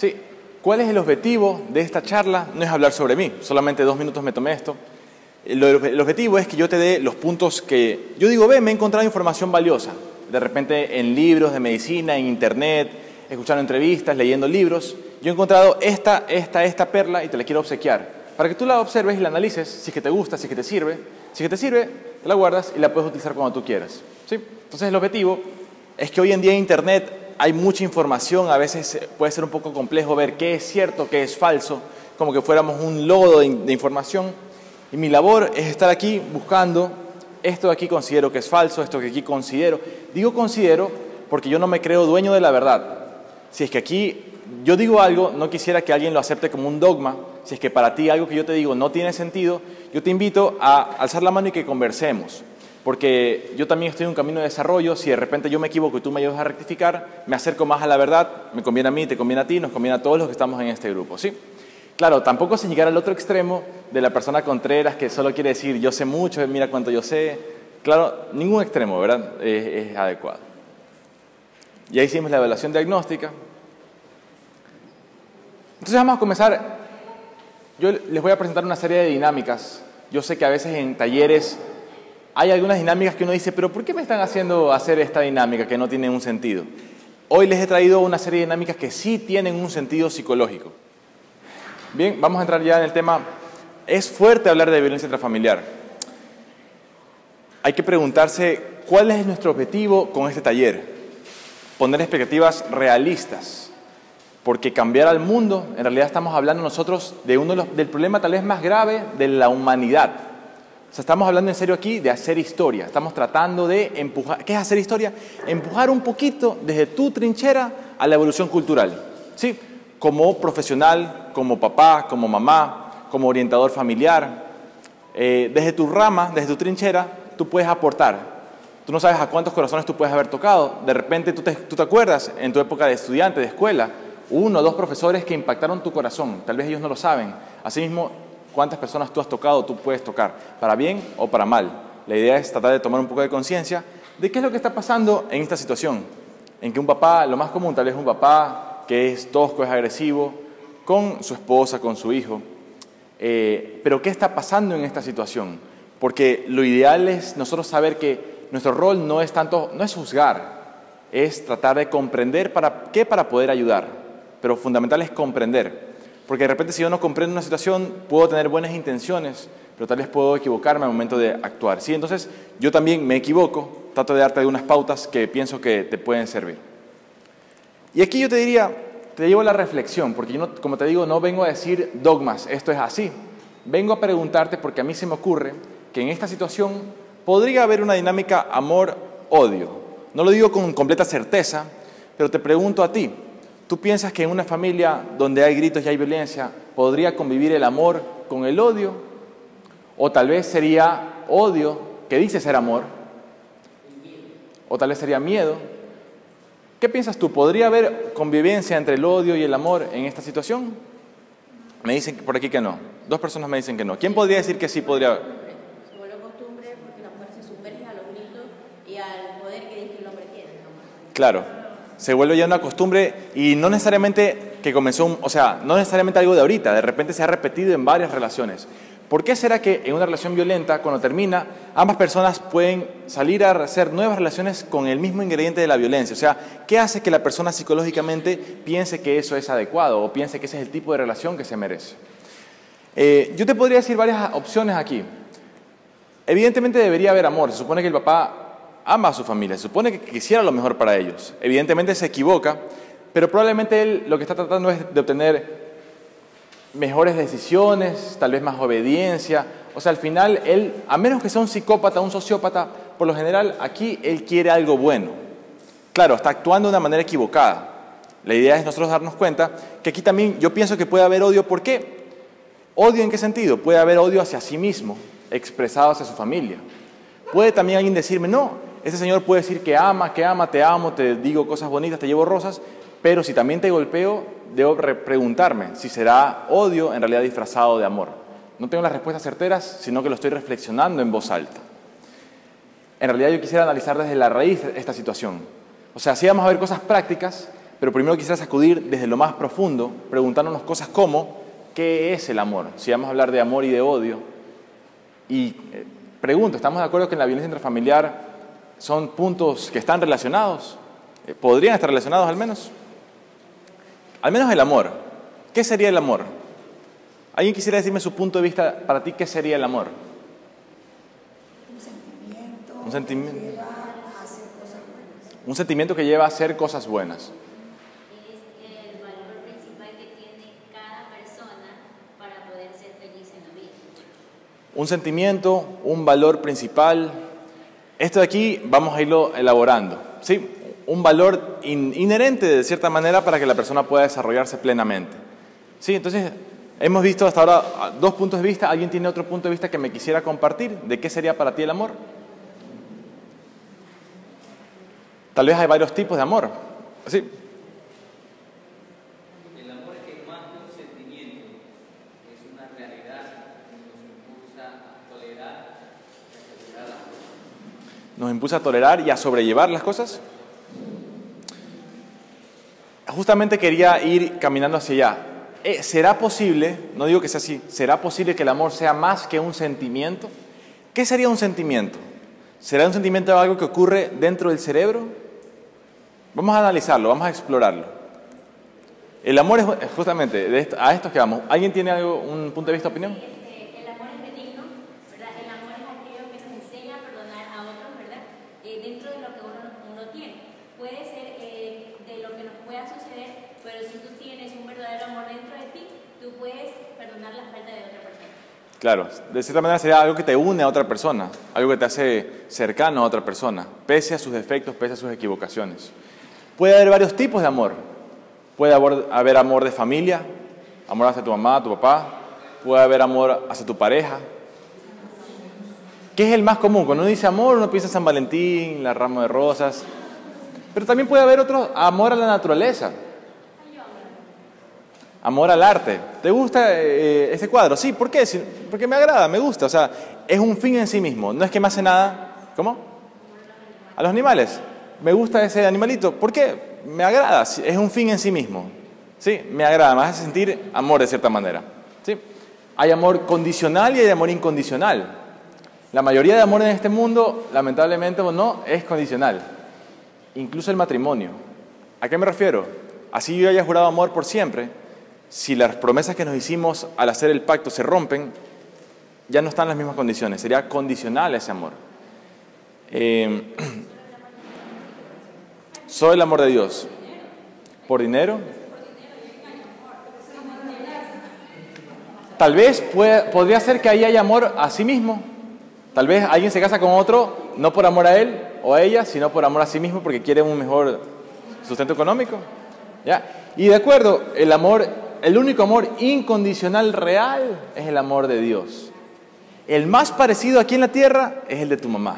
Sí, ¿cuál es el objetivo de esta charla? No es hablar sobre mí, solamente dos minutos me tomé esto. El, objetivo es que yo te dé los puntos que... Yo digo, ve, me he encontrado información valiosa. De repente en libros de medicina, en internet, escuchando entrevistas, leyendo libros. Yo he encontrado esta, esta, esta perla y te la quiero obsequiar. Para que tú la observes y la analices, si es que te gusta, si es que te sirve. Si es que te sirve, te la guardas y la puedes utilizar cuando tú quieras. ¿sí? Entonces el objetivo es que hoy en día Internet hay mucha información, a veces puede ser un poco complejo ver qué es cierto, qué es falso, como que fuéramos un lodo de, información. Y mi labor es estar aquí buscando, esto de aquí considero que es falso, esto que aquí considero. Digo considero porque yo no me creo dueño de la verdad. Si es que aquí yo digo algo, no quisiera que alguien lo acepte como un dogma. Si es que para ti algo que yo te digo no tiene sentido, yo te invito a alzar la mano y que conversemos. Porque yo también estoy en un camino de desarrollo. Si de repente yo me equivoco y tú me ayudas a rectificar, me acerco más a la verdad. Me conviene a mí, te conviene a ti, nos conviene a todos los que estamos en este grupo. ¿sí? Claro, tampoco sin llegar al otro extremo de la persona contreras que solo quiere decir yo sé mucho, mira cuánto yo sé. Claro, ningún extremo, ¿verdad? es, es adecuado. Ya hicimos la evaluación diagnóstica, entonces vamos a comenzar. Yo les voy a presentar una serie de dinámicas. Yo sé que a veces en talleres hay algunas dinámicas que uno dice, pero ¿por qué me están haciendo hacer esta dinámica que no tiene un sentido? Hoy les he traído una serie de dinámicas que sí tienen un sentido psicológico. Bien, vamos a entrar ya en el tema. Es fuerte hablar de violencia intrafamiliar. Hay que preguntarse cuál es nuestro objetivo con este taller. Poner expectativas realistas porque cambiar al mundo, en realidad estamos hablando nosotros de uno del problema tal vez más grave de la humanidad. O sea, estamos hablando en serio aquí de hacer historia. Estamos tratando de empujar. ¿Qué es hacer historia? Empujar un poquito desde tu trinchera a la evolución cultural. ¿Sí? Como profesional, como papá, como mamá, como orientador familiar. Eh, desde tu rama, desde tu trinchera, tú puedes aportar. Tú no sabes a cuántos corazones tú puedes haber tocado. De repente tú te, tú te acuerdas en tu época de estudiante, de escuela, uno o dos profesores que impactaron tu corazón. Tal vez ellos no lo saben. Asimismo, cuántas personas tú has tocado, tú puedes tocar, para bien o para mal. La idea es tratar de tomar un poco de conciencia de qué es lo que está pasando en esta situación. En que un papá, lo más común tal vez un papá que es tosco, es agresivo, con su esposa, con su hijo. Eh, pero ¿qué está pasando en esta situación? Porque lo ideal es nosotros saber que nuestro rol no es tanto, no es juzgar, es tratar de comprender para qué para poder ayudar pero fundamental es comprender. Porque de repente si yo no comprendo una situación, puedo tener buenas intenciones, pero tal vez puedo equivocarme al momento de actuar. ¿sí? Entonces yo también me equivoco, trato de darte algunas pautas que pienso que te pueden servir. Y aquí yo te diría, te llevo a la reflexión, porque yo, como te digo, no vengo a decir dogmas, esto es así. Vengo a preguntarte porque a mí se me ocurre que en esta situación podría haber una dinámica amor-odio. No lo digo con completa certeza, pero te pregunto a ti, ¿Tú piensas que en una familia donde hay gritos y hay violencia podría convivir el amor con el odio? O tal vez sería odio, que dice ser amor, o tal vez sería miedo. ¿Qué piensas tú? ¿Podría haber convivencia entre el odio y el amor en esta situación? Me dicen por aquí que no. Dos personas me dicen que no. ¿Quién podría decir que sí podría? Se costumbre porque la mujer se sumerge a los gritos y al poder que dice el hombre tiene. Claro se vuelve ya una costumbre y no necesariamente que comenzó, o sea, no necesariamente algo de ahorita, de repente se ha repetido en varias relaciones. ¿Por qué será que en una relación violenta, cuando termina, ambas personas pueden salir a hacer nuevas relaciones con el mismo ingrediente de la violencia? O sea, ¿qué hace que la persona psicológicamente piense que eso es adecuado o piense que ese es el tipo de relación que se merece? Eh, yo te podría decir varias opciones aquí. Evidentemente debería haber amor. Se supone que el papá ama a su familia, se supone que quisiera lo mejor para ellos. Evidentemente se equivoca, pero probablemente él lo que está tratando es de obtener mejores decisiones, tal vez más obediencia. O sea, al final él, a menos que sea un psicópata, un sociópata, por lo general aquí él quiere algo bueno. Claro, está actuando de una manera equivocada. La idea es nosotros darnos cuenta que aquí también yo pienso que puede haber odio. ¿Por qué? ¿Odio en qué sentido? Puede haber odio hacia sí mismo, expresado hacia su familia. Puede también alguien decirme, no, ese Señor puede decir que ama, que ama, te amo, te digo cosas bonitas, te llevo rosas, pero si también te golpeo, debo preguntarme si será odio en realidad disfrazado de amor. No tengo las respuestas certeras, sino que lo estoy reflexionando en voz alta. En realidad yo quisiera analizar desde la raíz esta situación. O sea, sí vamos a ver cosas prácticas, pero primero quisiera sacudir desde lo más profundo, preguntándonos cosas como, ¿qué es el amor? Si vamos a hablar de amor y de odio. Y eh, pregunto, ¿estamos de acuerdo que en la violencia intrafamiliar son puntos que están relacionados? Eh, ¿Podrían estar relacionados al menos? Al menos el amor. ¿Qué sería el amor? ¿Alguien quisiera decirme su punto de vista para ti qué sería el amor? Un sentimiento. Un sentimiento. que lleva a hacer cosas buenas. Un sentimiento que lleva a hacer cosas buenas. es el valor principal que tiene cada persona para poder ser feliz en la vida. Un sentimiento, un valor principal. Esto de aquí vamos a irlo elaborando. ¿sí? Un valor in- inherente de cierta manera para que la persona pueda desarrollarse plenamente. ¿sí? Entonces, hemos visto hasta ahora ah, dos puntos de vista. ¿Alguien tiene otro punto de vista que me quisiera compartir? ¿De qué sería para ti el amor? Tal vez hay varios tipos de amor. ¿sí? El amor es más que un sentimiento, es una realidad que nos impulsa a tolerar y a celebrar las cosas. Nos impulsa a tolerar y a sobrellevar las cosas. Justamente quería ir caminando hacia allá. Eh, ¿Será posible, no digo que sea así, será posible que el amor sea más que un sentimiento? ¿Qué sería un sentimiento? ¿Será un sentimiento algo que ocurre dentro del cerebro? Vamos a analizarlo, vamos a explorarlo. El amor es justamente a esto que vamos. ¿Alguien tiene algo, un punto de vista, opinión? Este, el amor es benigno, ¿verdad? El amor es aquello que nos enseña a perdonar a otros, ¿verdad? Eh, dentro de lo que uno, uno tiene. Puede ser eh, de lo que nos pueda suceder, pero si tú tienes un verdadero amor dentro de ti, tú puedes perdonar la falta de otra persona. Claro, de cierta manera sería algo que te une a otra persona, algo que te hace cercano a otra persona, pese a sus defectos, pese a sus equivocaciones. Puede haber varios tipos de amor. Puede haber, amor de familia, amor hacia tu mamá, tu papá. Puede haber amor hacia tu pareja. ¿Qué es el más común? Cuando uno dice amor, uno piensa en San Valentín, la rama de rosas. Pero también puede haber otro amor a la naturaleza. Amor al arte. ¿Te gusta eh, este cuadro? Sí, ¿por qué? Porque me agrada, me gusta. O sea, es un fin en sí mismo. No es que me hace nada. ¿Cómo? A los animales. Me gusta ese animalito. ¿Por qué? Me agrada. Es un fin en sí mismo. Sí, me agrada. Me hace sentir amor de cierta manera. ¿Sí? Hay amor condicional y hay amor incondicional. La mayoría de amor en este mundo, lamentablemente o no, es condicional. Incluso el matrimonio. ¿A qué me refiero? Así yo haya jurado amor por siempre, si las promesas que nos hicimos al hacer el pacto se rompen, ya no están en las mismas condiciones, sería condicional ese amor. Eh, soy el amor de Dios. ¿Por dinero? Tal vez podría ser que ahí haya amor a sí mismo. Tal vez alguien se casa con otro no por amor a él o a ella, sino por amor a sí mismo porque quiere un mejor sustento económico. ¿Ya? Y de acuerdo, el amor, el único amor incondicional real es el amor de Dios. El más parecido aquí en la tierra es el de tu mamá.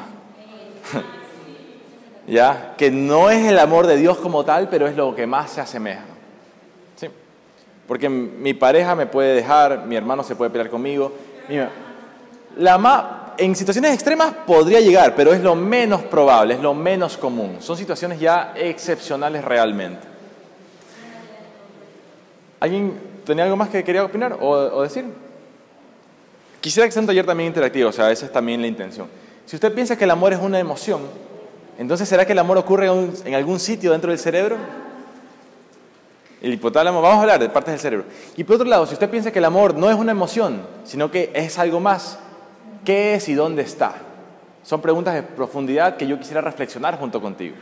¿Ya? Que no es el amor de Dios como tal, pero es lo que más se asemeja. ¿Sí? Porque mi pareja me puede dejar, mi hermano se puede pelear conmigo. mi- la ma- en situaciones extremas podría llegar, pero es lo menos probable, es lo menos común. Son situaciones ya excepcionales realmente. ¿Alguien tenía algo más que quería opinar o, decir? Quisiera que sea un taller también interactivo, o sea, esa es también la intención. Si usted piensa que el amor es una emoción, entonces ¿será que el amor ocurre en algún sitio dentro del cerebro? El hipotálamo, vamos a hablar de partes del cerebro. Y por otro lado, si usted piensa que el amor no es una emoción, sino que es algo más, ¿qué es y dónde está? Son preguntas de profundidad que yo quisiera reflexionar junto contigo.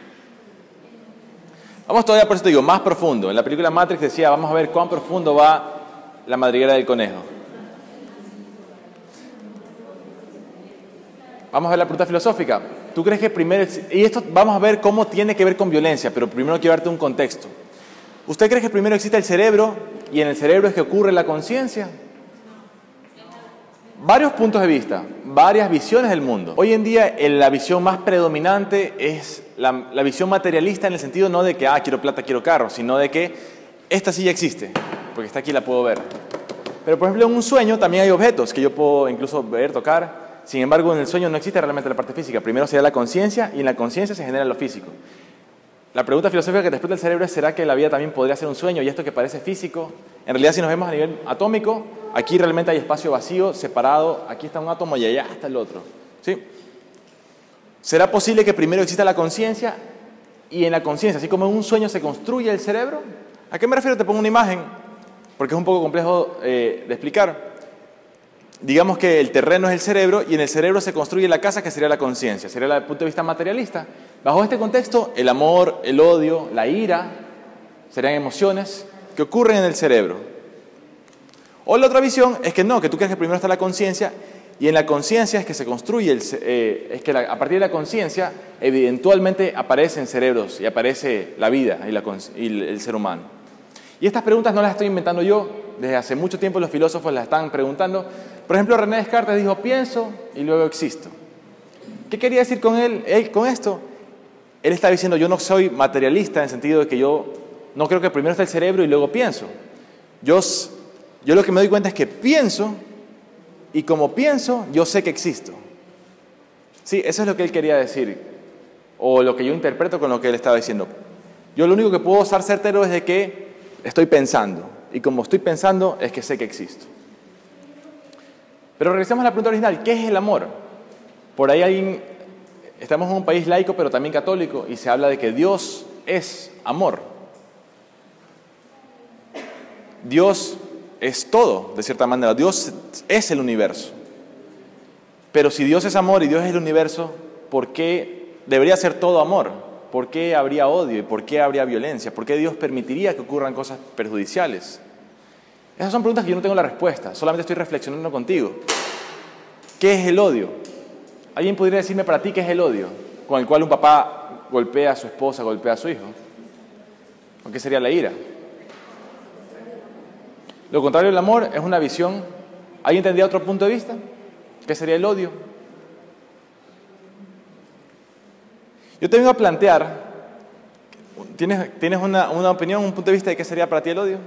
Vamos todavía, por eso te digo, más profundo. En la película Matrix decía, vamos a ver cuán profundo va la madriguera del conejo. Vamos a ver la pregunta filosófica. ¿Tú crees que primero... Y esto vamos a ver cómo tiene que ver con violencia, pero primero quiero darte un contexto. ¿Usted cree que primero existe el cerebro y en el cerebro es que ocurre la conciencia? Varios puntos de vista, varias visiones del mundo. Hoy en día el- la visión más predominante es la, visión materialista en el sentido no de que, ah, quiero plata, quiero carro, sino de que esta ya existe, porque está aquí, la puedo ver. Pero por ejemplo en un sueño también hay objetos que yo puedo incluso ver, tocar. Sin embargo en el sueño no existe realmente la parte física. Primero se da la conciencia y en la conciencia se genera lo físico. La pregunta filosófica que te explota el cerebro es, ¿será que la vida también podría ser un sueño? Y esto que parece físico, en realidad si nos vemos a nivel atómico, aquí realmente hay espacio vacío, separado, aquí está un átomo y allá está el otro. ¿Sí? ¿Será posible que primero exista la conciencia y en la conciencia, así como en un sueño se construye el cerebro? ¿A qué me refiero? Te pongo una imagen, porque es un poco complejo eh, de explicar. Digamos que el terreno es el cerebro y en el cerebro se construye la casa que sería la conciencia, sería desde el punto de vista materialista. Bajo este contexto, el amor, el odio, la ira serían emociones que ocurren en el cerebro. O la otra visión es que no, que tú crees que primero está la conciencia y en la conciencia es que se construye, el, eh, es que a partir de la conciencia eventualmente aparecen cerebros y aparece la vida y, y el ser humano. Y estas preguntas no las estoy inventando yo, desde hace mucho tiempo los filósofos las están preguntando. Por ejemplo, René Descartes dijo, pienso y luego existo. ¿Qué quería decir con él, él con esto? Él está diciendo, yo no soy materialista en el sentido de que yo no creo que primero está el cerebro y luego pienso. Yo, yo lo que me doy cuenta es que pienso y como pienso, yo sé que existo. Sí, eso es lo que él quería decir, o lo que yo interpreto con lo que él estaba diciendo. Yo lo único que puedo estar certero es de que estoy pensando, y como estoy pensando es que sé que existo. Pero regresemos a la pregunta original, ¿qué es el amor? Por ahí hay estamos en un país laico pero también católico y se habla de que Dios es amor. Dios es todo, de cierta manera. Dios es el universo. Pero si Dios es amor y Dios es el universo, ¿por qué debería ser todo amor? ¿Por qué habría odio y por qué habría violencia? ¿Por qué Dios permitiría que ocurran cosas perjudiciales? Esas son preguntas que yo no tengo la respuesta, solamente estoy reflexionando contigo. ¿Qué es el odio? ¿Alguien podría decirme para ti qué es el odio? Con el cual un papá golpea a su esposa, golpea a su hijo. ¿O qué sería la ira? Lo contrario del amor es una visión. ¿Alguien tendría otro punto de vista? ¿Qué sería el odio? Yo te vengo a plantear, ¿tienes, tienes una, una, opinión, un punto de vista de qué sería para ti el odio?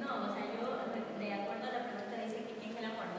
No, o sea, yo de acuerdo a la pregunta dice que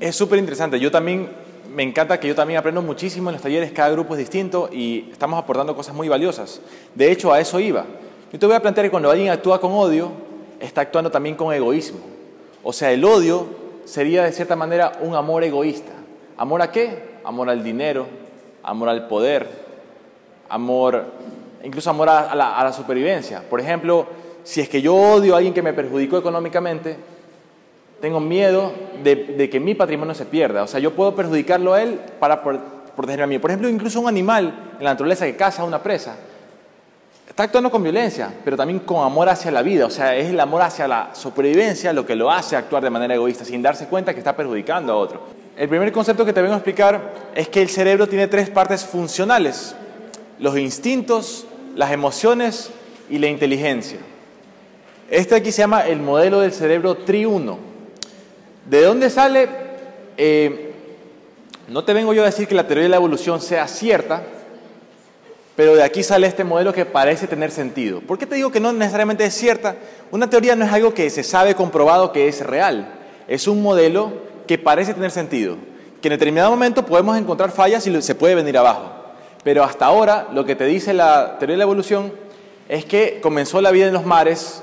Es súper interesante. Yo también me encanta que yo también aprendo muchísimo en los talleres, cada grupo es distinto y estamos aportando cosas muy valiosas. De hecho, a eso iba. Yo te voy a plantear que cuando alguien actúa con odio, está actuando también con egoísmo. O sea, el odio sería de cierta manera un amor egoísta. ¿Amor a qué? Amor al dinero, amor al poder, amor, incluso amor a, la, supervivencia. Por ejemplo, si es que yo odio a alguien que me perjudicó económicamente, tengo miedo de, que mi patrimonio se pierda. O sea, yo puedo perjudicarlo a él para protegerme a mí. Por ejemplo, incluso un animal en la naturaleza que caza a una presa Está actuando con violencia, pero también con amor hacia la vida. O sea, es el amor hacia la supervivencia lo que lo hace actuar de manera egoísta, sin darse cuenta que está perjudicando a otro. El primer concepto que te vengo a explicar es que el cerebro tiene tres partes funcionales. Los instintos, las emociones y la inteligencia. Este aquí se llama el modelo del cerebro triuno. ¿De dónde sale? Eh, no te vengo yo a decir que la teoría de la evolución sea cierta, pero de aquí sale este modelo que parece tener sentido. ¿Por qué te digo que no necesariamente es cierta? Una teoría no es algo que se sabe comprobado que es real. Es un modelo que parece tener sentido. Que en determinado momento podemos encontrar fallas y se puede venir abajo. Pero hasta ahora lo que te dice la teoría de la evolución es que comenzó la vida en los mares,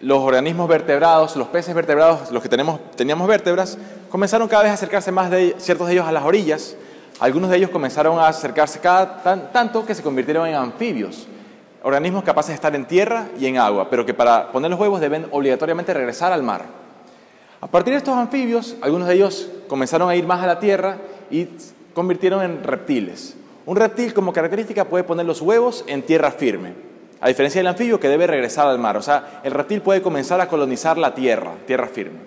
los organismos vertebrados, los peces vertebrados, los que tenemos, teníamos vértebras, comenzaron cada vez a acercarse más de ciertos de ellos a las orillas algunos de ellos comenzaron a acercarse cada tanto que se convirtieron en anfibios, organismos capaces de estar en tierra y en agua, pero que para poner los huevos deben obligatoriamente regresar al mar. A partir de estos anfibios, algunos de ellos comenzaron a ir más a la tierra y convirtieron en reptiles. Un reptil como característica puede poner los huevos en tierra firme, a diferencia del anfibio que debe regresar al mar. O sea, el reptil puede comenzar a colonizar la tierra, tierra firme.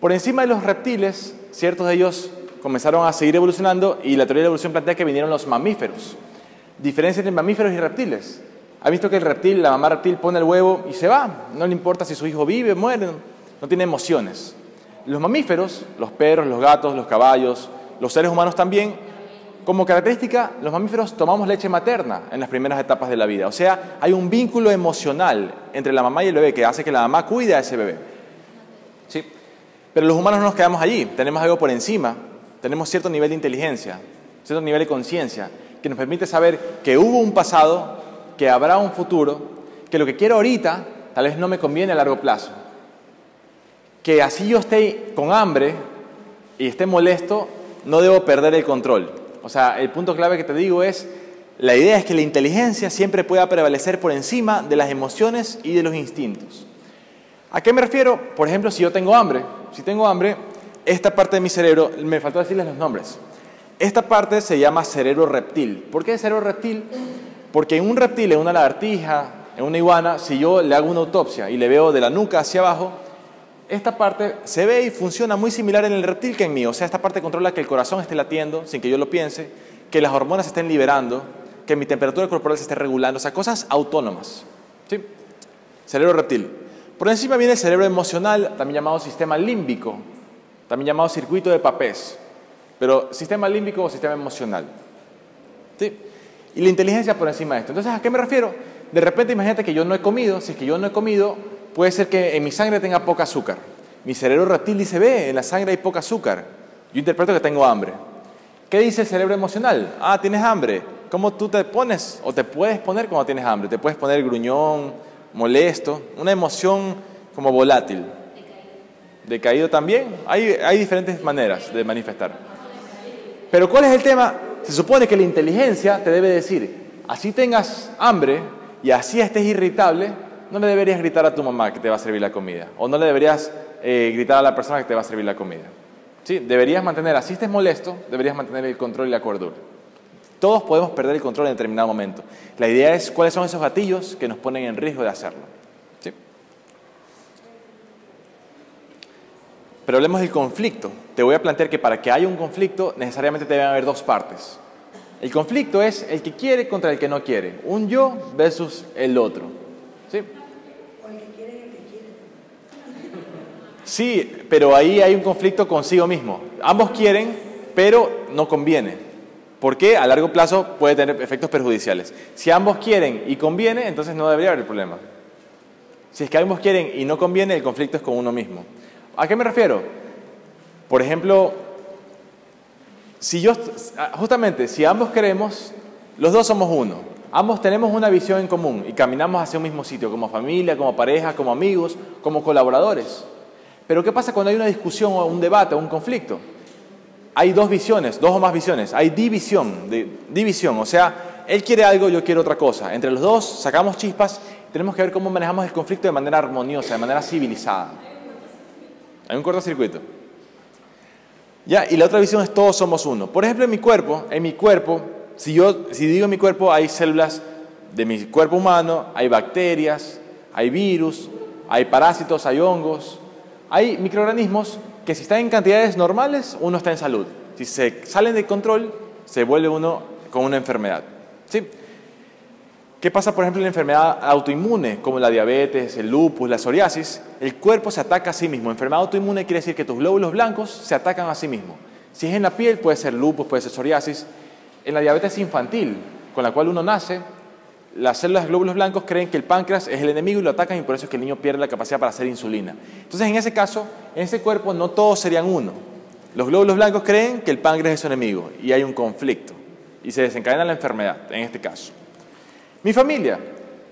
Por encima de los reptiles ciertos de ellos comenzaron a seguir evolucionando y la teoría de la evolución plantea que vinieron los mamíferos. Diferencia entre mamíferos y reptiles. ¿Ha visto que el reptil, la mamá reptil pone el huevo y se va? No le importa si su hijo vive, muere, no tiene emociones. Los mamíferos, los perros, los gatos, los caballos, los seres humanos también, como característica, los mamíferos tomamos leche materna en las primeras etapas de la vida. O sea, hay un vínculo emocional entre la mamá y el bebé que hace que la mamá cuide a ese bebé. ¿Sí? Pero los humanos no nos quedamos allí, tenemos algo por encima, tenemos cierto nivel de inteligencia, cierto nivel de conciencia, que nos permite saber que hubo un pasado, que habrá un futuro, que lo que quiero ahorita tal vez no me conviene a largo plazo. Que así yo esté con hambre y esté molesto, no debo perder el control. O sea, el punto clave que te digo es, la idea es que la inteligencia siempre pueda prevalecer por encima de las emociones y de los instintos. ¿A qué me refiero? Por ejemplo, si yo tengo hambre, si tengo hambre, esta parte de mi cerebro, me faltó decirles los nombres. Esta parte se llama cerebro reptil. ¿Por qué cerebro reptil? Porque en un reptil, en una lagartija, en una iguana, si yo le hago una autopsia y le veo de la nuca hacia abajo, esta parte se ve y funciona muy similar en el reptil que en mí. O sea, esta parte controla que el corazón esté latiendo sin que yo lo piense, que las hormonas estén liberando, que mi temperatura corporal se esté regulando. O sea, cosas autónomas. ¿Sí? Cerebro reptil. Por encima viene el cerebro emocional, también llamado sistema límbico, también llamado circuito de papés. Pero sistema límbico o sistema emocional. ¿Sí? Y la inteligencia por encima de esto. Entonces, ¿a qué me refiero? De repente, imagínate que yo no he comido. Si es que yo no he comido, puede ser que en mi sangre tenga poca azúcar. Mi cerebro reptil dice, ve, en la sangre hay poca azúcar. Yo interpreto que tengo hambre. ¿Qué dice el cerebro emocional? Ah, tienes hambre. ¿Cómo tú te pones o te puedes poner cuando tienes hambre? Te puedes poner gruñón, molesto, una emoción como volátil. Decaído también. Hay, hay diferentes maneras de manifestar. Pero ¿cuál es el tema? Se supone que la inteligencia te debe decir, así tengas hambre y así estés irritable, no le deberías gritar a tu mamá que te va a servir la comida. O no le deberías eh, gritar a la persona que te va a servir la comida. ¿Sí? Deberías mantener, así estés molesto, deberías mantener el control y la cordura. Todos podemos perder el control en determinado momento. La idea es cuáles son esos gatillos que nos ponen en riesgo de hacerlo. ¿Sí? Pero hablemos del conflicto. Te voy a plantear que para que haya un conflicto necesariamente deben haber dos partes. El conflicto es el que quiere contra el que no quiere. Un yo versus el otro. ¿Sí? O el que quiere y el que quiere. Sí, pero ahí hay un conflicto consigo mismo. Ambos quieren, pero no conviene. ¿Por qué? A largo plazo puede tener efectos perjudiciales. Si ambos quieren y conviene, entonces no debería haber problema. Si es que ambos quieren y no conviene, el conflicto es con uno mismo. ¿A qué me refiero? Por ejemplo, si yo, justamente, si ambos queremos, los dos somos uno. Ambos tenemos una visión en común y caminamos hacia un mismo sitio, como familia, como pareja, como amigos, como colaboradores. Pero ¿qué pasa cuando hay una discusión o un debate o un conflicto? Hay dos visiones, dos o más visiones. Hay división, división. O sea, él quiere algo, yo quiero otra cosa. Entre los dos sacamos chispas. Tenemos que ver cómo manejamos el conflicto de manera armoniosa, de manera civilizada. Hay un cortocircuito. Ya, y la otra visión es todos somos uno. Por ejemplo, en mi cuerpo, en mi cuerpo, si yo si digo en mi cuerpo hay células de mi cuerpo humano, hay bacterias, hay virus, hay parásitos, hay hongos, hay microorganismos que si están en cantidades normales, uno está en salud. Si se salen de control, se vuelve uno con una enfermedad. ¿Sí? ¿Qué pasa, por ejemplo, en la enfermedad autoinmune, como la diabetes, el lupus, la psoriasis? El cuerpo se ataca a sí mismo. Enfermedad autoinmune quiere decir que tus glóbulos blancos se atacan a sí mismos. Si es en la piel, puede ser lupus, puede ser psoriasis. En la diabetes infantil, con la cual uno nace, las células glóbulos blancos creen que el páncreas es el enemigo y lo atacan y por eso es que el niño pierde la capacidad para hacer insulina. Entonces, en ese caso, en ese cuerpo no todos serían uno. Los glóbulos blancos creen que el páncreas es su enemigo y hay un conflicto y se desencadena la enfermedad, en este caso. Mi familia,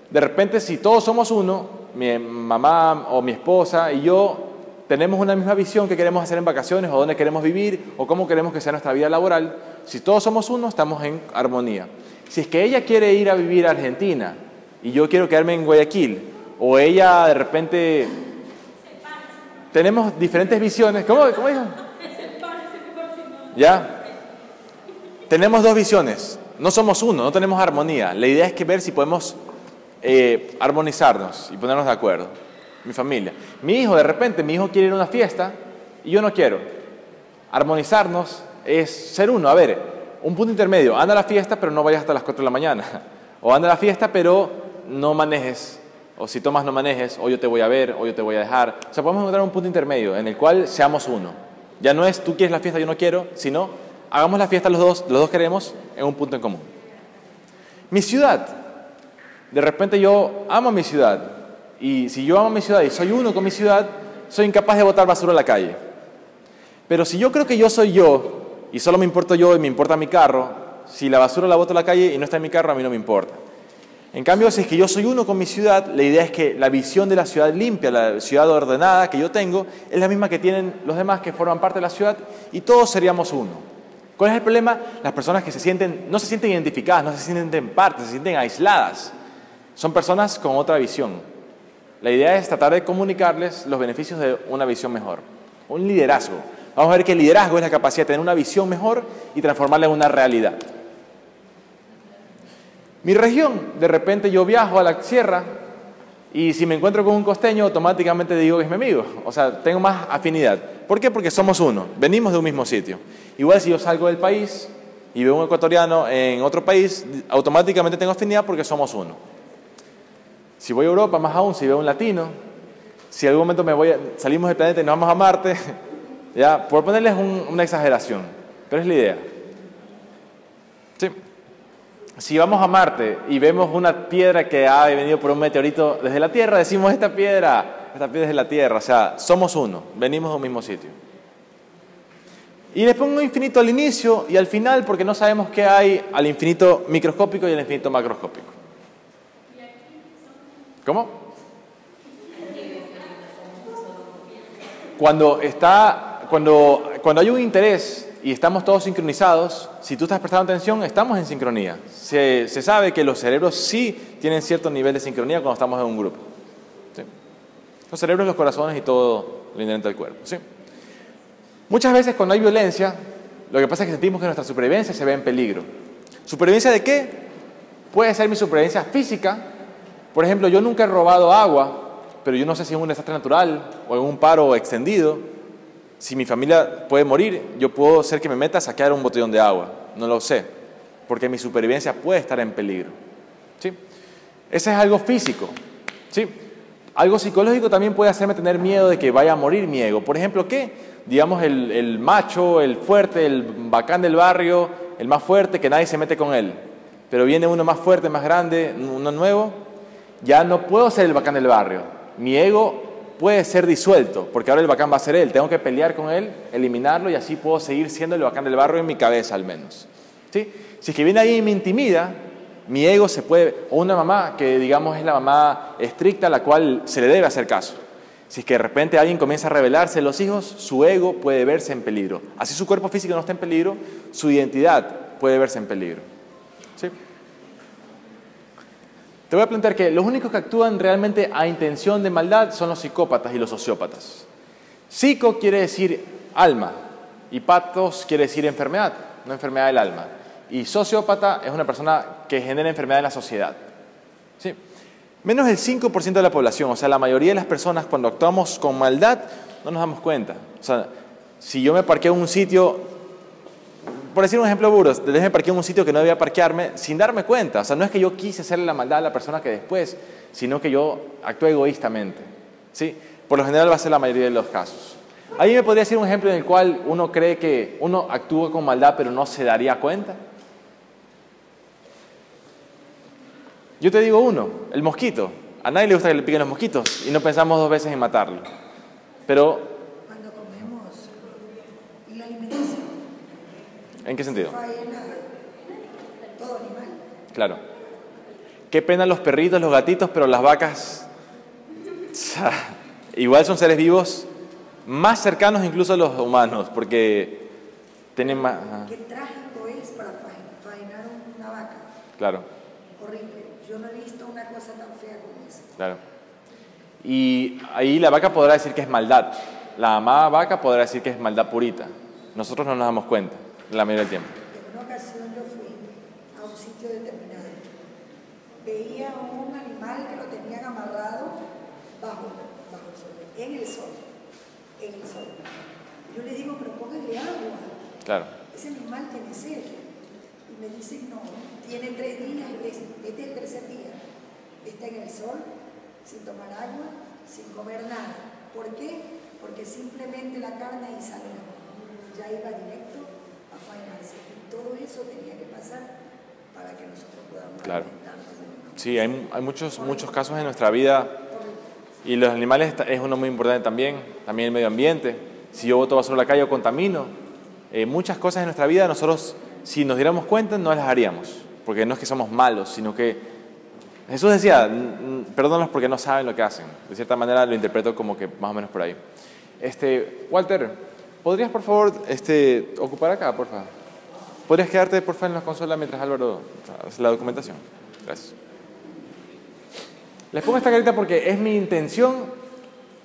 de repente si todos somos uno, mi mamá o mi esposa y yo tenemos una misma visión que queremos hacer en vacaciones o dónde queremos vivir o cómo queremos que sea nuestra vida laboral, si todos somos uno, estamos en armonía. Si es que ella quiere ir a vivir a Argentina y yo quiero quedarme en Guayaquil, o ella de repente... Tenemos diferentes visiones. ¿Cómo, cómo dijo? ¿Ya? Tenemos dos visiones. No somos uno, no tenemos armonía. La idea es que ver si podemos eh, armonizarnos y ponernos de acuerdo. Mi familia. Mi hijo, de repente, mi hijo quiere ir a una fiesta y yo no quiero. Armonizarnos es ser uno. A ver, un punto intermedio. Anda a la fiesta, pero no vayas hasta las 4 de la mañana. O anda a la fiesta, pero no manejes. O si tomas, no manejes. O yo te voy a ver, o yo te voy a dejar. O sea, podemos encontrar un punto intermedio en el cual seamos uno. Ya no es tú quieres la fiesta, yo no quiero, sino hagamos la fiesta los dos, los dos queremos en un punto en común. Mi ciudad. De repente yo amo mi ciudad. Y si yo amo mi ciudad y soy uno con mi ciudad, soy incapaz de botar basura a la calle. Pero si yo creo que yo soy yo y solo me importo yo y me importa mi carro, si la basura la boto a la calle y no está en mi carro, a mí no me importa. En cambio, si es que yo soy uno con mi ciudad, la idea es que la visión de la ciudad limpia, la ciudad ordenada que yo tengo, es la misma que tienen los demás que forman parte de la ciudad y todos seríamos uno. ¿Cuál es el problema? Las personas que se sienten, no se sienten identificadas, no se sienten parte, se sienten aisladas. Son personas con otra visión. La idea es tratar de comunicarles los beneficios de una visión mejor. Un liderazgo. Vamos a ver que el liderazgo es la capacidad de tener una visión mejor y transformarla en una realidad. Mi región, de repente yo viajo a la sierra y si me encuentro con un costeño, automáticamente digo que es mi amigo. O sea, tengo más afinidad. ¿Por qué? Porque somos uno, venimos de un mismo sitio. Igual si yo salgo del país y veo un ecuatoriano en otro país, automáticamente tengo afinidad porque somos uno. Si voy a Europa, más aún, si veo un latino, si en algún momento me voy salimos del planeta y nos vamos a Marte, ya, por ponerles una exageración, pero es la idea. ¿Sí? Si vamos a Marte y vemos una piedra que ha venido por un meteorito desde la Tierra, decimos esta piedra, esta piedra es de la Tierra, o sea, somos uno, venimos de un mismo sitio. Y le pongo infinito al inicio y al final porque no sabemos qué hay al infinito microscópico y al infinito macroscópico. ¿Cómo? Cuando, está, cuando, cuando hay un interés y estamos todos sincronizados, si tú estás prestando atención, estamos en sincronía. Se, se sabe que los cerebros sí tienen cierto nivel de sincronía cuando estamos en un grupo. ¿sí? Los cerebros, los corazones y todo lo inherente al cuerpo. ¿sí? Muchas veces cuando hay violencia, lo que pasa es que sentimos que nuestra supervivencia se ve en peligro. ¿Supervivencia de qué? Puede ser mi supervivencia física. Por ejemplo, yo nunca he robado agua, pero yo no sé si es un desastre natural o un paro extendido si mi familia puede morir, yo puedo ser que me meta a saquear un botellón de agua. No lo sé, porque mi supervivencia puede estar en peligro. ¿sí? Ese es algo físico. ¿sí? Algo psicológico también puede hacerme tener miedo de que vaya a morir mi ego. Por ejemplo, ¿qué? Digamos, el, el macho, el fuerte, el bacán del barrio, el más fuerte, que nadie se mete con él. Pero viene uno más fuerte, más grande, uno nuevo. Ya no puedo ser el bacán del barrio. Mi ego puede ser disuelto, porque ahora el bacán va a ser él, tengo que pelear con él, eliminarlo y así puedo seguir siendo el bacán del barrio en mi cabeza al menos. ¿Sí? Si es que viene ahí y me intimida, mi ego se puede, o una mamá que digamos es la mamá estricta a la cual se le debe hacer caso. Si es que de repente alguien comienza a rebelarse los hijos, su ego puede verse en peligro. Así su cuerpo físico no está en peligro, su identidad puede verse en peligro. ¿Sí? Te voy a plantear que los únicos que actúan realmente a intención de maldad son los psicópatas y los sociópatas. Psico quiere decir alma y patos quiere decir enfermedad, no enfermedad del alma. Y sociópata es una persona que genera enfermedad en la sociedad. ¿Sí? Menos del 5% de la población, o sea, la mayoría de las personas cuando actuamos con maldad no nos damos cuenta. O sea, si yo me parqueo en un sitio por decir un ejemplo burro, me parqué en un sitio que no debía parquearme sin darme cuenta. O sea, no es que yo quise hacerle la maldad a la persona que después, sino que yo actué egoístamente. ¿sí? Por lo general va a ser la mayoría de los casos. Ahí me podría decir un ejemplo en el cual uno cree que uno actúa con maldad pero no se daría cuenta. Yo te digo uno, el mosquito. A nadie le gusta que le piquen los mosquitos y no pensamos dos veces en matarlo. Pero Cuando comemos y la alimentación, ¿En qué sentido? faena todo animal. Claro. Qué pena los perritos, los gatitos, pero las vacas igual son seres vivos más cercanos incluso a los humanos, porque tienen más... ajá, Qué trágico es para faen- faenar una vaca. Claro, Horrible. Yo no he visto una cosa tan fea como esa. claro. Y ahí la vaca podrá decir que es maldad. La amada vaca podrá decir que es maldad purita. Nosotros no nos damos cuenta la mayoría del tiempo. En una ocasión yo fui a un sitio determinado. Veía un animal que lo tenían amarrado bajo, bajo el sol, en el sol, en el sol. Yo le digo, pero póngale agua. Claro. Ese animal tiene sed. Y me dicen, no, tiene tres días, es- este es el tercer día. Está en el sol, sin tomar agua, sin comer nada. ¿Por qué? Porque simplemente la carne y salió. Ya iba directo todo eso tenía que pasar para que nosotros podamos Claro. Sí, hay, hay muchos, muchos casos en nuestra vida y los animales es uno muy importante también, también el medio ambiente. Si yo boto basura a la calle o contamino, eh, muchas cosas en nuestra vida nosotros, si nos diéramos cuenta, no las haríamos, porque no es que somos malos, sino que Jesús decía, "N- n- perdónalos porque no saben lo que hacen. De cierta manera lo interpreto como que más o menos por ahí. Este, Walter, ¿podrías por favor este, ocupar acá, por favor? ¿Podrías quedarte por favor en la consola mientras Álvaro hace la documentación? Gracias. Les pongo esta carita porque es mi intención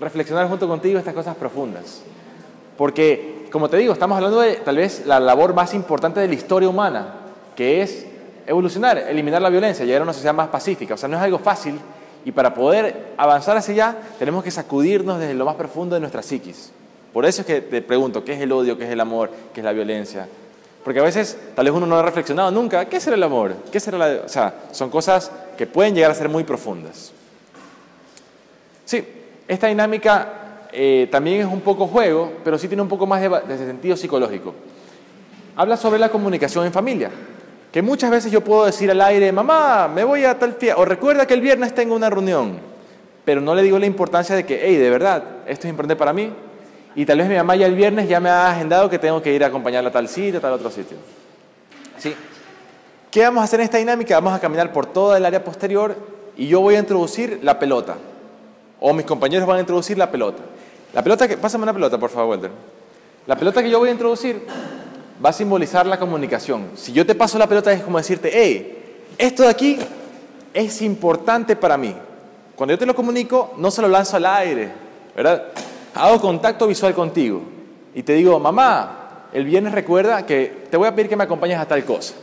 reflexionar junto contigo estas cosas profundas. Porque, como te digo, estamos hablando de tal vez la labor más importante de la historia humana, que es evolucionar, eliminar la violencia, llegar a una sociedad más pacífica. O sea, no es algo fácil y para poder avanzar hacia allá tenemos que sacudirnos desde lo más profundo de nuestra psiquis. Por eso es que te pregunto, ¿qué es el odio? ¿Qué es el amor? ¿Qué es la violencia? Porque a veces tal vez uno no ha reflexionado nunca, ¿qué será el amor? ¿Qué será la... O sea, son cosas que pueden llegar a ser muy profundas. Sí, esta dinámica eh, también es un poco juego, pero sí tiene un poco más de, de sentido psicológico. Habla sobre la comunicación en familia, que muchas veces yo puedo decir al aire, mamá, me voy a tal fiesta, o recuerda que el viernes tengo una reunión, pero no le digo la importancia de que, hey, de verdad, esto es importante para mí, y tal vez mi mamá ya el viernes ya me ha agendado que tengo que ir a acompañarla a tal sitio, a tal otro sitio. ¿Sí? ¿Qué vamos a hacer en esta dinámica? Vamos a caminar por toda el área posterior y yo voy a introducir la pelota. O mis compañeros van a introducir la pelota. La pelota que. Pásame una pelota, por favor, Walter. La pelota que yo voy a introducir va a simbolizar la comunicación. Si yo te paso la pelota es como decirte, hey, esto de aquí es importante para mí. Cuando yo te lo comunico, no se lo lanzo al aire, ¿verdad? Hago contacto visual contigo y te digo, mamá, el viernes recuerda que te voy a pedir que me acompañes a tal cosa.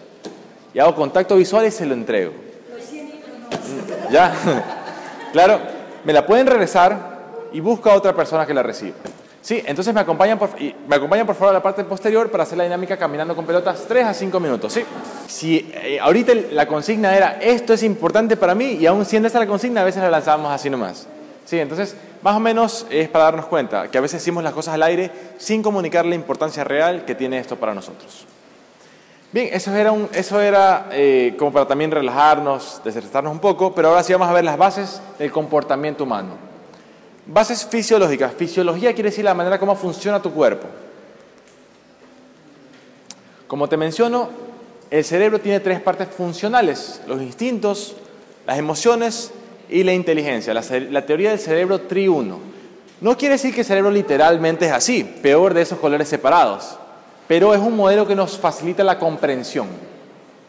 Y hago contacto visual y se lo entrego. ¿Ya? claro, me la pueden regresar y busca a otra persona que la reciba. Sí, entonces me acompañan, por, y me acompañan por favor a la parte posterior para hacer la dinámica caminando con pelotas 3 a 5 minutos. ¿sí? Si eh, ahorita la consigna era esto es importante para mí y aún siendo esa la consigna a veces la lanzábamos así nomás. Sí, entonces más o menos es para darnos cuenta que a veces decimos las cosas al aire sin comunicar la importancia real que tiene esto para nosotros. Bien, eso era, un- eso era eh, como para también relajarnos, desestresarnos un poco, pero ahora sí vamos a ver las bases del comportamiento humano. Bases fisiológicas. Fisiología quiere decir la manera como funciona tu cuerpo. Como te menciono, el cerebro tiene tres partes funcionales, los instintos, las emociones y la inteligencia, la, teoría del cerebro triuno. No quiere decir que el cerebro literalmente es así, peor de esos colores separados, pero es un modelo que nos facilita la comprensión.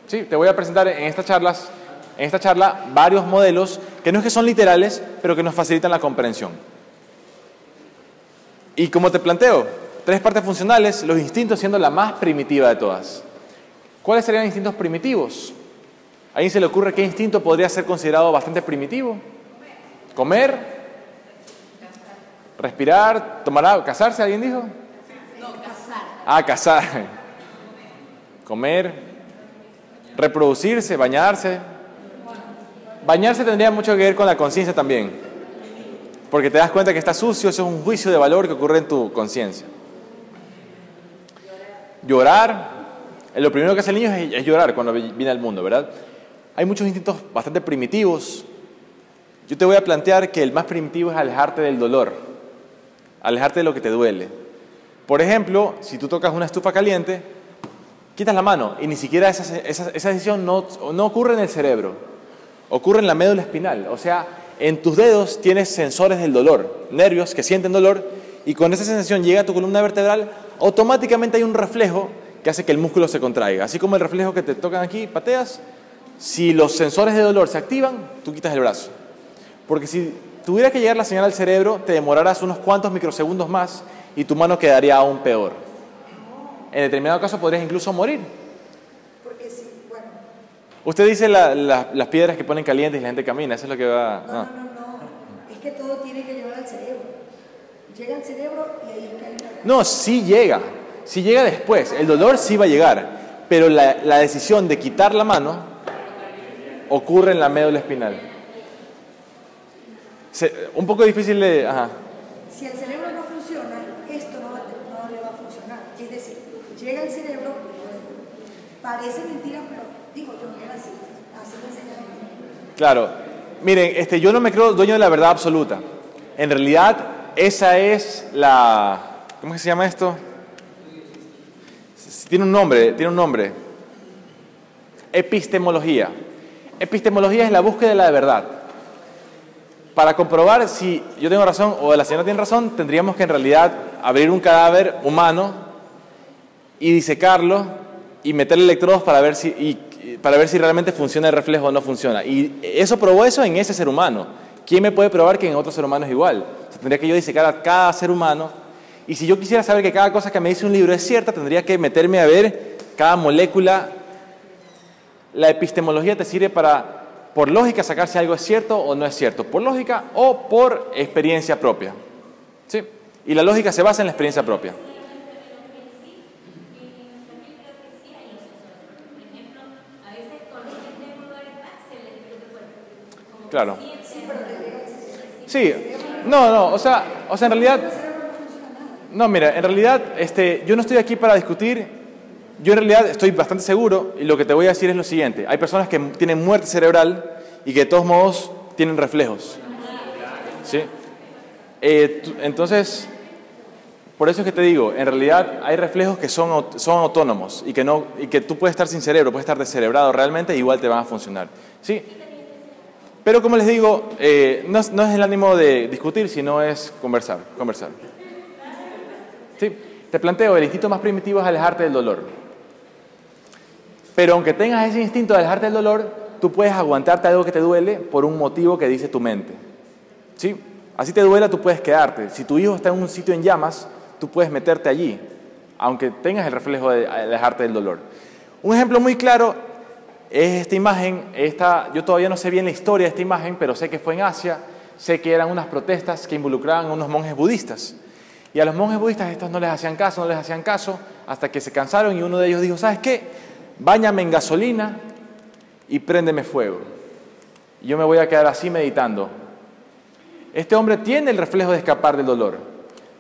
¿Sí? Te voy a presentar en estas charlas, en esta charla varios modelos que no es que son literales, pero que nos facilitan la comprensión. Y como te planteo, tres partes funcionales, los instintos siendo la más primitiva de todas. ¿Cuáles serían instintos primitivos? ¿A alguien se le ocurre qué instinto podría ser considerado bastante primitivo? ¿Comer? ¿Respirar? ¿Tomar agua? ¿Casarse? ¿Alguien dijo? Ah, cazar. Comer. Reproducirse, bañarse. Bañarse tendría mucho que ver con la conciencia también. Porque te das cuenta que está sucio, eso es un juicio de valor que ocurre en tu conciencia. Llorar. eh, Lo primero que hace el niño es, llorar cuando vi- viene al mundo, ¿verdad? Hay muchos instintos bastante primitivos. Yo te voy a plantear que el más primitivo es alejarte del dolor, alejarte de lo que te duele. Por ejemplo, si tú tocas una estufa caliente, quitas la mano y ni siquiera esa, esa, decisión no, no ocurre en el cerebro, ocurre en la médula espinal. O sea, en tus dedos tienes sensores del dolor, nervios que sienten dolor y con esa sensación llega a tu columna vertebral, automáticamente hay un reflejo que hace que el músculo se contraiga. Así como el reflejo que te tocan aquí, pateas, si los sensores de dolor se activan, tú quitas el brazo. Porque si tuviera que llegar la señal al cerebro, te demorarás unos cuantos microsegundos más y tu mano quedaría aún peor. En determinado caso podrías incluso morir. Porque si, bueno, Usted dice la- la- las piedras que ponen calientes y la gente camina, eso es lo que va... no, no. no, no, no, es que todo tiene que llevar al cerebro. llega al cerebro y ahí hay una No, sí llega, sí llega después, el dolor sí va a llegar, pero la, la decisión de quitar la mano ocurre en la médula espinal. Se- un poco difícil de... Ajá. Si el cerebro no funciona, esto no, le va a funcionar. Es decir, llega al cerebro, parece mentira, pero digo, yo no era así. Así me. Claro. Miren, este, yo no me creo dueño de la verdad absoluta. En realidad, esa es la... ¿Cómo se llama esto? Tiene un nombre, tiene un nombre. Epistemología. Epistemología es la búsqueda de la verdad. Para comprobar si yo tengo razón o la señora tiene razón, tendríamos que en realidad abrir un cadáver humano y disecarlo y meterle electrodos para ver si, para ver si realmente funciona el reflejo o no funciona. Y eso probó eso en ese ser humano. ¿Quién me puede probar que en otro ser humano es igual? O sea, tendría que yo disecar a cada ser humano. Y si yo quisiera saber que cada cosa que me dice un libro es cierta, tendría que meterme a ver cada molécula. La epistemología te sirve para, por lógica, sacar si algo es cierto o no es cierto. Por lógica o por experiencia propia. ¿Sí? Y la lógica se basa en la experiencia propia. Claro. Sí, no, no, o sea, o sea, en realidad, no, mira, en realidad, este, yo no estoy aquí para discutir, yo en realidad estoy bastante seguro y lo que te voy a decir es lo siguiente, hay personas que tienen muerte cerebral y que de todos modos tienen reflejos, ¿sí? Eh, entonces, por eso es que te digo, en realidad hay reflejos que son, son autónomos y que, no, y que tú puedes estar sin cerebro, puedes estar descerebrado realmente, igual te van a funcionar, ¿sí? Pero como les digo, eh, no, no es el ánimo de discutir, sino es conversar, conversar. Sí, te planteo, el instinto más primitivo es alejarte del dolor. Pero aunque tengas ese instinto de alejarte del dolor, tú puedes aguantarte algo que te duele por un motivo que dice tu mente. ¿Sí? Así te duela, tú puedes quedarte. Si tu hijo está en un sitio en llamas, tú puedes meterte allí, aunque tengas el reflejo de alejarte del dolor. Un ejemplo muy claro es esta imagen, esta, yo todavía no sé bien la historia de esta imagen, pero sé que fue en Asia, sé que eran unas protestas que involucraban a unos monjes budistas. Y a los monjes budistas estos no les hacían caso, no les hacían caso, hasta que se cansaron y uno de ellos dijo, ¿sabes qué? Báñame en gasolina y préndeme fuego. Yo me voy a quedar así meditando. Este hombre tiene el reflejo de escapar del dolor,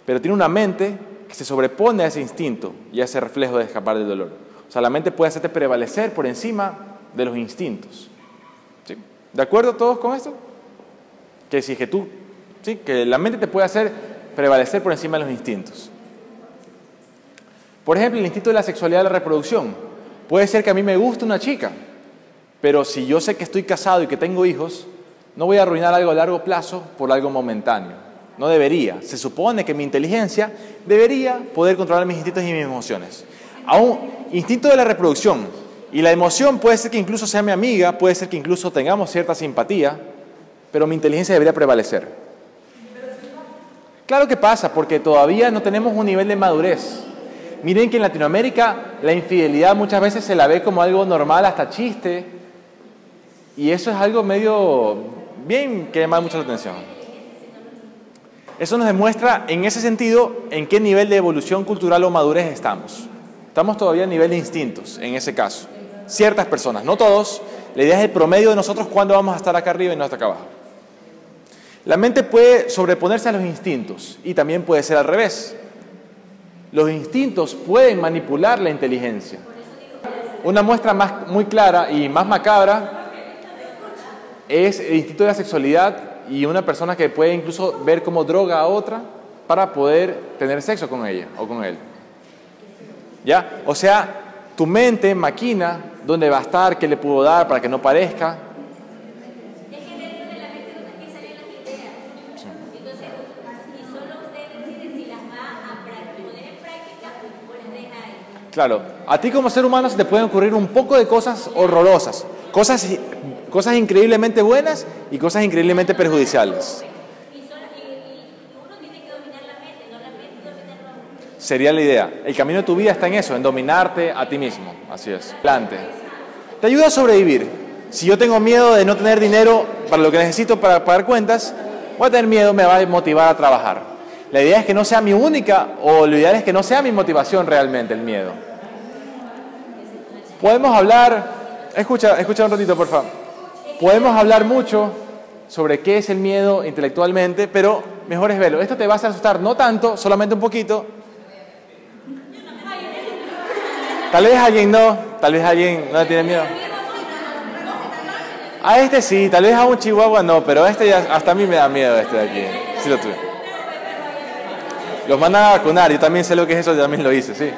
pero tiene una mente que se sobrepone a ese instinto y a ese reflejo de escapar del dolor. O sea, la mente puede hacerte prevalecer por encima de los instintos. ¿Sí? ¿De acuerdo todos con esto? Que si es que tú, ¿sí? que la mente te puede hacer prevalecer por encima de los instintos. Por ejemplo, el instinto de la sexualidad de la reproducción. Puede ser que a mí me guste una chica, pero si yo sé que estoy casado y que tengo hijos, no voy a arruinar algo a largo plazo por algo momentáneo. No debería. Se supone que mi inteligencia debería poder controlar mis instintos y mis emociones. Aún, instinto de la reproducción. Y la emoción puede ser que incluso sea mi amiga, puede ser que incluso tengamos cierta simpatía, pero mi inteligencia debería prevalecer. Claro que pasa, porque todavía no tenemos un nivel de madurez. Miren que en Latinoamérica la infidelidad muchas veces se la ve como algo normal, hasta chiste, y eso es algo medio bien que llama mucho la atención. Eso nos demuestra en ese sentido en qué nivel de evolución cultural o madurez estamos. Estamos todavía a nivel de instintos, en ese caso. Ciertas personas, no todos. La idea es el promedio de nosotros cuándo vamos a estar acá arriba y no hasta acá abajo. La mente puede sobreponerse a los instintos y también puede ser al revés. Los instintos pueden manipular la inteligencia. Una muestra más, muy clara y más macabra es el instinto de la sexualidad y una persona que puede incluso ver como droga a otra para poder tener sexo con ella o con él. ¿Ya? O sea, tu mente maquina dónde va a estar, qué le puedo dar para que no parezca. Es que dentro de la mente no te salen las ideas. Entonces, y solo usted decide si las va a prac- poner en práctica o las deja ahí. Claro, a ti como ser humano se te pueden ocurrir un poco de cosas horrorosas, cosas, cosas increíblemente buenas y cosas increíblemente perjudiciales. Sería la idea. El camino de tu vida está en eso, en dominarte a ti mismo. Así es. Adelante. Te ayuda a sobrevivir. Si yo tengo miedo de no tener dinero para lo que necesito para pagar cuentas, voy a tener miedo, me va a motivar a trabajar. La idea es que no sea mi única o lo ideal es que no sea mi motivación realmente el miedo. Podemos hablar, escucha, escucha un ratito por favor. Podemos hablar mucho sobre qué es el miedo intelectualmente, pero mejor es verlo. Esto te va a asustar no tanto, solamente un poquito. Tal vez alguien no, tal vez alguien no tiene miedo. A este sí, tal vez a un chihuahua no, pero este ya, hasta a mí me da miedo este de aquí. Sí lo tuve. Los mandan a vacunar, yo también sé lo que es eso, yo también lo hice, sí.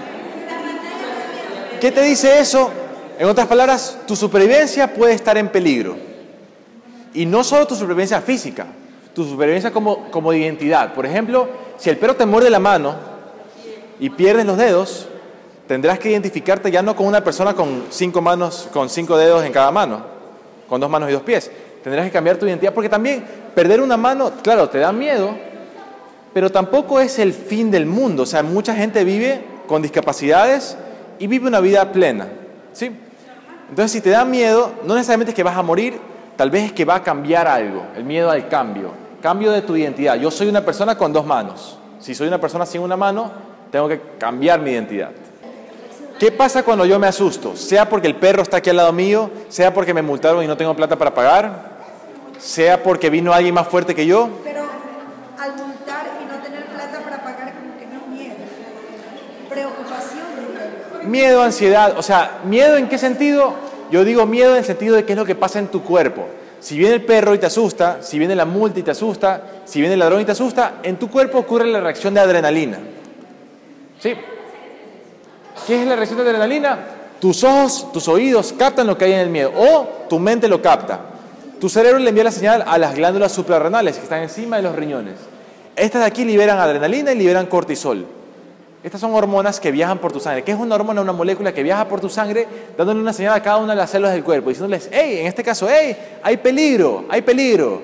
¿Qué te dice eso? En otras palabras, tu supervivencia puede estar en peligro. Y no solo tu supervivencia física, tu supervivencia como, como identidad. Por ejemplo, si el perro te muerde la mano y pierdes los dedos, tendrás que identificarte ya no con una persona con cinco manos, con cinco dedos en cada mano, con dos manos y dos pies. Tendrás que cambiar tu identidad porque también perder una mano, claro, te da miedo, pero tampoco es el fin del mundo. O sea, mucha gente vive con discapacidades y vive una vida plena. ¿sí? Entonces, si te da miedo, no necesariamente es que vas a morir, tal vez es que va a cambiar algo, el miedo al cambio, cambio de tu identidad. Yo soy una persona con dos manos. Si soy una persona sin una mano, tengo que cambiar mi identidad. ¿Qué pasa cuando yo me asusto? Sea porque el perro está aquí al lado mío, sea porque me multaron y no tengo plata para pagar, sea porque vino alguien más fuerte que yo. Pero al multar y no tener plata para pagar, como que no es miedo. Preocupación, diría yo. Miedo, ansiedad, o sea, miedo en qué sentido? Yo digo miedo en el sentido de qué es lo que pasa en tu cuerpo. Si viene el perro y te asusta, si viene la multa y te asusta, si viene el ladrón y te asusta, en tu cuerpo ocurre la reacción de adrenalina. ¿Sí? ¿Qué es la reacción de adrenalina? Tus ojos, tus oídos captan lo que hay en el miedo o tu mente lo capta. Tu cerebro le envía la señal a las glándulas suprarrenales que están encima de los riñones. Estas de aquí liberan adrenalina y liberan cortisol. Estas son hormonas que viajan por tu sangre. ¿Qué es una hormona? Una molécula que viaja por tu sangre, dándole una señal a cada una de las células del cuerpo, diciéndoles, hey, en este caso, hey, hay peligro, hay peligro.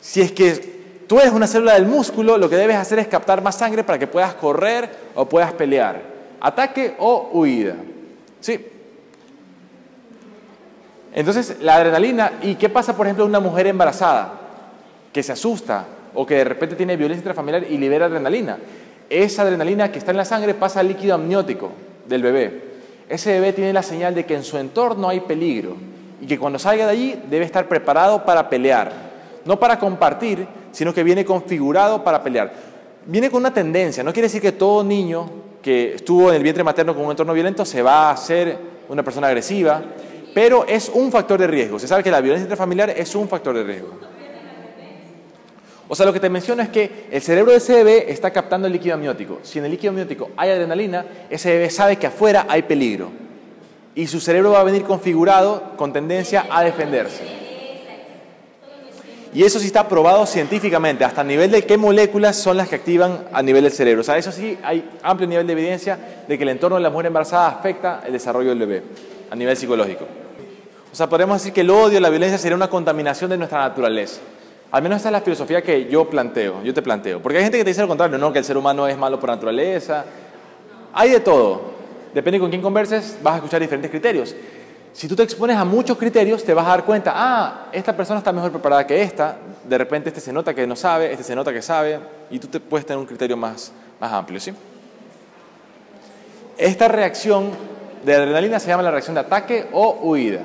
Si es que tú eres una célula del músculo, lo que debes hacer es captar más sangre para que puedas correr o puedas pelear. Ataque o huida. ¿Sí? Entonces, la adrenalina, ¿y qué pasa, por ejemplo, una mujer embarazada que se asusta o que de repente tiene violencia intrafamiliar y libera adrenalina? Esa adrenalina que está en la sangre pasa al líquido amniótico del bebé. Ese bebé tiene la señal de que en su entorno hay peligro y que cuando salga de allí debe estar preparado para pelear. No para compartir, sino que viene configurado para pelear. Viene con una tendencia, no quiere decir que todo niño que estuvo en el vientre materno con un entorno violento se va a hacer una persona agresiva, pero es un factor de riesgo. Se sabe que la violencia intrafamiliar es un factor de riesgo. O sea, lo que te menciono es que el cerebro de ese bebé está captando el líquido amniótico. Si en el líquido amniótico hay adrenalina, ese bebé sabe que afuera hay peligro. Y su cerebro va a venir configurado con tendencia a defenderse. Y eso sí está probado científicamente, hasta a nivel de qué moléculas son las que activan a nivel del cerebro. O sea, eso sí hay amplio nivel de evidencia de que el entorno de la mujer embarazada afecta el desarrollo del bebé a nivel psicológico. O sea, podemos decir que el odio, la violencia sería una contaminación de nuestra naturaleza. Al menos esta es la filosofía que yo planteo, yo te planteo. Porque hay gente que te dice lo contrario, no, que el ser humano es malo por naturaleza. Hay de todo. Depende con quién converses, vas a escuchar diferentes criterios. Si tú te expones a muchos criterios, te vas a dar cuenta, ah, esta persona está mejor preparada que esta, de repente este se nota que no sabe, este se nota que sabe, y tú te puedes tener un criterio más, más amplio, ¿sí? Esta reacción de adrenalina se llama la reacción de ataque o huida.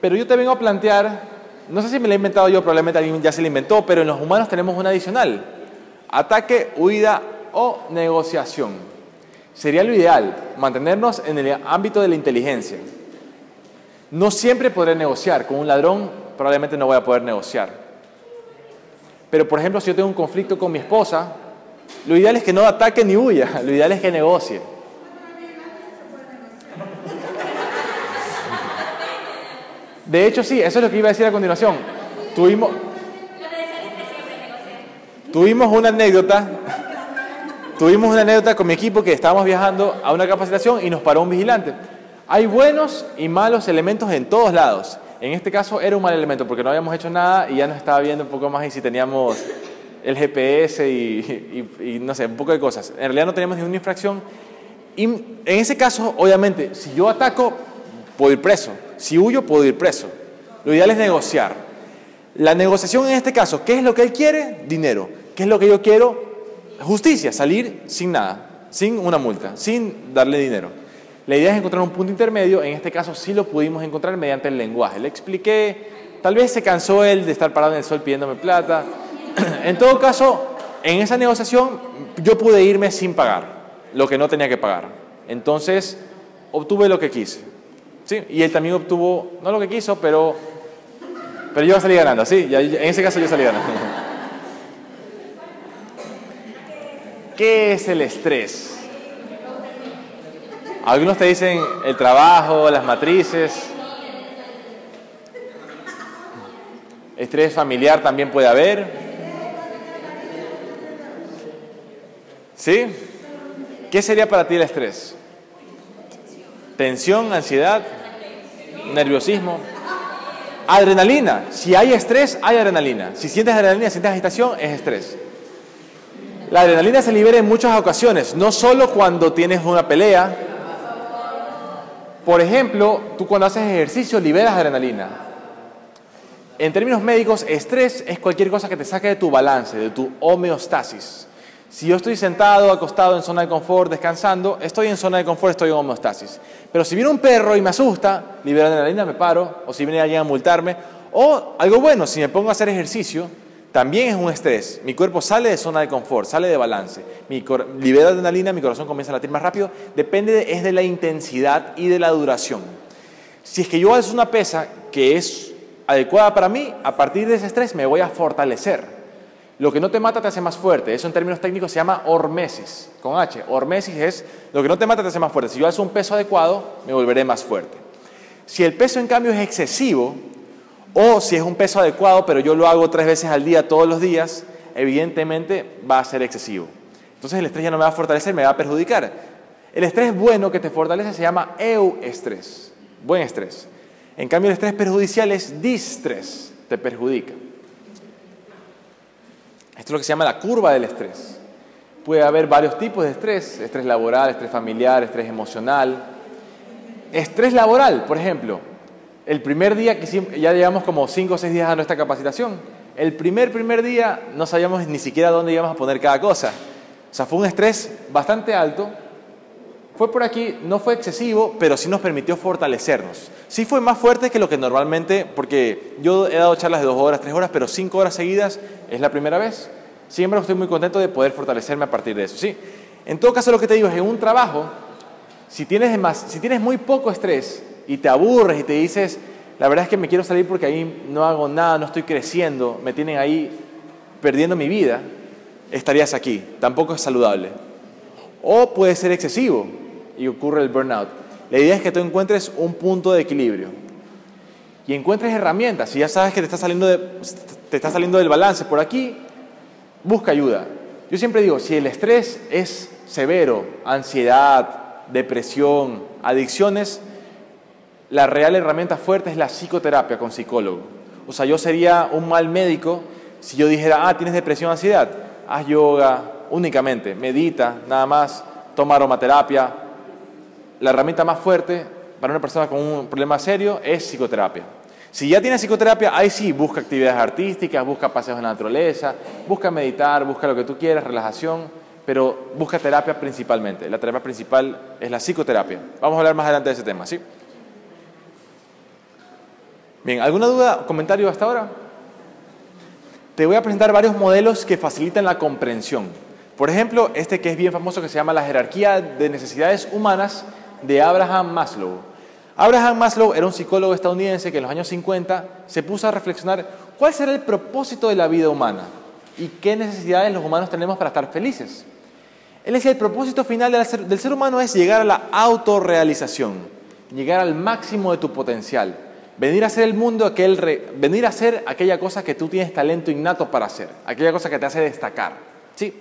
Pero yo te vengo a plantear no sé si me la he inventado yo, probablemente alguien ya se la inventó, pero en los humanos tenemos una adicional. Ataque, huida o negociación. Sería lo ideal, mantenernos en el ámbito de la inteligencia. No siempre podré negociar. Con un ladrón probablemente no voy a poder negociar. Pero, por ejemplo, si yo tengo un conflicto con mi esposa, lo ideal es que no ataque ni huya. Lo ideal es que negocie. De hecho, sí, eso es lo que iba a decir a continuación. Tuvimos, tuvimos una anécdota, tuvimos una anécdota con mi equipo que estábamos viajando a una capacitación y nos paró un vigilante. Hay buenos y malos elementos en todos lados. En este caso era un mal elemento porque no habíamos hecho nada y ya nos estaba viendo un poco más y si teníamos el GPS y, no sé, un poco de cosas. En realidad no teníamos ninguna infracción. Y en ese caso, obviamente, si yo ataco, puedo ir preso. Si huyo, puedo ir preso. Lo ideal es negociar. La negociación en este caso, ¿qué es lo que él quiere? Dinero. ¿Qué ¿Qué es lo que yo quiero? Justicia, salir sin nada, sin una multa, sin darle dinero. La idea es encontrar un punto intermedio, en este caso sí lo pudimos encontrar mediante el lenguaje. Le expliqué, tal vez se cansó él de estar parado en el sol pidiéndome plata. en todo caso, en esa negociación yo pude irme sin pagar lo que no tenía que pagar. Entonces, obtuve lo que quise. ¿Sí? Y él también obtuvo, no lo que quiso, pero, pero yo salí ganando. Sí, en ese caso yo salí ganando. ¿Qué es el estrés? Algunos te dicen el trabajo, las matrices. Estrés familiar también puede haber. ¿Sí? ¿Qué sería para ti el estrés? Tensión, ansiedad, nerviosismo. Adrenalina. Si hay estrés, hay adrenalina. Si sientes adrenalina, sientes agitación, es estrés. La adrenalina se libera en muchas ocasiones, no solo cuando tienes una pelea. Por ejemplo, tú cuando haces ejercicio liberas adrenalina. En términos médicos, estrés es cualquier cosa que te saque de tu balance, de tu homeostasis. Si yo estoy sentado, acostado en zona de confort, descansando, estoy en zona de confort, estoy en homeostasis. Pero si viene un perro y me asusta, libero adrenalina, me paro, o si viene alguien a multarme, o algo bueno, si me pongo a hacer ejercicio, también es un estrés. Mi cuerpo sale de zona de confort, sale de balance. Mi libera adrenalina, mi corazón comienza a latir más rápido. Depende de, es de la intensidad y de la duración. Si es que yo hago una pesa que es adecuada para mí, a partir de ese estrés me voy a fortalecer. Lo que no te mata te hace más fuerte. Eso en términos técnicos se llama hormesis, con H. Hormesis es lo que no te mata te hace más fuerte. Si yo hago un peso adecuado, me volveré más fuerte. Si el peso en cambio es excesivo, o si es un peso adecuado, pero yo lo hago tres veces al día, todos los días, evidentemente va a ser excesivo. Entonces el estrés ya no me va a fortalecer, me va a perjudicar. El estrés bueno que te fortalece se llama euestrés, buen estrés. En cambio el estrés perjudicial es distrés, te perjudica. Esto es lo que se llama la curva del estrés. Puede haber varios tipos de estrés, estrés laboral, estrés familiar, estrés emocional. Estrés laboral, por ejemplo, el primer día que ya llevamos como 5 o 6 días a nuestra capacitación, el primer, primer día no sabíamos ni siquiera dónde íbamos a poner cada cosa. O sea, fue un estrés bastante alto. Fue por aquí, no fue excesivo, pero sí nos permitió fortalecernos. Sí fue más fuerte que lo que normalmente, porque yo he dado charlas de dos horas, tres horas, pero cinco horas seguidas es la primera vez. Siempre estoy muy contento de poder fortalecerme a partir de eso. Sí. En todo caso, lo que te digo es, en un trabajo, si tienes, más, si tienes muy poco estrés, y te aburres y te dices, la verdad es que me quiero salir porque ahí no hago nada, no estoy creciendo, me tienen ahí perdiendo mi vida, estarías aquí. Tampoco es saludable. O puede ser excesivo y ocurre el burnout. La idea es que tú encuentres un punto de equilibrio y encuentres herramientas. Si ya sabes que te está saliendo, te está saliendo del balance por aquí, busca ayuda. Yo siempre digo, si el estrés es severo, ansiedad, depresión, adicciones, la real herramienta fuerte es la psicoterapia con psicólogo. O sea, yo sería un mal médico si yo dijera, ah, tienes depresión, ansiedad, haz yoga únicamente, medita, nada más, toma aromaterapia. La herramienta más fuerte para una persona con un problema serio es psicoterapia. Si ya tienes psicoterapia, ahí sí, busca actividades artísticas, busca paseos en la naturaleza, busca meditar, busca lo que tú quieras, relajación, pero busca terapia principalmente. La terapia principal es la psicoterapia. Vamos a hablar más adelante de ese tema, ¿sí? Bien, ¿alguna duda, comentario hasta ahora? Te voy a presentar varios modelos que facilitan la comprensión. Por ejemplo, este que es bien famoso que se llama la jerarquía de necesidades humanas de Abraham Maslow. Abraham Maslow era un psicólogo estadounidense que en los años 50 se puso a reflexionar cuál será el propósito de la vida humana y qué necesidades los humanos tenemos para estar felices. Él decía, el propósito final del ser, humano es llegar a la autorrealización, llegar al máximo de tu potencial Venir a hacer el mundo, aquel venir a hacer aquella cosa que tú tienes talento innato para hacer, aquella cosa que te hace destacar. ¿sí?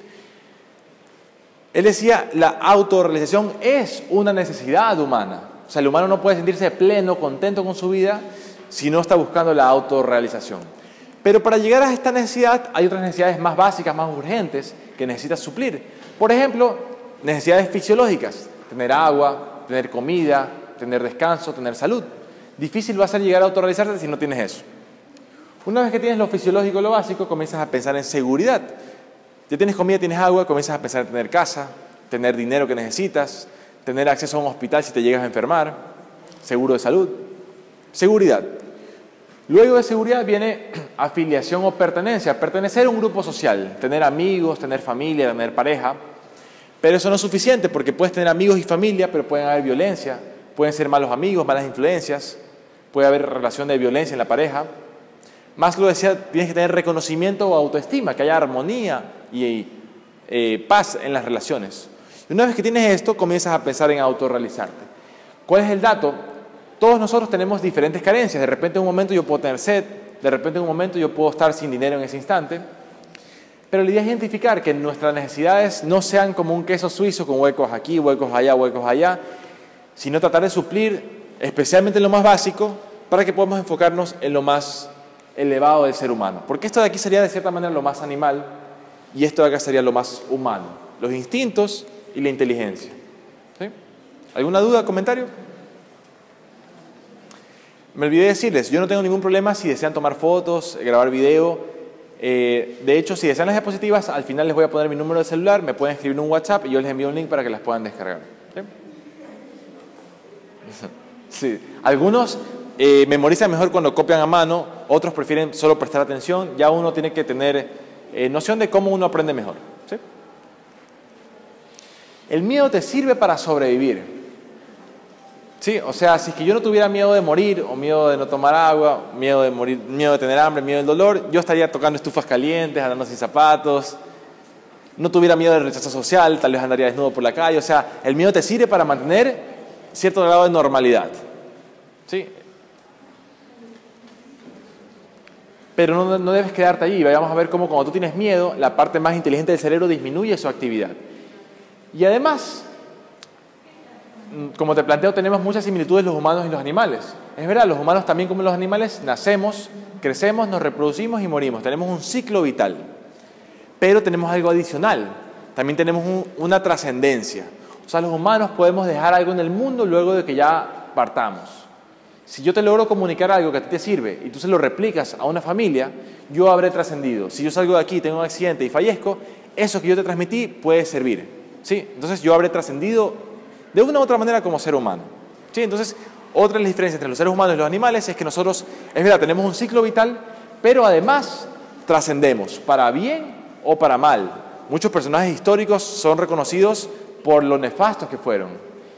Él decía, la autorrealización es una necesidad humana. O sea, el humano no puede sentirse pleno, contento con su vida si no está buscando la autorrealización. Pero para llegar a esta necesidad hay otras necesidades más básicas, más urgentes que necesitas suplir. Por ejemplo, necesidades fisiológicas, tener agua, tener comida, tener descanso, tener salud. Difícil va a ser llegar a autorrealizarte si no tienes eso. Una vez que tienes lo fisiológico, lo básico, comienzas a pensar en seguridad. Ya tienes comida, tienes agua, comienzas a pensar en tener casa, tener dinero que necesitas, tener acceso a un hospital si te llegas a enfermar, seguro de salud, seguridad. Luego de seguridad viene afiliación o pertenencia, pertenecer a un grupo social, tener amigos, tener familia, tener pareja. Pero eso no es suficiente porque puedes tener amigos y familia, pero pueden haber violencia, pueden ser malos amigos, malas influencias, puede haber relación de violencia en la pareja. Más lo decía, tienes que tener reconocimiento o autoestima, que haya armonía y eh, paz en las relaciones. Y una vez que tienes esto, comienzas a pensar en autorrealizarte. ¿Cuál es el dato? Todos nosotros tenemos diferentes carencias. De repente en un momento yo puedo tener sed, de repente en un momento yo puedo estar sin dinero en ese instante. Pero la idea es identificar que nuestras necesidades no sean como un queso suizo con huecos aquí, huecos allá, huecos allá, sino tratar de suplir especialmente en lo más básico para que podamos enfocarnos en lo más elevado del ser humano. Porque esto de aquí sería de cierta manera lo más animal y esto acá sería lo más humano. Los instintos y la inteligencia. ¿Alguna duda, comentario? Me olvidé decirles, yo no tengo ningún problema si desean tomar fotos, grabar video. Eh, de hecho, si desean las diapositivas, al final les voy a poner mi número de celular, me pueden escribir un WhatsApp y yo les envío un link para que las puedan descargar. ¿Sí? Algunos eh, memorizan mejor cuando copian a mano, otros prefieren solo prestar atención, ya uno tiene que tener eh, noción de cómo uno aprende mejor. El miedo te sirve para sobrevivir. Sí, o sea, si es que yo no tuviera miedo de morir, o miedo de no tomar agua, miedo de morir, miedo de tener hambre, miedo del dolor, yo estaría tocando estufas calientes, andando sin zapatos, no tuviera miedo del rechazo social, tal vez andaría desnudo por la calle, o sea, el miedo te sirve para mantener cierto grado de normalidad. ¿Sí? Pero no, no debes quedarte allí, vamos a ver cómo cuando tú tienes miedo, la parte más inteligente del cerebro disminuye su actividad. Y además, Mm, como te planteo, tenemos muchas similitudes los humanos y los animales. Es verdad, los humanos también como los animales nacemos, crecemos, nos reproducimos y morimos. Tenemos un ciclo vital. Pero tenemos algo adicional. También tenemos una trascendencia. O sea, los humanos podemos dejar algo en el mundo luego de que ya partamos. Si yo te logro comunicar algo que a ti te sirve y tú se lo replicas a una familia, yo habré trascendido. Si yo salgo de aquí, tengo un accidente y fallezco, eso que yo te transmití puede servir. ¿Sí? Entonces yo habré trascendido de una u otra manera como ser humano. ¿Sí? Entonces, otra de las diferencias entre los seres humanos y los animales es que nosotros, es verdad, tenemos un ciclo vital, pero además trascendemos, para bien o para mal. Muchos personajes históricos son reconocidos por lo nefastos que fueron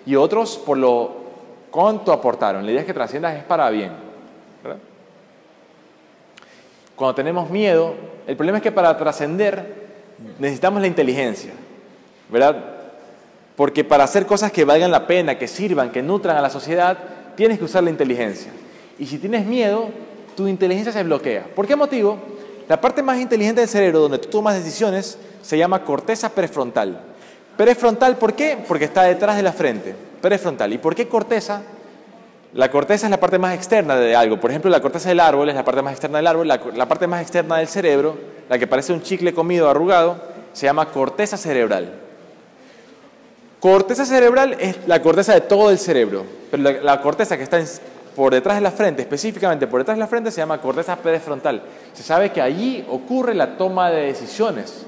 y otros por lo cuánto aportaron. La idea es que trasciendas es para bien. Cuando tenemos miedo, el problema es que para trascender necesitamos la inteligencia, ¿verdad? Porque para hacer cosas que valgan la pena, que sirvan, que nutran a la sociedad, tienes que usar la inteligencia. Y si tienes miedo, tu inteligencia se bloquea. ¿Por qué motivo? La parte más inteligente del cerebro donde tú tomas decisiones se llama corteza prefrontal. Prefrontal, ¿por qué? Porque está detrás de la frente. Prefrontal. ¿Y por qué corteza? La corteza es la parte más externa de algo. Por ejemplo, la corteza del árbol es la parte más externa del árbol. La, parte más externa del cerebro, la que parece un chicle comido arrugado, se llama corteza cerebral. Corteza cerebral es la corteza de todo el cerebro, pero la, corteza que está por detrás de la frente, específicamente por detrás de la frente, se llama corteza prefrontal. Se sabe que allí ocurre la toma de decisiones,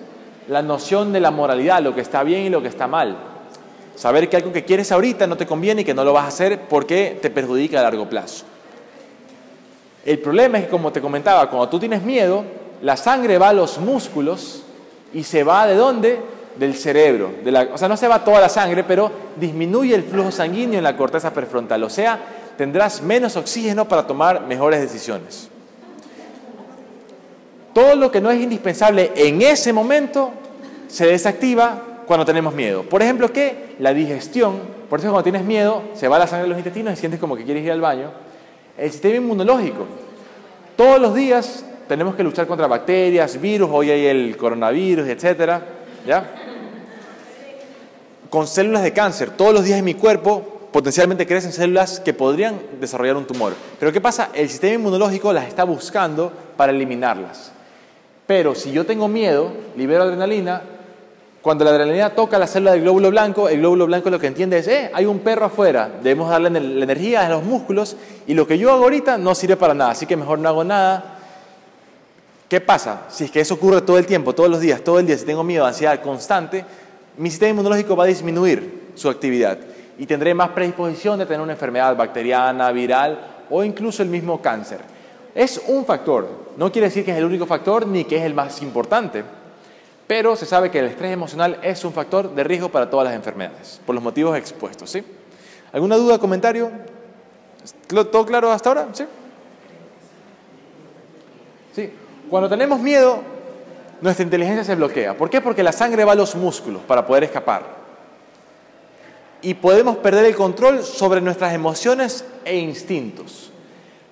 la noción de la moralidad, lo que está bien y lo que está mal. Saber que algo que quieres ahorita no te conviene y que no lo vas a hacer porque te perjudica a largo plazo. El problema es que, como te comentaba, cuando tú tienes miedo, la sangre va a los músculos y se va de dónde? del cerebro. De la, o sea, no se va toda la sangre, pero disminuye el flujo sanguíneo en la corteza prefrontal. O sea, tendrás menos oxígeno para tomar mejores decisiones. Todo lo que no es indispensable en ese momento se desactiva cuando tenemos miedo. Por ejemplo, ¿qué? La digestión. Por eso cuando tienes miedo, se va la sangre a los intestinos y sientes como que quieres ir al baño. El sistema inmunológico. Todos los días tenemos que luchar contra bacterias, virus, hoy hay el coronavirus, etcétera. ¿Ya? con células de cáncer. Todos los días en mi cuerpo potencialmente crecen células que podrían desarrollar un tumor. Pero ¿qué pasa? El sistema inmunológico las está buscando para eliminarlas. Pero si yo tengo miedo, libero adrenalina, cuando la adrenalina toca la célula del glóbulo blanco, el glóbulo blanco lo que entiende es, eh, hay un perro afuera, debemos darle la energía a los músculos y lo que yo hago ahorita no sirve para nada, así que mejor no hago nada ¿Qué pasa? Si es que eso ocurre todo el tiempo, todos los días, todo el día, si tengo miedo, ansiedad constante, mi sistema inmunológico va a disminuir su actividad y tendré más predisposición de tener una enfermedad bacteriana, viral o incluso el mismo cáncer. Es un factor, no quiere decir que es el único factor ni que es el más importante, pero se sabe que el estrés emocional es un factor de riesgo para todas las enfermedades, por los motivos expuestos. ¿sí? ¿Alguna duda, comentario? ¿Todo claro hasta ahora? ¿Sí? ¿Sí? Cuando tenemos miedo, nuestra inteligencia se bloquea. ¿Por qué? Porque la sangre va a los músculos para poder escapar. Y podemos perder el control sobre nuestras emociones e instintos.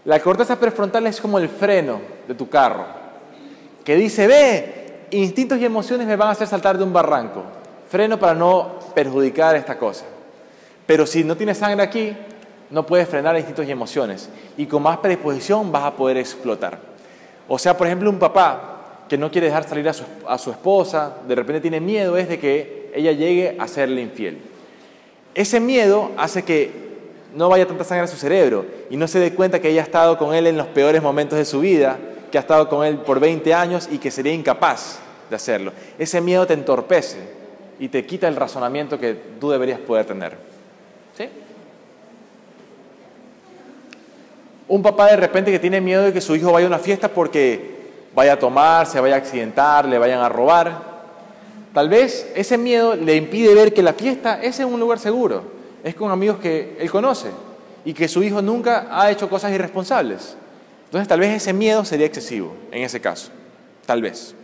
La corteza prefrontal es como el freno de tu carro, que dice, ve, instintos y emociones me van a hacer saltar de un barranco. Freno para no perjudicar esta cosa. Pero si no tienes sangre aquí, no puedes frenar instintos y emociones. Y con más predisposición vas a poder explotar. O sea, por ejemplo, un papá que no quiere dejar salir a su, esposa, de repente tiene miedo, es de que ella llegue a serle infiel. Ese miedo hace que no vaya tanta sangre a su cerebro y no se dé cuenta que ella ha estado con él en los peores momentos de su vida, que ha estado con él por 20 años y que sería incapaz de hacerlo. Ese miedo te entorpece y te quita el razonamiento que tú deberías poder tener. ¿Sí? Un papá de repente que tiene miedo de que su hijo vaya a una fiesta porque vaya a tomar, se vaya a accidentar, le vayan a robar. Tal vez ese miedo le impide ver que la fiesta es en un lugar seguro, es con amigos que él conoce y que su hijo nunca ha hecho cosas irresponsables. Entonces tal vez ese miedo sería excesivo en ese caso, tal vez.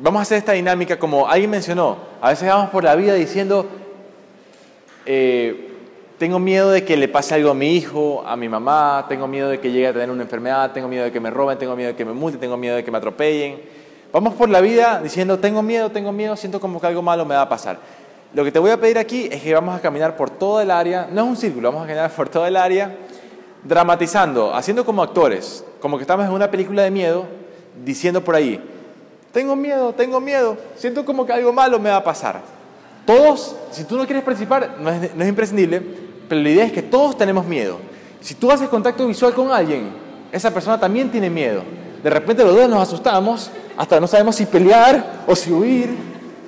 Vamos a hacer esta dinámica como alguien mencionó, a veces vamos por la vida diciendo, eh, tengo miedo de que le pase algo a mi hijo, a mi mamá, tengo miedo de que llegue a tener una enfermedad, tengo miedo de que me roben, tengo miedo de que me multen, tengo miedo de que me atropellen. Vamos por la vida diciendo, tengo miedo, tengo miedo, siento como que algo malo me va a pasar. Lo que te voy a pedir aquí es que vamos a caminar por todo el área, no es un círculo, vamos a caminar por todo el área, dramatizando, haciendo como actores, como que estamos en una película de miedo, diciendo por ahí, tengo miedo, tengo miedo, siento como que algo malo me va a pasar. Todos, si tú no quieres participar, no es, no es imprescindible, pero la idea es que todos tenemos miedo. Si tú haces contacto visual con alguien, esa persona también tiene miedo. De repente los dos nos asustamos, hasta no sabemos si pelear o si huir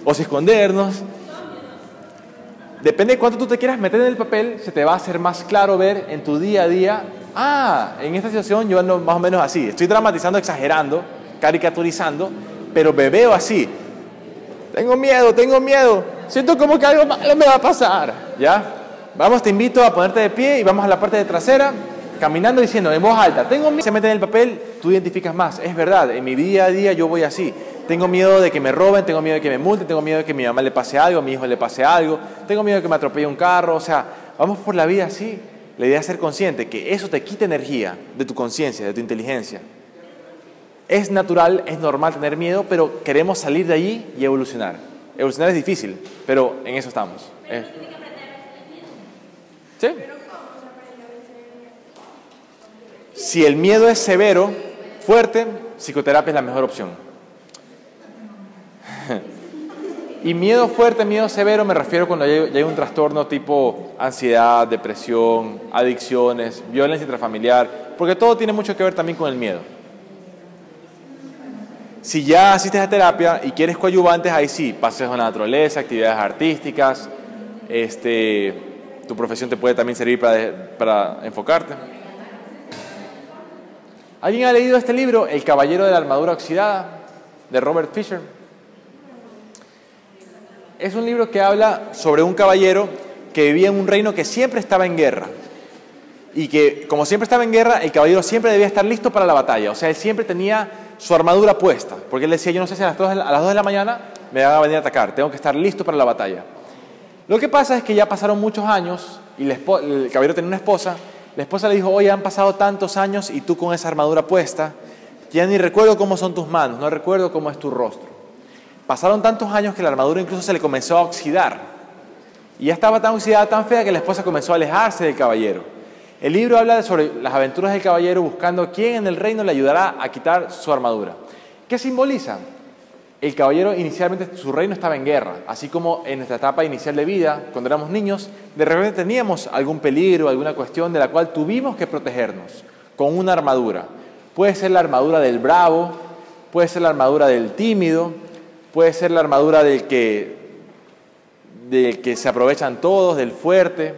o si escondernos. Depende de cuánto tú te quieras meter en el papel, se te va a hacer más claro ver en tu día a día, ah, en esta situación yo ando más o menos así, estoy dramatizando, exagerando, caricaturizando, pero me veo así. Tengo miedo, tengo miedo, siento como que algo malo me va a pasar, ¿ya? Vamos, te invito a ponerte de pie y vamos a la parte de trasera, caminando diciendo en voz alta, tengo miedo, se mete en el papel, tú identificas más, es verdad, en mi día a día yo voy así, tengo miedo de que me roben, tengo miedo de que me multen, tengo miedo de que a mi mamá le pase algo, a mi hijo le pase algo, tengo miedo de que me atropelle un carro, o sea, vamos por la vida así. La idea es ser consciente, que eso te quita energía de tu conciencia, de tu inteligencia. Es natural, es normal tener miedo, pero queremos salir de allí y evolucionar. Evolucionar es difícil, pero en eso estamos. Eh. ¿Sí? Si el miedo es severo, fuerte, psicoterapia es la mejor opción. Y miedo fuerte, miedo severo, me refiero cuando ya hay un trastorno tipo ansiedad, depresión, adicciones, violencia intrafamiliar, porque todo tiene mucho que ver también con el miedo. Si ya asistes a terapia y quieres coadyuvantes, ahí sí, pases a la naturaleza, actividades artísticas, este, tu profesión te puede también servir para, para enfocarte. ¿Alguien ha leído este libro, El Caballero de la Armadura Oxidada, de Robert Fisher? Es un libro que habla sobre un caballero que vivía en un reino que siempre estaba en guerra. Y que, como siempre estaba en guerra, el caballero siempre debía estar listo para la batalla. O sea, él siempre tenía su armadura puesta. Porque él decía, yo no sé si a las 2 de la, a las 2 de la mañana me van a venir a atacar. Tengo que estar listo para la batalla. Lo que pasa es que ya pasaron muchos años y el caballero tenía una esposa. La esposa le dijo, oye, han pasado tantos años y tú con esa armadura puesta, ya ni recuerdo cómo son tus manos, no recuerdo cómo es tu rostro. Pasaron tantos años que la armadura incluso se le comenzó a oxidar. Y ya estaba tan oxidada, tan fea, que la esposa comenzó a alejarse del caballero. El libro habla sobre las aventuras del caballero buscando quién en el reino le ayudará a quitar su armadura. ¿Qué simboliza? El caballero inicialmente su reino estaba en guerra, así como en nuestra etapa inicial de vida, cuando éramos niños, de repente teníamos algún peligro, alguna cuestión de la cual tuvimos que protegernos con una armadura. Puede ser la armadura del bravo, puede ser la armadura del tímido, puede ser la armadura del que, del que se aprovechan todos, del fuerte,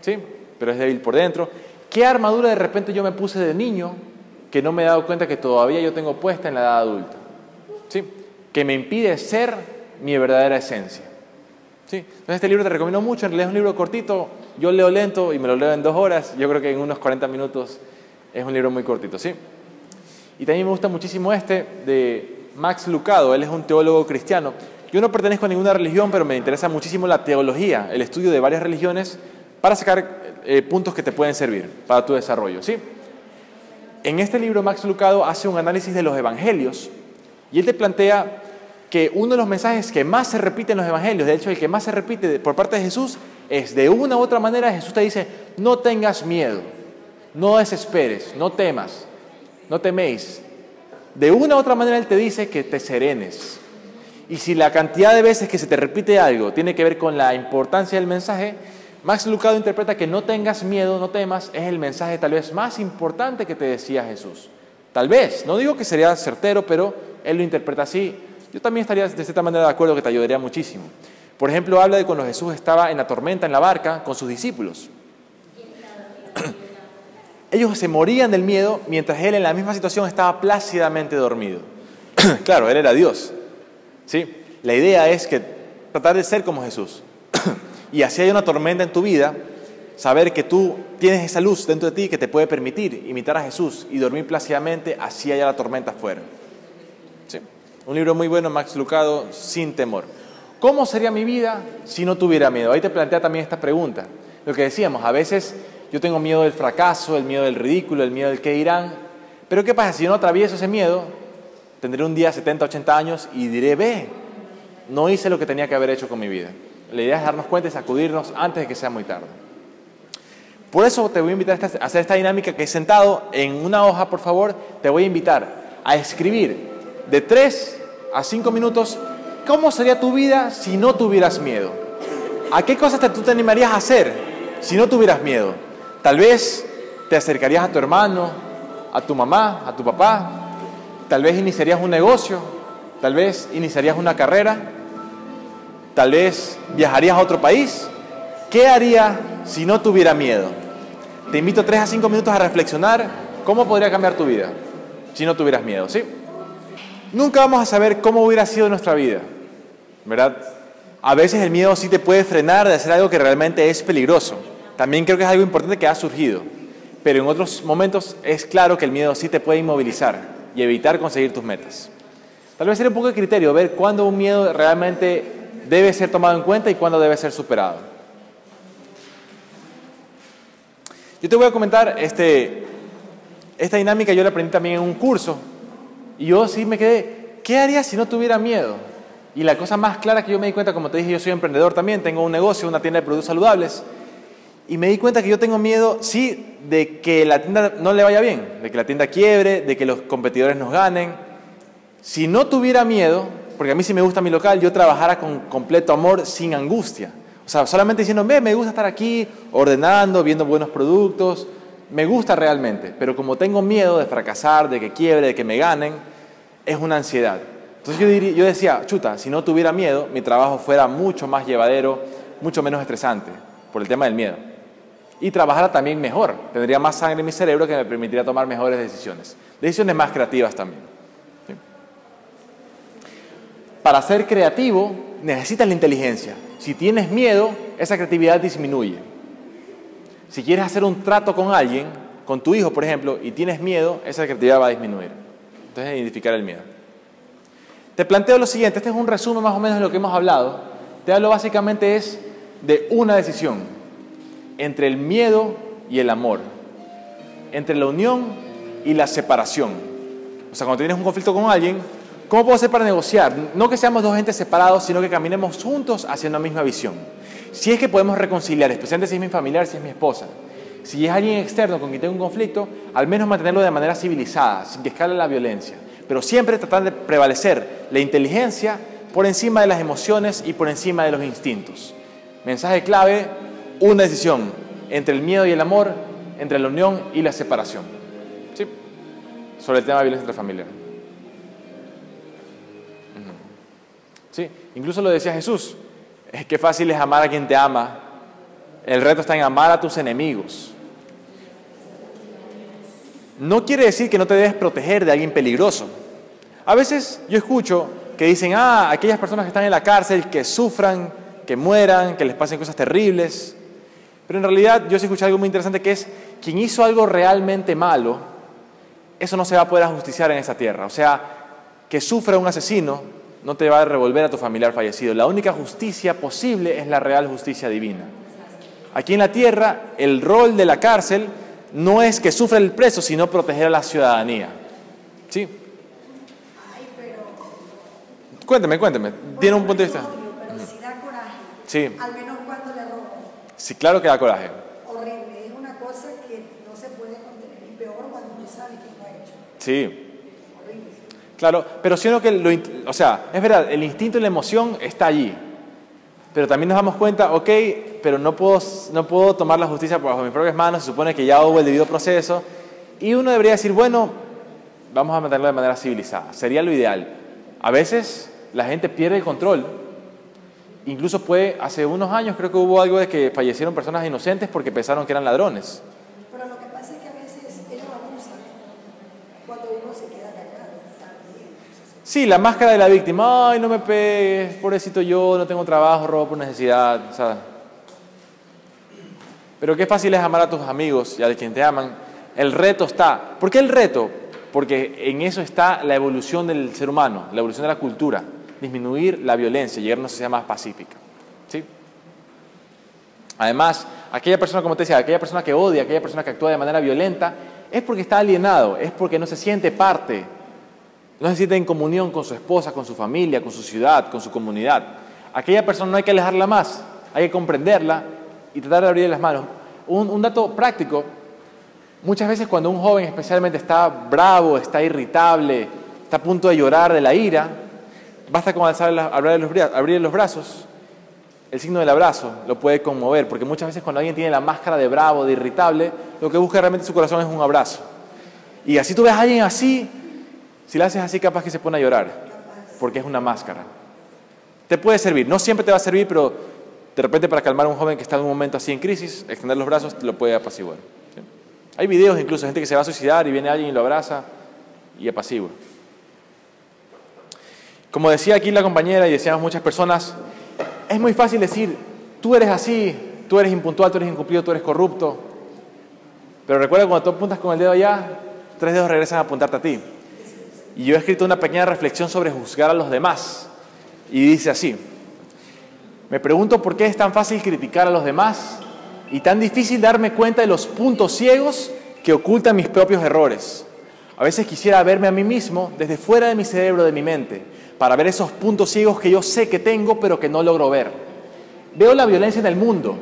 ¿sí? pero es débil por dentro. ¿Qué armadura de repente yo me puse de niño que no me he dado cuenta que todavía yo tengo puesta en la edad adulta? ¿Sí? Que me impide ser mi verdadera esencia. ¿Sí? Entonces este libro te recomiendo mucho, en realidad es un libro cortito, yo leo lento y me lo leo en dos horas, yo creo que en unos 40 minutos es un libro muy cortito, ¿sí? Y también me gusta muchísimo este de Max Lucado, él es un teólogo cristiano. Yo no pertenezco a ninguna religión, pero me interesa muchísimo la teología, el estudio de varias religiones para sacar eh, puntos que te pueden servir para tu desarrollo, ¿sí? En este libro Max Lucado hace un análisis de los evangelios y él te plantea que uno de los mensajes que más se repite en los evangelios, de hecho el que más se repite por parte de Jesús, es de una u otra manera Jesús te dice, no tengas miedo, no desesperes, no temas, no teméis. De una u otra manera Él te dice que te serenes. Y si la cantidad de veces que se te repite algo tiene que ver con la importancia del mensaje, Max Lucado interpreta que no tengas miedo, no temas, es el mensaje tal vez más importante que te decía Jesús. Tal vez, no digo que sería certero, pero Él lo interpreta así yo también estaría de cierta manera de acuerdo que te ayudaría muchísimo. Por ejemplo, habla de cuando Jesús estaba en la tormenta, en la barca, con sus discípulos. Ellos se morían del miedo mientras él en la misma situación estaba plácidamente dormido. claro, él era Dios. ¿sí? La idea es que tratar de ser como Jesús. y así hay una tormenta en tu vida, saber que tú tienes esa luz dentro de ti que te puede permitir imitar a Jesús y dormir plácidamente, así haya la tormenta afuera. Un libro muy bueno, Max Lucado, Sin temor. ¿Cómo sería mi vida si no tuviera miedo? Ahí te plantea también esta pregunta. Lo que decíamos, a veces yo tengo miedo del fracaso, el miedo del ridículo, el miedo del que dirán. Pero ¿qué pasa si yo no atravieso ese miedo? Tendré un día 70, 80 años y diré, ve, no hice lo que tenía que haber hecho con mi vida. La idea es darnos cuenta y sacudirnos antes de que sea muy tarde. Por eso te voy a invitar a hacer esta dinámica que he sentado en una hoja, por favor, te voy a invitar a escribir de tres a cinco minutos, ¿cómo sería tu vida si no tuvieras miedo? ¿A qué cosas te, tú te animarías a hacer si no tuvieras miedo? Tal vez te acercarías a tu hermano, a tu mamá, a tu papá, tal vez iniciarías un negocio, tal vez iniciarías una carrera, tal vez viajarías a otro país. ¿Qué haría si no tuviera miedo? Te invito tres a cinco minutos a reflexionar cómo podría cambiar tu vida si no tuvieras miedo, ¿sí? Nunca vamos a saber cómo hubiera sido nuestra vida, ¿verdad? A veces el miedo sí te puede frenar de hacer algo que realmente es peligroso. También creo que es algo importante que ha surgido. Pero en otros momentos es claro que el miedo sí te puede inmovilizar y evitar conseguir tus metas. Tal vez sería un poco de criterio ver cuándo un miedo realmente debe ser tomado en cuenta y cuándo debe ser superado. Yo te voy a comentar este, esta dinámica, yo la aprendí también en un curso y yo sí me quedé, ¿qué haría si no tuviera miedo? Y la cosa más clara que yo me di cuenta, como te dije, yo soy emprendedor también, tengo un negocio, una tienda de productos saludables, y me di cuenta que yo tengo miedo, sí, de que la tienda no le vaya bien, de que la tienda quiebre, de que los competidores nos ganen. Si no tuviera miedo, porque a mí sí me gusta mi local, yo trabajara con completo amor, sin angustia. O sea, solamente diciendo, me gusta estar aquí ordenando, viendo buenos productos, me gusta realmente, pero como tengo miedo de fracasar, de que quiebre, de que me ganen, es una ansiedad. Entonces yo, yo decía, chuta, si no tuviera miedo, mi trabajo fuera mucho más llevadero, mucho menos estresante, por el tema del miedo. Y trabajara también mejor, tendría más sangre en mi cerebro que me permitiría tomar mejores decisiones, decisiones más creativas también. Para ser creativo necesitas la inteligencia. Si tienes miedo, esa creatividad disminuye. Si quieres hacer un trato con alguien, con tu hijo, por ejemplo, y tienes miedo, esa creatividad va a disminuir. Entonces, identificar el miedo. Te planteo lo siguiente, este es un resumen más o menos de lo que hemos hablado. Te hablo básicamente es de una decisión entre el miedo y el amor, entre la unión y la separación. O sea, cuando tienes un conflicto con alguien, ¿cómo puedo hacer para negociar? No que seamos dos gentes separados, sino que caminemos juntos hacia una misma visión. Si es que podemos reconciliar, especialmente si es mi familiar, si es mi esposa, si es alguien externo con quien tengo un conflicto, al menos mantenerlo de manera civilizada, sin que escale la violencia. Pero siempre tratar de prevalecer la inteligencia por encima de las emociones y por encima de los instintos. Mensaje clave, una decisión entre el miedo y el amor, entre la unión y la separación. Sobre el tema de violencia intrafamiliar. Sí, incluso lo decía Jesús. Es que fácil es amar a quien te ama. El reto está en amar a tus enemigos. No quiere decir que no te debes proteger de alguien peligroso. A veces yo escucho que dicen, ah, aquellas personas que están en la cárcel, que sufran, que mueran, que les pasen cosas terribles. Pero en realidad yo sí escuché algo muy interesante que es, quien hizo algo realmente malo, eso no se va a poder ajusticiar en esa tierra. O sea, que sufra un asesino no te va a revolver a tu familiar fallecido. La única justicia posible es la real justicia divina. Aquí en la tierra, el rol de la cárcel no es que sufra el preso, sino proteger a la ciudadanía. ¿Sí? Ay, pero. Cuénteme, cuénteme. Tiene un punto de vista. Sí. Al menos cuando le roban. Sí, claro que da coraje. Horrible. Es una cosa que no se puede contener. Y peor cuando no sabe quién lo ha hecho. Sí. Horrible. Claro, pero siento que lo, o sea, es verdad, el instinto y la emoción está allí. Pero también nos damos cuenta, ok, pero no puedo, no puedo tomar la justicia bajo mis propias manos, se supone que ya hubo el debido proceso. Y uno debería decir, bueno, vamos a mantenerlo de manera civilizada. Sería lo ideal. A veces la gente pierde el control. Incluso puede, hace unos años creo que hubo algo de que fallecieron personas inocentes porque pensaron que eran ladrones. Pero lo que pasa es que a veces ellos abusan cuando uno se queda callado. También. Sí, la máscara de la víctima. Ay, no me pegues, pobrecito yo, no tengo trabajo, robo por necesidad. o sea. Pero qué fácil es amar a tus amigos y a quien te aman. El reto está. ¿Por qué el reto? Porque en eso está la evolución del ser humano, la evolución de la cultura. Disminuir la violencia, llegar a una sociedad más pacífica. ¿Sí? Además, aquella persona, como te decía, aquella persona que odia, aquella persona que actúa de manera violenta, es porque está alienado, es porque no se siente parte no se siente en comunión con su esposa, con su familia, con su ciudad, con su comunidad. Aquella persona no hay que alejarla más, hay que comprenderla y tratar de abrirle las manos. Un, un dato práctico, muchas veces cuando un joven especialmente está bravo, está irritable, está a punto de llorar de la ira, basta con alzar la- abrir los, abrir los brazos, el signo del abrazo lo puede conmover, porque muchas veces cuando alguien tiene la máscara de bravo, de irritable, lo que busca realmente en su corazón es un abrazo. Y así tú ves a alguien así, si le haces así, capaz que se pone a llorar, porque es una máscara. Te puede servir, no siempre te va a servir, pero de repente para calmar a un joven que está en un momento así en crisis, extender los brazos lo puede apaciguar. Hay videos incluso gente que se va a suicidar y viene alguien y lo abraza y apacigua. Como decía aquí la compañera y decíamos muchas personas, es muy fácil decir, tú eres así, tú eres impuntual, tú eres incumplido, tú eres corrupto. Pero recuerda cuando tú apuntas con el dedo allá, tres dedos regresan a apuntarte a ti. Y yo he escrito una pequeña reflexión sobre juzgar a los demás. Y dice así, me pregunto por qué es tan fácil criticar a los demás y tan difícil darme cuenta de los puntos ciegos que ocultan mis propios errores. A veces quisiera verme a mí mismo desde fuera de mi cerebro, de mi mente, para ver esos puntos ciegos que yo sé que tengo pero que no logro ver. Veo la violencia en el mundo,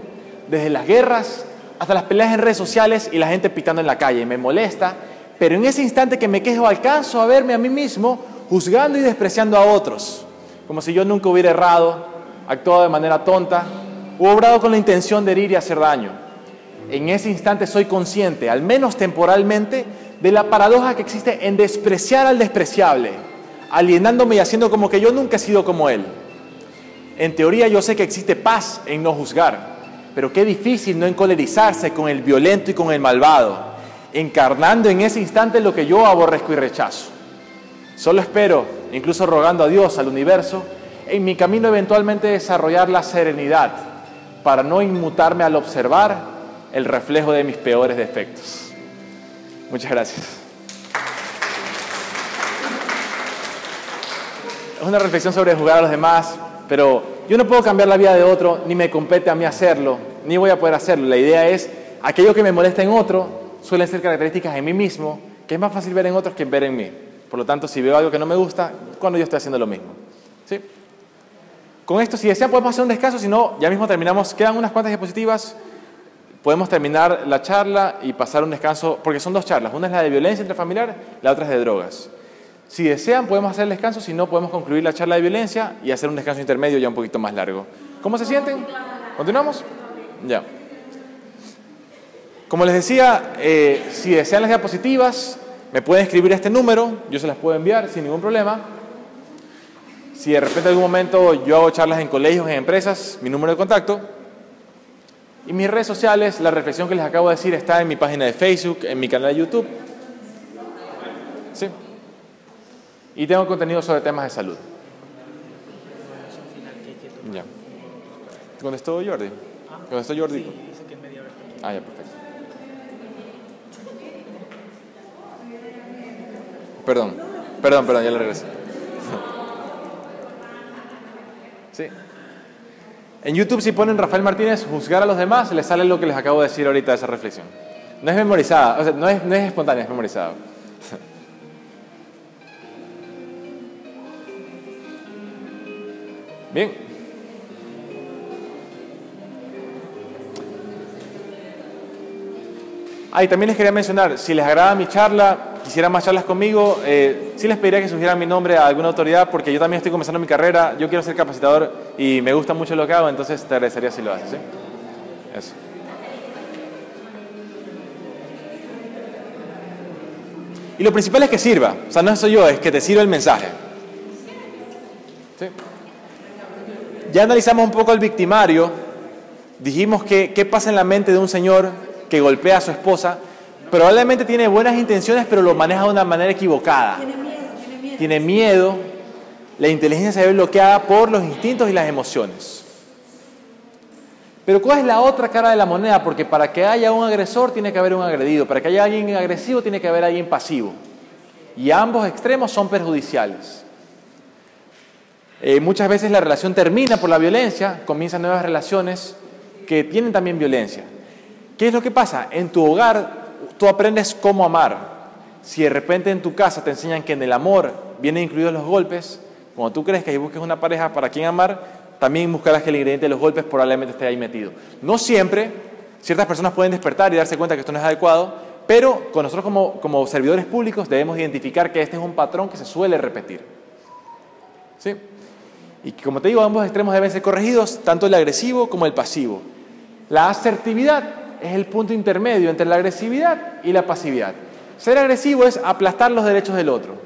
desde las guerras hasta las peleas en redes sociales y la gente pitando en la calle. Me molesta, pero en ese instante que me quejo alcanzo a verme a mí mismo juzgando y despreciando a otros, como si yo nunca hubiera errado, actuado de manera tonta o obrado con la intención de herir y hacer daño. En ese instante soy consciente, al menos temporalmente, de la paradoja que existe en despreciar al despreciable, alienándome y haciendo como que yo nunca he sido como él. En teoría yo sé que existe paz en no juzgar, pero qué difícil no encolerizarse con el violento y con el malvado, encarnando en ese instante lo que yo aborrezco y rechazo. Solo espero, incluso rogando a Dios, al universo, en mi camino eventualmente desarrollar la serenidad para no inmutarme al observar el reflejo de mis peores defectos. Muchas gracias. Es una reflexión sobre jugar a los demás, pero yo no puedo cambiar la vida de otro, ni me compete a mí hacerlo, ni voy a poder hacerlo. La idea es, aquello que me molesta en otro suelen ser características en mí mismo, que es más fácil ver en otros que ver en mí. Por lo tanto, si veo algo que no me gusta, cuando yo estoy haciendo lo mismo. ¿Sí? Con esto, si desean, podemos hacer un descanso, si no, ya mismo terminamos. Quedan unas cuantas diapositivas. Podemos terminar la charla y pasar un descanso, porque son dos charlas. Una es la de violencia intrafamiliar, la otra es de drogas. Si desean, podemos hacer el descanso, si no, podemos concluir la charla de violencia y hacer un descanso intermedio ya un poquito más largo. ¿Cómo se sienten? ¿Continuamos? Ya. Como les decía, eh, si desean las diapositivas, me pueden escribir este número, yo se las puedo enviar sin ningún problema. Si de repente en algún momento yo hago charlas en colegios, en empresas, mi número de contacto. Y mis redes sociales, la reflexión que les acabo de decir está en mi página de Facebook, en mi canal de YouTube. Sí. Y tengo contenido sobre temas de salud. Ya. ¿Contestó Jordi? ¿Contestó Jordi? Ah, ya, perfecto. Perdón, perdón, perdón, ya le regreso. Sí. En YouTube si ponen Rafael Martínez juzgar a los demás, les sale lo que les acabo de decir ahorita de esa reflexión. No es memorizada, o sea, no es, no es espontánea, es memorizada. Bien. Ah, y también les quería mencionar, si les agrada mi charla, quisieran más charlas conmigo, eh, sí les pediría que sugieran mi nombre a alguna autoridad, porque yo también estoy comenzando mi carrera, yo quiero ser capacitador y me gusta mucho lo que hago, entonces te agradecería si lo haces. ¿sí? Eso. Y lo principal es que sirva, o sea, no soy yo, es que te sirva el mensaje. ¿Sí? Ya analizamos un poco al victimario, dijimos que qué pasa en la mente de un señor que golpea a su esposa, probablemente tiene buenas intenciones, pero lo maneja de una manera equivocada. Tiene miedo, tiene miedo. Tiene miedo, la inteligencia se ve bloqueada por los instintos y las emociones. Pero ¿cuál es la otra cara de la moneda? Porque para que haya un agresor tiene que haber un agredido, para que haya alguien agresivo tiene que haber alguien pasivo. Y ambos extremos son perjudiciales. Eh, muchas veces la relación termina por la violencia, comienzan nuevas relaciones que tienen también violencia. ¿Qué es lo que pasa? En tu hogar tú aprendes cómo amar. Si de repente en tu casa te enseñan que en el amor vienen incluidos los golpes, cuando tú crees que ahí busques una pareja para quien amar, también buscarás que el ingrediente de los golpes probablemente esté ahí metido. No siempre, ciertas personas pueden despertar y darse cuenta que esto no es adecuado, pero con nosotros como, como servidores públicos debemos identificar que este es un patrón que se suele repetir. ¿Sí? Y como te digo, ambos extremos deben ser corregidos, tanto el agresivo como el pasivo. La asertividad es el punto intermedio entre la agresividad y la pasividad. Ser agresivo es aplastar los derechos del otro.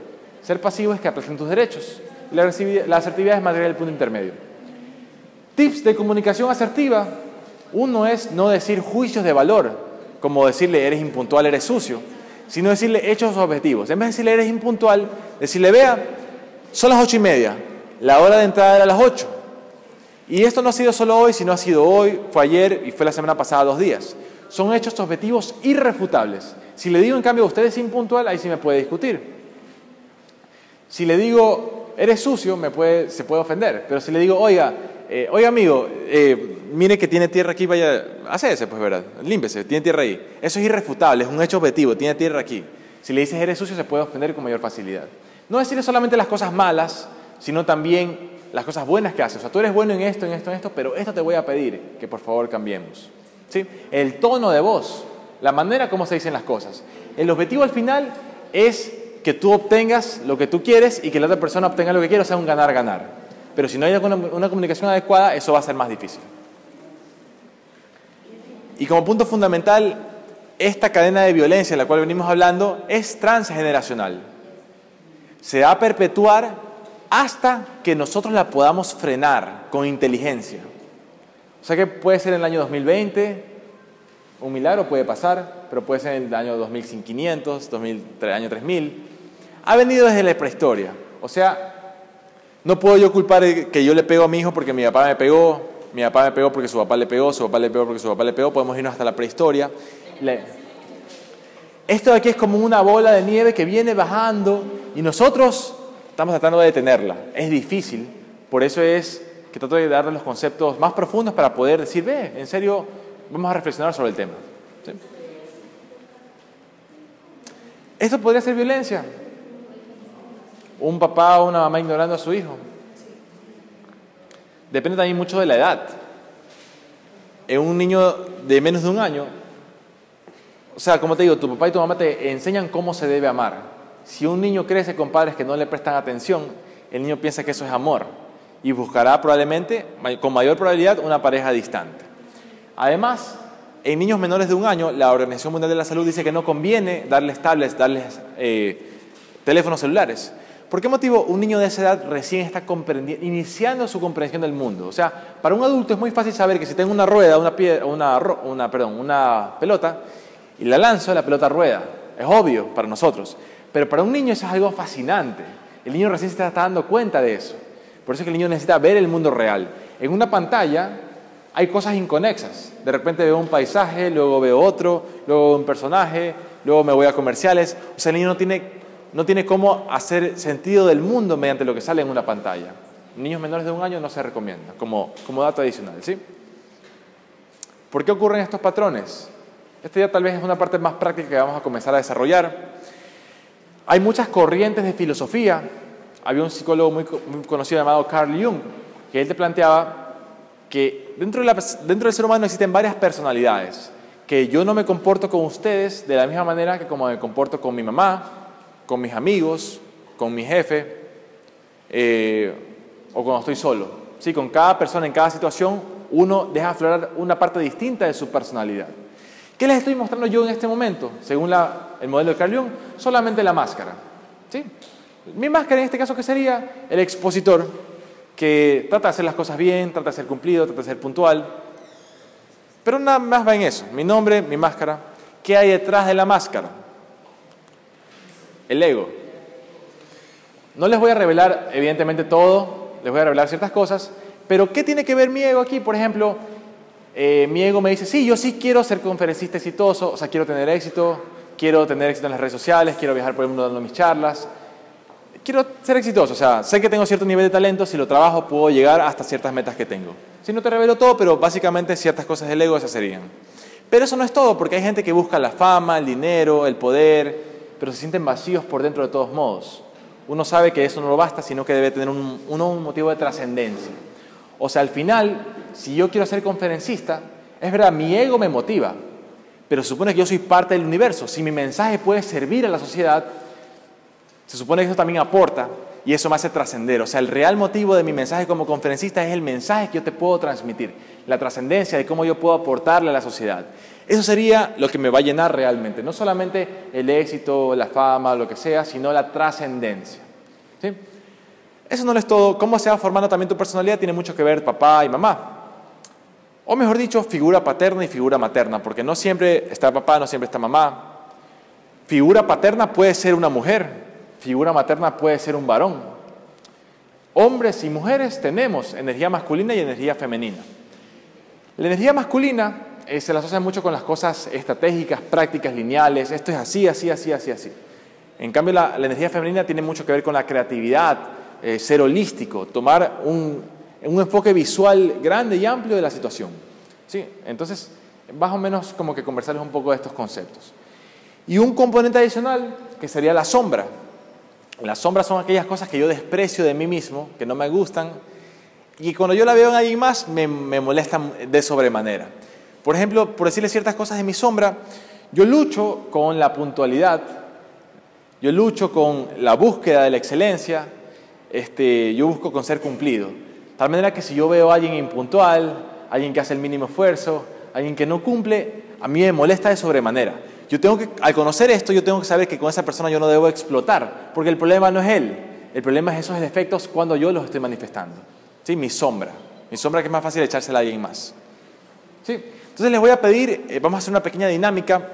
Ser pasivo es que aplasten tus derechos. La, la asertividad es mantener el punto intermedio. Tips de comunicación asertiva. Uno es no decir juicios de valor, como decirle eres impuntual, eres sucio, sino decirle hechos objetivos. En vez de decirle eres impuntual, decirle vea, son las ocho y media, la hora de entrada era las ocho. Y esto no ha sido solo hoy, sino ha sido hoy, fue ayer y fue la semana pasada dos días. Son hechos objetivos irrefutables. Si le digo en cambio usted es impuntual, ahí sí me puede discutir. Si le digo eres sucio, se puede ofender. Pero si le digo, oiga, eh, oiga amigo, eh, mire que tiene tierra aquí, vaya, hace ese pues, ¿verdad? Límpese, tiene tierra ahí. Eso es irrefutable, es un hecho objetivo, tiene tierra aquí. Si le dices eres sucio, se puede ofender con mayor facilidad. No decirle solamente las cosas malas, sino también las cosas buenas que haces. O sea, tú eres bueno en esto, en esto, en esto, pero esto te voy a pedir que por favor cambiemos. ¿Sí? El tono de voz, la manera como se dicen las cosas. El objetivo al final es que tú obtengas lo que tú quieres y que la otra persona obtenga lo que quiere, o sea, un ganar-ganar. Pero si no hay una, comunicación adecuada, eso va a ser más difícil. Y como punto fundamental, esta cadena de violencia de la cual venimos hablando es transgeneracional. Se va a perpetuar hasta que nosotros la podamos frenar con inteligencia. O sea que puede ser en el año 2020, un milagro puede pasar, pero puede ser en el año 2500, 2000, el año 3000. Ha venido desde la prehistoria. O sea, no puedo yo culpar que yo le pego a mi hijo porque mi papá me pegó, mi papá me pegó porque su papá le pegó, su papá le pegó porque su papá le pegó. Podemos irnos hasta la prehistoria. Esto de aquí es como una bola de nieve que viene bajando y nosotros estamos tratando de detenerla. Es difícil, por eso es que trato de darle los conceptos más profundos para poder decir, ve, en serio, vamos a reflexionar sobre el tema. ¿Sí? ¿Esto podría ser violencia? Un papá o una mamá ignorando a su hijo. Depende también mucho de la edad. En un niño de menos de un año, o sea, como te digo, tu papá y tu mamá te enseñan cómo se debe amar. Si un niño crece con padres que no le prestan atención, el niño piensa que eso es amor y buscará probablemente, con mayor probabilidad, una pareja distante. Además, en niños menores de un año, la Organización Mundial de la Salud dice que no conviene darles tablets, darles eh, teléfonos celulares. ¿Por qué motivo un niño de esa edad recién está iniciando su comprensión del mundo? O sea, para un adulto es muy fácil saber que si tengo una rueda, una, piedra, una, una, perdón, una pelota, y la lanzo, la pelota rueda. Es obvio para nosotros. Pero para un niño eso es algo fascinante. El niño recién se está dando cuenta de eso. Por eso es que el niño necesita ver el mundo real. En una pantalla hay cosas inconexas. De repente veo un paisaje, luego veo otro, luego un personaje, luego me voy a comerciales. O sea, el niño no tiene no tiene cómo hacer sentido del mundo mediante lo que sale en una pantalla. Niños menores de un año no se recomienda como, como dato adicional. ¿sí? ¿Por qué ocurren estos patrones? Esta ya tal vez es una parte más práctica que vamos a comenzar a desarrollar. Hay muchas corrientes de filosofía. Había un psicólogo muy, conocido llamado Carl Jung, que él te planteaba que dentro, de dentro del ser humano existen varias personalidades, que yo no me comporto con ustedes de la misma manera que como me comporto con mi mamá, con mis amigos, con mi jefe eh, o cuando estoy solo. Sí, con cada persona, en cada situación, uno deja aflorar una parte distinta de su personalidad. ¿Qué les estoy mostrando yo en este momento? Según el modelo de Carl Jung, solamente la máscara. ¿sí? Mi máscara en este caso, ¿qué sería? El expositor, que trata de hacer las cosas bien, trata de ser cumplido, trata de ser puntual. Pero nada más va en eso. Mi nombre, mi máscara. ¿Qué hay detrás de la máscara? el ego. No les voy a revelar, evidentemente, todo, les voy a revelar ciertas cosas, pero ¿qué tiene que ver mi ego aquí? Por ejemplo, eh, mi ego me dice, sí, yo sí quiero ser conferencista exitoso, o sea, quiero tener éxito, quiero tener éxito en las redes sociales, quiero viajar por el mundo dando mis charlas, quiero ser exitoso, o sea, sé que tengo cierto nivel de talento, si lo trabajo puedo llegar hasta ciertas metas que tengo. Si no te revelo todo, pero básicamente ciertas cosas del ego esas serían. Pero eso no es todo, porque hay gente que busca la fama, el dinero, el poder, pero se sienten vacíos por dentro de todos modos. Uno sabe que eso no lo basta, sino que debe tener un, uno un motivo de trascendencia. O sea, al final, si yo quiero ser conferencista, es verdad, mi ego me motiva, pero se supone que yo soy parte del universo. Si mi mensaje puede servir a la sociedad, se supone que eso también aporta y eso me hace trascender. O sea, el real motivo de mi mensaje como conferencista es el mensaje que yo te puedo transmitir, la trascendencia de cómo yo puedo aportarle a la sociedad. Eso sería lo que me va a llenar realmente, no solamente el éxito, la fama, lo que sea, sino la trascendencia. ¿sí? Eso no es todo. Cómo se va formando también tu personalidad tiene mucho que ver papá y mamá. O mejor dicho, figura paterna y figura materna, porque no siempre está papá, no siempre está mamá. Figura paterna puede ser una mujer, figura materna puede ser un varón. Hombres y mujeres tenemos energía masculina y energía femenina. La energía masculina eh, se las asocia mucho con las cosas estratégicas, prácticas, lineales, esto es así, así, así, así, así. En cambio, la, energía femenina tiene mucho que ver con la creatividad, eh, ser holístico, tomar un, un, enfoque visual grande y amplio de la situación. ¿Sí? Entonces, más o menos como que conversarles un poco de estos conceptos. Y un componente adicional que sería la sombra. Las sombras son aquellas cosas que yo desprecio de mí mismo, que no me gustan, y cuando yo la veo en alguien más me, molestan de sobremanera. Por ejemplo, por decirle ciertas cosas de mi sombra, yo lucho con la puntualidad, yo lucho con la búsqueda de la excelencia, este, yo busco con ser cumplido. Tal manera que si yo veo a alguien impuntual, alguien que hace el mínimo esfuerzo, alguien que no cumple, a mí me molesta de sobremanera. Yo tengo que, al conocer esto, yo tengo que saber que con esa persona yo no debo explotar, porque el problema no es él, el problema es esos defectos cuando yo los estoy manifestando. ¿Sí? Mi sombra, mi sombra que es más fácil echársela a alguien más. ¿Sí? Entonces les voy a pedir, eh, vamos a hacer una pequeña dinámica.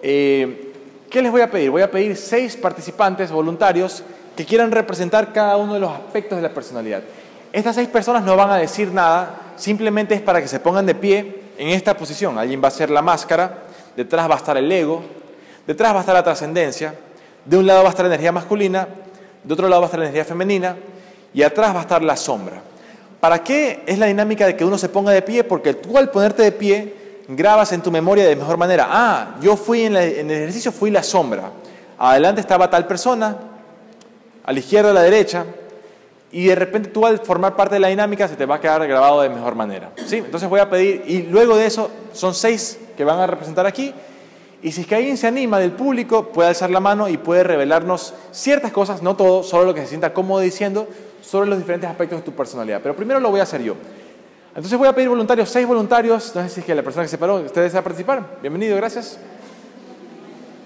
Eh, ¿Qué les voy a pedir? Voy a pedir seis participantes voluntarios que quieran representar cada uno de los aspectos de la personalidad. Estas seis personas no van a decir nada, simplemente es para que se pongan de pie en esta posición. Alguien va a ser la máscara, detrás va a estar el ego, detrás va a estar la trascendencia, de un lado va a estar la energía masculina, de otro lado va a estar la energía femenina y atrás va a estar la sombra. ¿Para qué es la dinámica de que uno se ponga de pie? Porque tú al ponerte de pie grabas en tu memoria de mejor manera. Ah, yo fui en, el ejercicio, fui la sombra. Adelante estaba tal persona, a la izquierda, a la derecha, y de repente tú al formar parte de la dinámica se te va a quedar grabado de mejor manera. ¿sí? Entonces voy a pedir, y luego de eso son seis que van a representar aquí, y si es que alguien se anima del público, puede alzar la mano y puede revelarnos ciertas cosas, no todo, solo lo que se sienta cómodo diciendo, sobre los diferentes aspectos de tu personalidad. Pero primero lo voy a hacer yo. Entonces voy a pedir voluntarios, seis voluntarios. No sé si es que la persona que se paró, ¿usted desea participar? Bienvenido, gracias.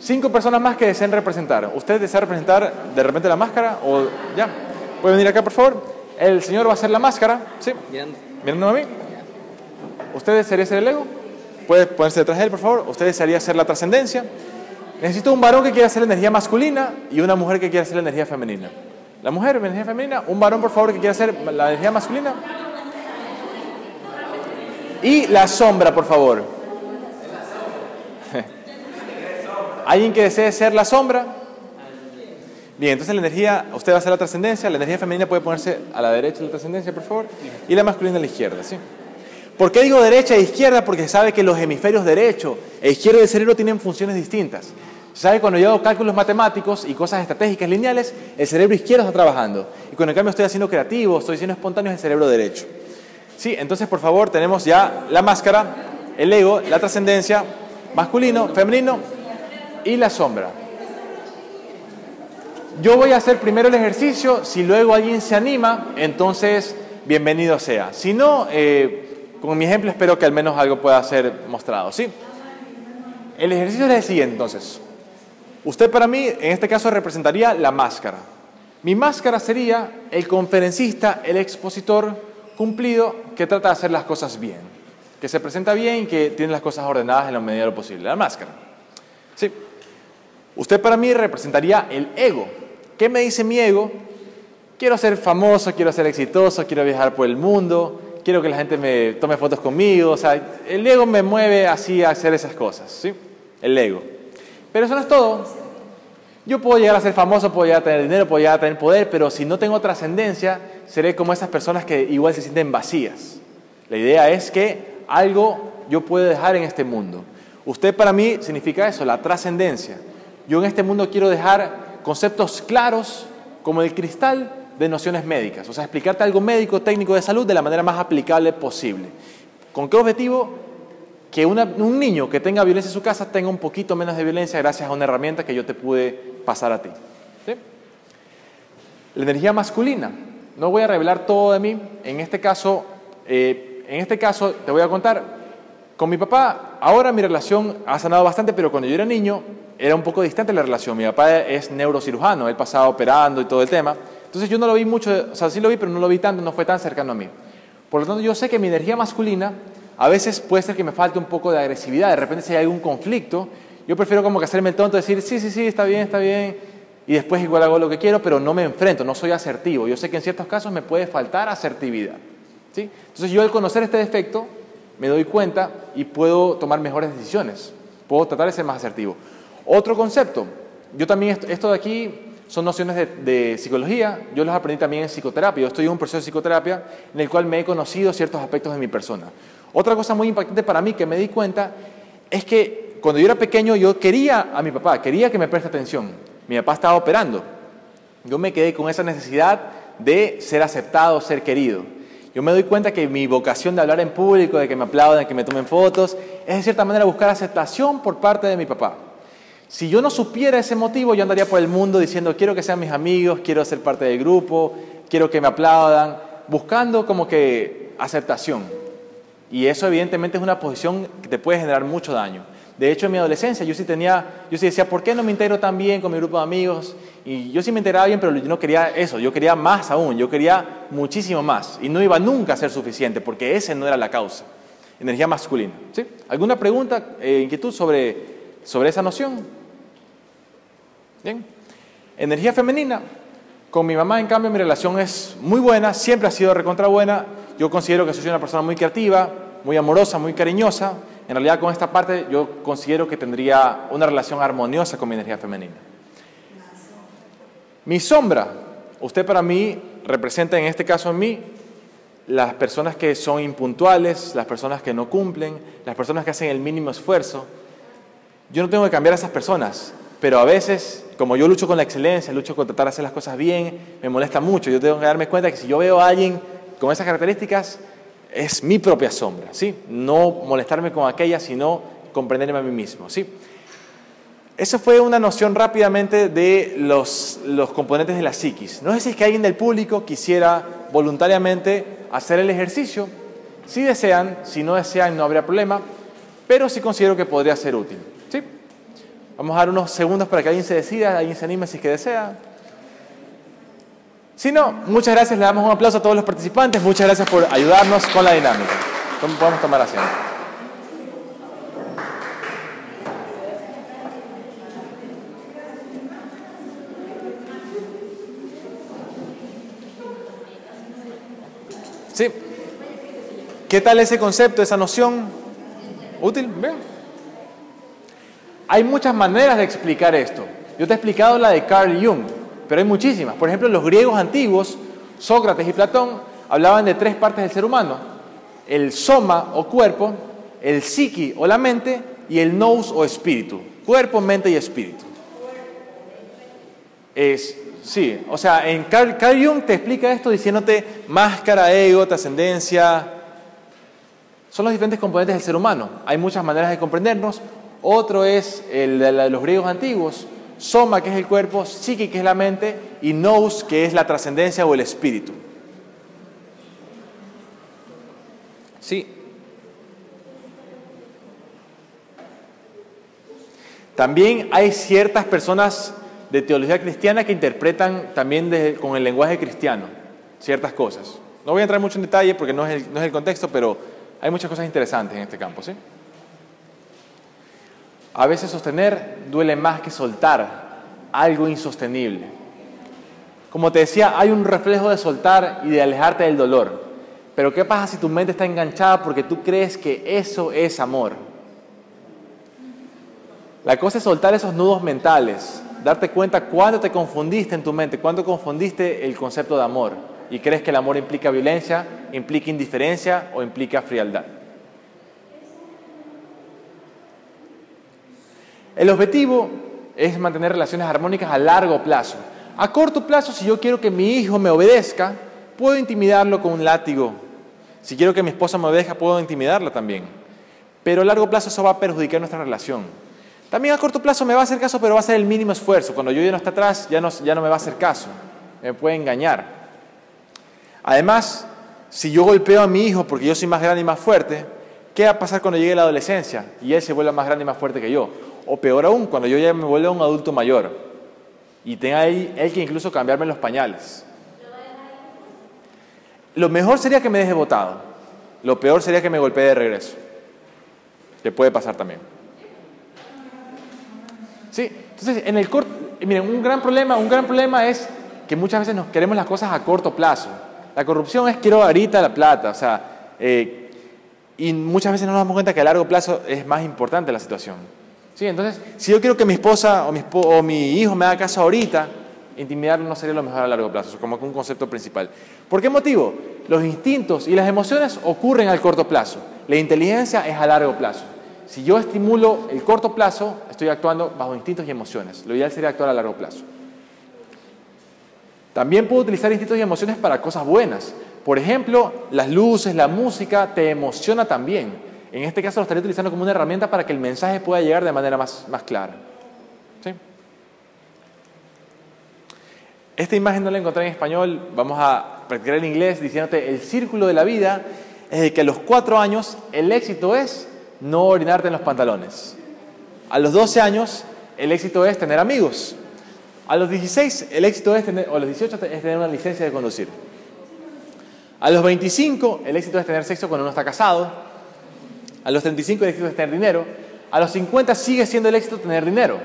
Cinco personas más que deseen representar. ¿Usted desea representar de repente la máscara? O ya. ¿Puede venir acá, por favor? El señor va a hacer la máscara. Sí. Mirando. A mí. ¿Usted desearía ser el ego? Puede ponerse detrás de él, por favor. ¿Usted desearía ser la trascendencia? Necesito un varón que quiera hacer la energía masculina y una mujer que quiera hacer la energía femenina. La mujer, la energía femenina. Un varón, por favor, que quiera hacer la energía masculina. Y la sombra, por favor. ¿Alguien que desee ser la sombra? Bien, entonces la energía, usted va a hacer la trascendencia, la energía femenina puede ponerse a la derecha de la trascendencia, por favor, y la masculina a la izquierda, ¿sí? ¿Por qué digo derecha e izquierda? Porque se sabe que los hemisferios derecho e izquierdo del cerebro tienen funciones distintas. Se sabe que cuando yo hago cálculos matemáticos y cosas estratégicas lineales, el cerebro izquierdo está trabajando. Y cuando en cambio estoy haciendo creativo, estoy haciendo espontáneo, es el cerebro derecho. Sí, entonces por favor tenemos ya la máscara, el ego, la trascendencia, masculino, femenino y la sombra. Yo voy a hacer primero el ejercicio, si luego alguien se anima, entonces bienvenido sea. Si no, eh, con mi ejemplo espero que al menos algo pueda ser mostrado. ¿sí? El ejercicio es el siguiente entonces. Usted para mí, en este caso, representaría la máscara. Mi máscara sería el conferencista, el expositor cumplido que trata de hacer las cosas bien, que se presenta bien que tiene las cosas ordenadas en la medida de lo posible. La máscara. ¿Sí? Usted para mí representaría el ego. ¿Qué me dice mi ego? Quiero ser famoso, quiero ser exitoso, quiero viajar por el mundo, quiero que la gente me tome fotos conmigo. O sea, el ego me mueve así a hacer esas cosas, ¿sí? El ego. Pero eso no es todo. Yo puedo llegar a ser famoso, puedo llegar a tener dinero, puedo llegar a tener poder, pero si no tengo trascendencia, seré como esas personas que igual se sienten vacías. La idea es que algo yo puedo dejar en este mundo. Usted para mí significa eso, la trascendencia. Yo en este mundo quiero dejar conceptos claros como el cristal de nociones médicas, o sea, explicarte algo médico, técnico de salud de la manera más aplicable posible. ¿Con qué objetivo? Que un niño que tenga violencia en su casa tenga un poquito menos de violencia gracias a una herramienta que yo te pude pasar a ti. La energía masculina. No voy a revelar todo de mí. En este caso, eh, en este caso te voy a contar. Con mi papá, ahora mi relación ha sanado bastante, pero cuando yo era niño era un poco distante la relación. Mi papá es neurocirujano, él pasaba operando y todo el tema. Entonces yo no lo vi mucho, o sea, sí lo vi, pero no lo vi tanto, no fue tan cercano a mí. Por lo tanto, yo sé que mi energía masculina a veces puede ser que me falte un poco de agresividad. De repente, si hay algún conflicto, yo prefiero como que hacerme el tonto, decir, sí, sí, sí, está bien, está bien, y después igual hago lo que quiero, pero no me enfrento, no soy asertivo. Yo sé que en ciertos casos me puede faltar asertividad. ¿sí? Entonces yo al conocer este defecto, me doy cuenta y puedo tomar mejores decisiones. Puedo tratar de ser más asertivo. Otro concepto, yo también, esto de aquí son nociones de, psicología, yo los aprendí también en psicoterapia, yo estoy en un proceso de psicoterapia en el cual me he conocido ciertos aspectos de mi persona. Otra cosa muy impactante para mí que me di cuenta es que cuando yo era pequeño yo quería a mi papá, quería que me preste atención. Mi papá estaba operando. Yo me quedé con esa necesidad de ser aceptado, ser querido. Yo me doy cuenta que mi vocación de hablar en público, de que me aplaudan, de que me tomen fotos, es de cierta manera buscar aceptación por parte de mi papá. Si yo no supiera ese motivo, yo andaría por el mundo diciendo, quiero que sean mis amigos, quiero ser parte del grupo, quiero que me aplaudan, buscando como que aceptación. Y eso evidentemente es una posición que te puede generar mucho daño. De hecho, en mi adolescencia yo sí tenía, yo sí decía, ¿por qué no me integro tan bien con mi grupo de amigos? Y yo sí me integraba bien, pero yo no quería eso, yo quería más aún, yo quería muchísimo más. Y no iba nunca a ser suficiente, porque ese no era la causa. Energía masculina. ¿sí? ¿Alguna pregunta, eh, inquietud sobre, sobre esa noción? Bien. Energía femenina. Con mi mamá, en cambio, mi relación es muy buena, siempre ha sido recontra buena. Yo considero que soy una persona muy creativa, muy amorosa, muy cariñosa. En realidad, con esta parte, yo considero que tendría una relación armoniosa con mi energía femenina. Mi sombra, usted para mí representa en este caso en mí las personas que son impuntuales, las personas que no cumplen, las personas que hacen el mínimo esfuerzo. Yo no tengo que cambiar a esas personas, pero a veces, como yo lucho con la excelencia, lucho con tratar de hacer las cosas bien, me molesta mucho. Yo tengo que darme cuenta que si yo veo a alguien con esas características, es mi propia sombra, ¿sí? No molestarme con aquella, sino comprenderme a mí mismo, ¿sí? Eso fue una noción rápidamente de los, los componentes de la psiquis. No sé si es que alguien del público quisiera voluntariamente hacer el ejercicio. Si desean, si no desean, no habría problema, pero sí considero que podría ser útil. Vamos a dar unos segundos para que alguien se decida, alguien se anime si es que desea. Si no, muchas gracias, le damos un aplauso a todos los participantes, muchas gracias por ayudarnos con la dinámica. Podemos tomar asiento. ¿Sí? ¿Qué tal ese concepto, esa noción? ¿Útil? Bien. Hay muchas maneras de explicar esto. Yo te he explicado la de Carl Jung, pero hay muchísimas. Por ejemplo, los griegos antiguos, Sócrates y Platón, hablaban de tres partes del ser humano. El soma o cuerpo, el psiqui o la mente y el nous o espíritu. Cuerpo, mente y espíritu. Es, sí, o sea, en Carl, Jung te explica esto diciéndote máscara, ego, trascendencia. Son los diferentes componentes del ser humano. Hay muchas maneras de comprendernos. Otro es el de los griegos antiguos, soma, que es el cuerpo, psique, que es la mente, y nous, que es la trascendencia o el espíritu. Sí. También hay ciertas personas de teología cristiana que interpretan también con el lenguaje cristiano ciertas cosas. No voy a entrar mucho en detalle porque no es, el, no es el contexto, pero hay muchas cosas interesantes en este campo. ¿sí? A veces sostener duele más que soltar algo insostenible. Como te decía, hay un reflejo de soltar y de alejarte del dolor. Pero ¿qué pasa si tu mente está enganchada porque tú crees que eso es amor? La cosa es soltar esos nudos mentales, darte cuenta cuándo te confundiste en tu mente, cuándo confundiste el concepto de amor y crees que el amor implica violencia, implica indiferencia o implica frialdad. El objetivo es mantener relaciones armónicas a largo plazo. A corto plazo, si yo quiero que mi hijo me obedezca, puedo intimidarlo con un látigo. Si quiero que mi esposa me obedezca, puedo intimidarla también. Pero a largo plazo eso va a perjudicar nuestra relación. También a corto plazo me va a hacer caso, pero va a ser el mínimo esfuerzo. Cuando yo ya no atrás, ya no, ya no me va a hacer caso. Me puede engañar. Además, si yo golpeo a mi hijo porque yo soy más grande y más fuerte, ¿qué va a pasar cuando llegue la adolescencia y él se vuelva más grande y más fuerte que yo? O peor aún, cuando yo ya me vuelva un adulto mayor y tenga ahí él que incluso cambiarme los pañales. Lo mejor sería que me deje botado. Lo peor sería que me golpee de regreso. Que puede pasar también. Sí, entonces en el corto, miren, un gran problema, un gran problema es que muchas veces nos queremos las cosas a corto plazo. La corrupción es quiero ahorita la plata, o sea, eh, y muchas veces no nos damos cuenta que a largo plazo es más importante la situación. Sí, entonces, si yo quiero que mi esposa o mi, hijo me haga caso ahorita, intimidarlo no sería lo mejor a largo plazo, como un concepto principal. ¿Por qué motivo? Los instintos y las emociones ocurren al corto plazo. La inteligencia es a largo plazo. Si yo estimulo el corto plazo, estoy actuando bajo instintos y emociones. Lo ideal sería actuar a largo plazo. También puedo utilizar instintos y emociones para cosas buenas. Por ejemplo, las luces, la música te emociona también. En este caso lo estaría utilizando como una herramienta para que el mensaje pueda llegar de manera más, más clara. Esta imagen no la encontré en español, vamos a practicar en inglés diciéndote el círculo de la vida es de que a los cuatro años el éxito es no orinarte en los pantalones. A los 12 años el éxito es tener amigos. A los 16 el éxito es tener, o los 18 es tener una licencia de conducir. A los 25 el éxito es tener sexo cuando uno está casado. A los 35 el éxito es tener dinero. A los 50 sigue siendo el éxito tener dinero.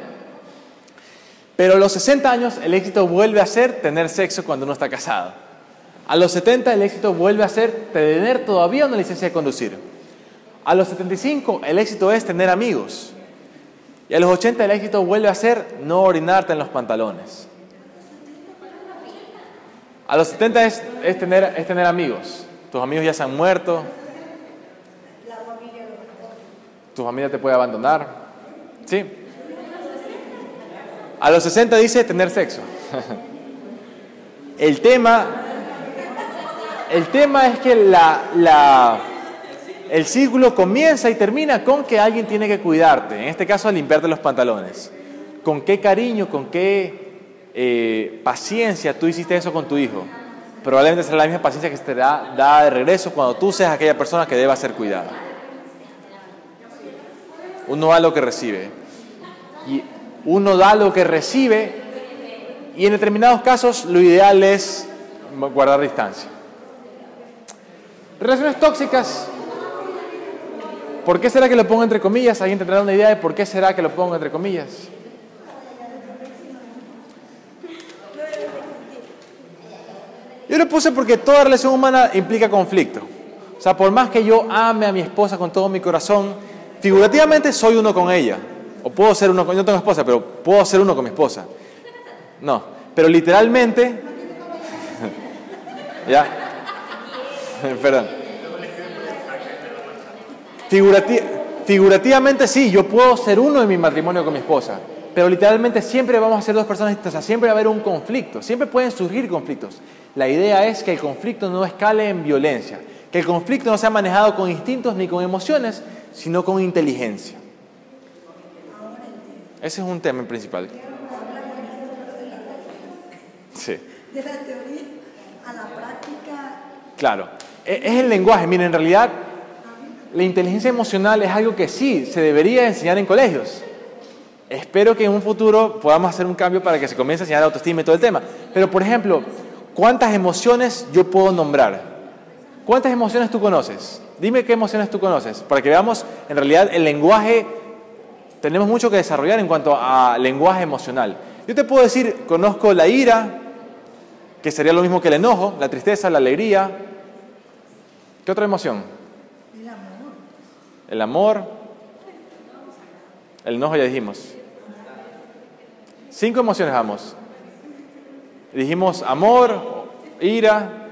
Pero a los 60 años el éxito vuelve a ser tener sexo cuando uno está casado. A los 70 el éxito vuelve a ser tener todavía una licencia de conducir. A los 75 el éxito es tener amigos. Y a los 80 el éxito vuelve a ser no orinarte en los pantalones. A los 70 es, es, tener, amigos. Tus amigos ya se han muerto, tu familia te puede abandonar. ¿Sí? A los 60 dice tener sexo. El tema, el tema es que la, el círculo comienza y termina con que alguien tiene que cuidarte, en este caso limpiarte los pantalones. ¿Con qué cariño, con qué eh, paciencia tú hiciste eso con tu hijo? probablemente será la misma paciencia que se te da, da de regreso cuando tú seas aquella persona que deba ser cuidada. Uno da lo que recibe. Y uno da lo que recibe y en determinados casos lo ideal es guardar distancia. Relaciones tóxicas. ¿Por qué será que lo pongo entre comillas? ¿Alguien tendrá una idea de por qué será que lo pongo entre comillas? Yo lo puse porque toda relación humana implica conflicto. O sea, por más que yo ame a mi esposa con todo mi corazón, figurativamente soy uno con ella. O puedo ser uno con... Yo no tengo esposa, pero puedo ser uno con mi esposa. No, pero literalmente... ¿Ya? Perdón. Figurati- figurativamente sí, yo puedo ser uno en mi matrimonio con mi esposa, pero literalmente siempre vamos a ser dos personas distintas, siempre va a haber un conflicto, siempre pueden surgir conflictos. La idea es que el conflicto no escale en violencia, que el conflicto no sea manejado con instintos ni con emociones, sino con inteligencia. Ese es un tema principal. Sí. De la teoría a la práctica, Claro, e- es el lenguaje. Miren, en realidad la inteligencia emocional es algo que sí se debería enseñar en colegios. Espero que en un futuro podamos hacer un cambio para que se comience a enseñar autoestima y todo el tema. Pero, por ejemplo, ¿cuántas emociones yo puedo nombrar? ¿Cuántas emociones tú conoces? Dime qué emociones tú conoces, para que veamos, en realidad el lenguaje, tenemos mucho que desarrollar en cuanto a lenguaje emocional. Yo te puedo decir, conozco la ira, que sería lo mismo que el enojo, la tristeza, la alegría. ¿Qué otra emoción? el amor, El amor. El enojo ya dijimos. Cinco emociones vamos. Dijimos amor, ira,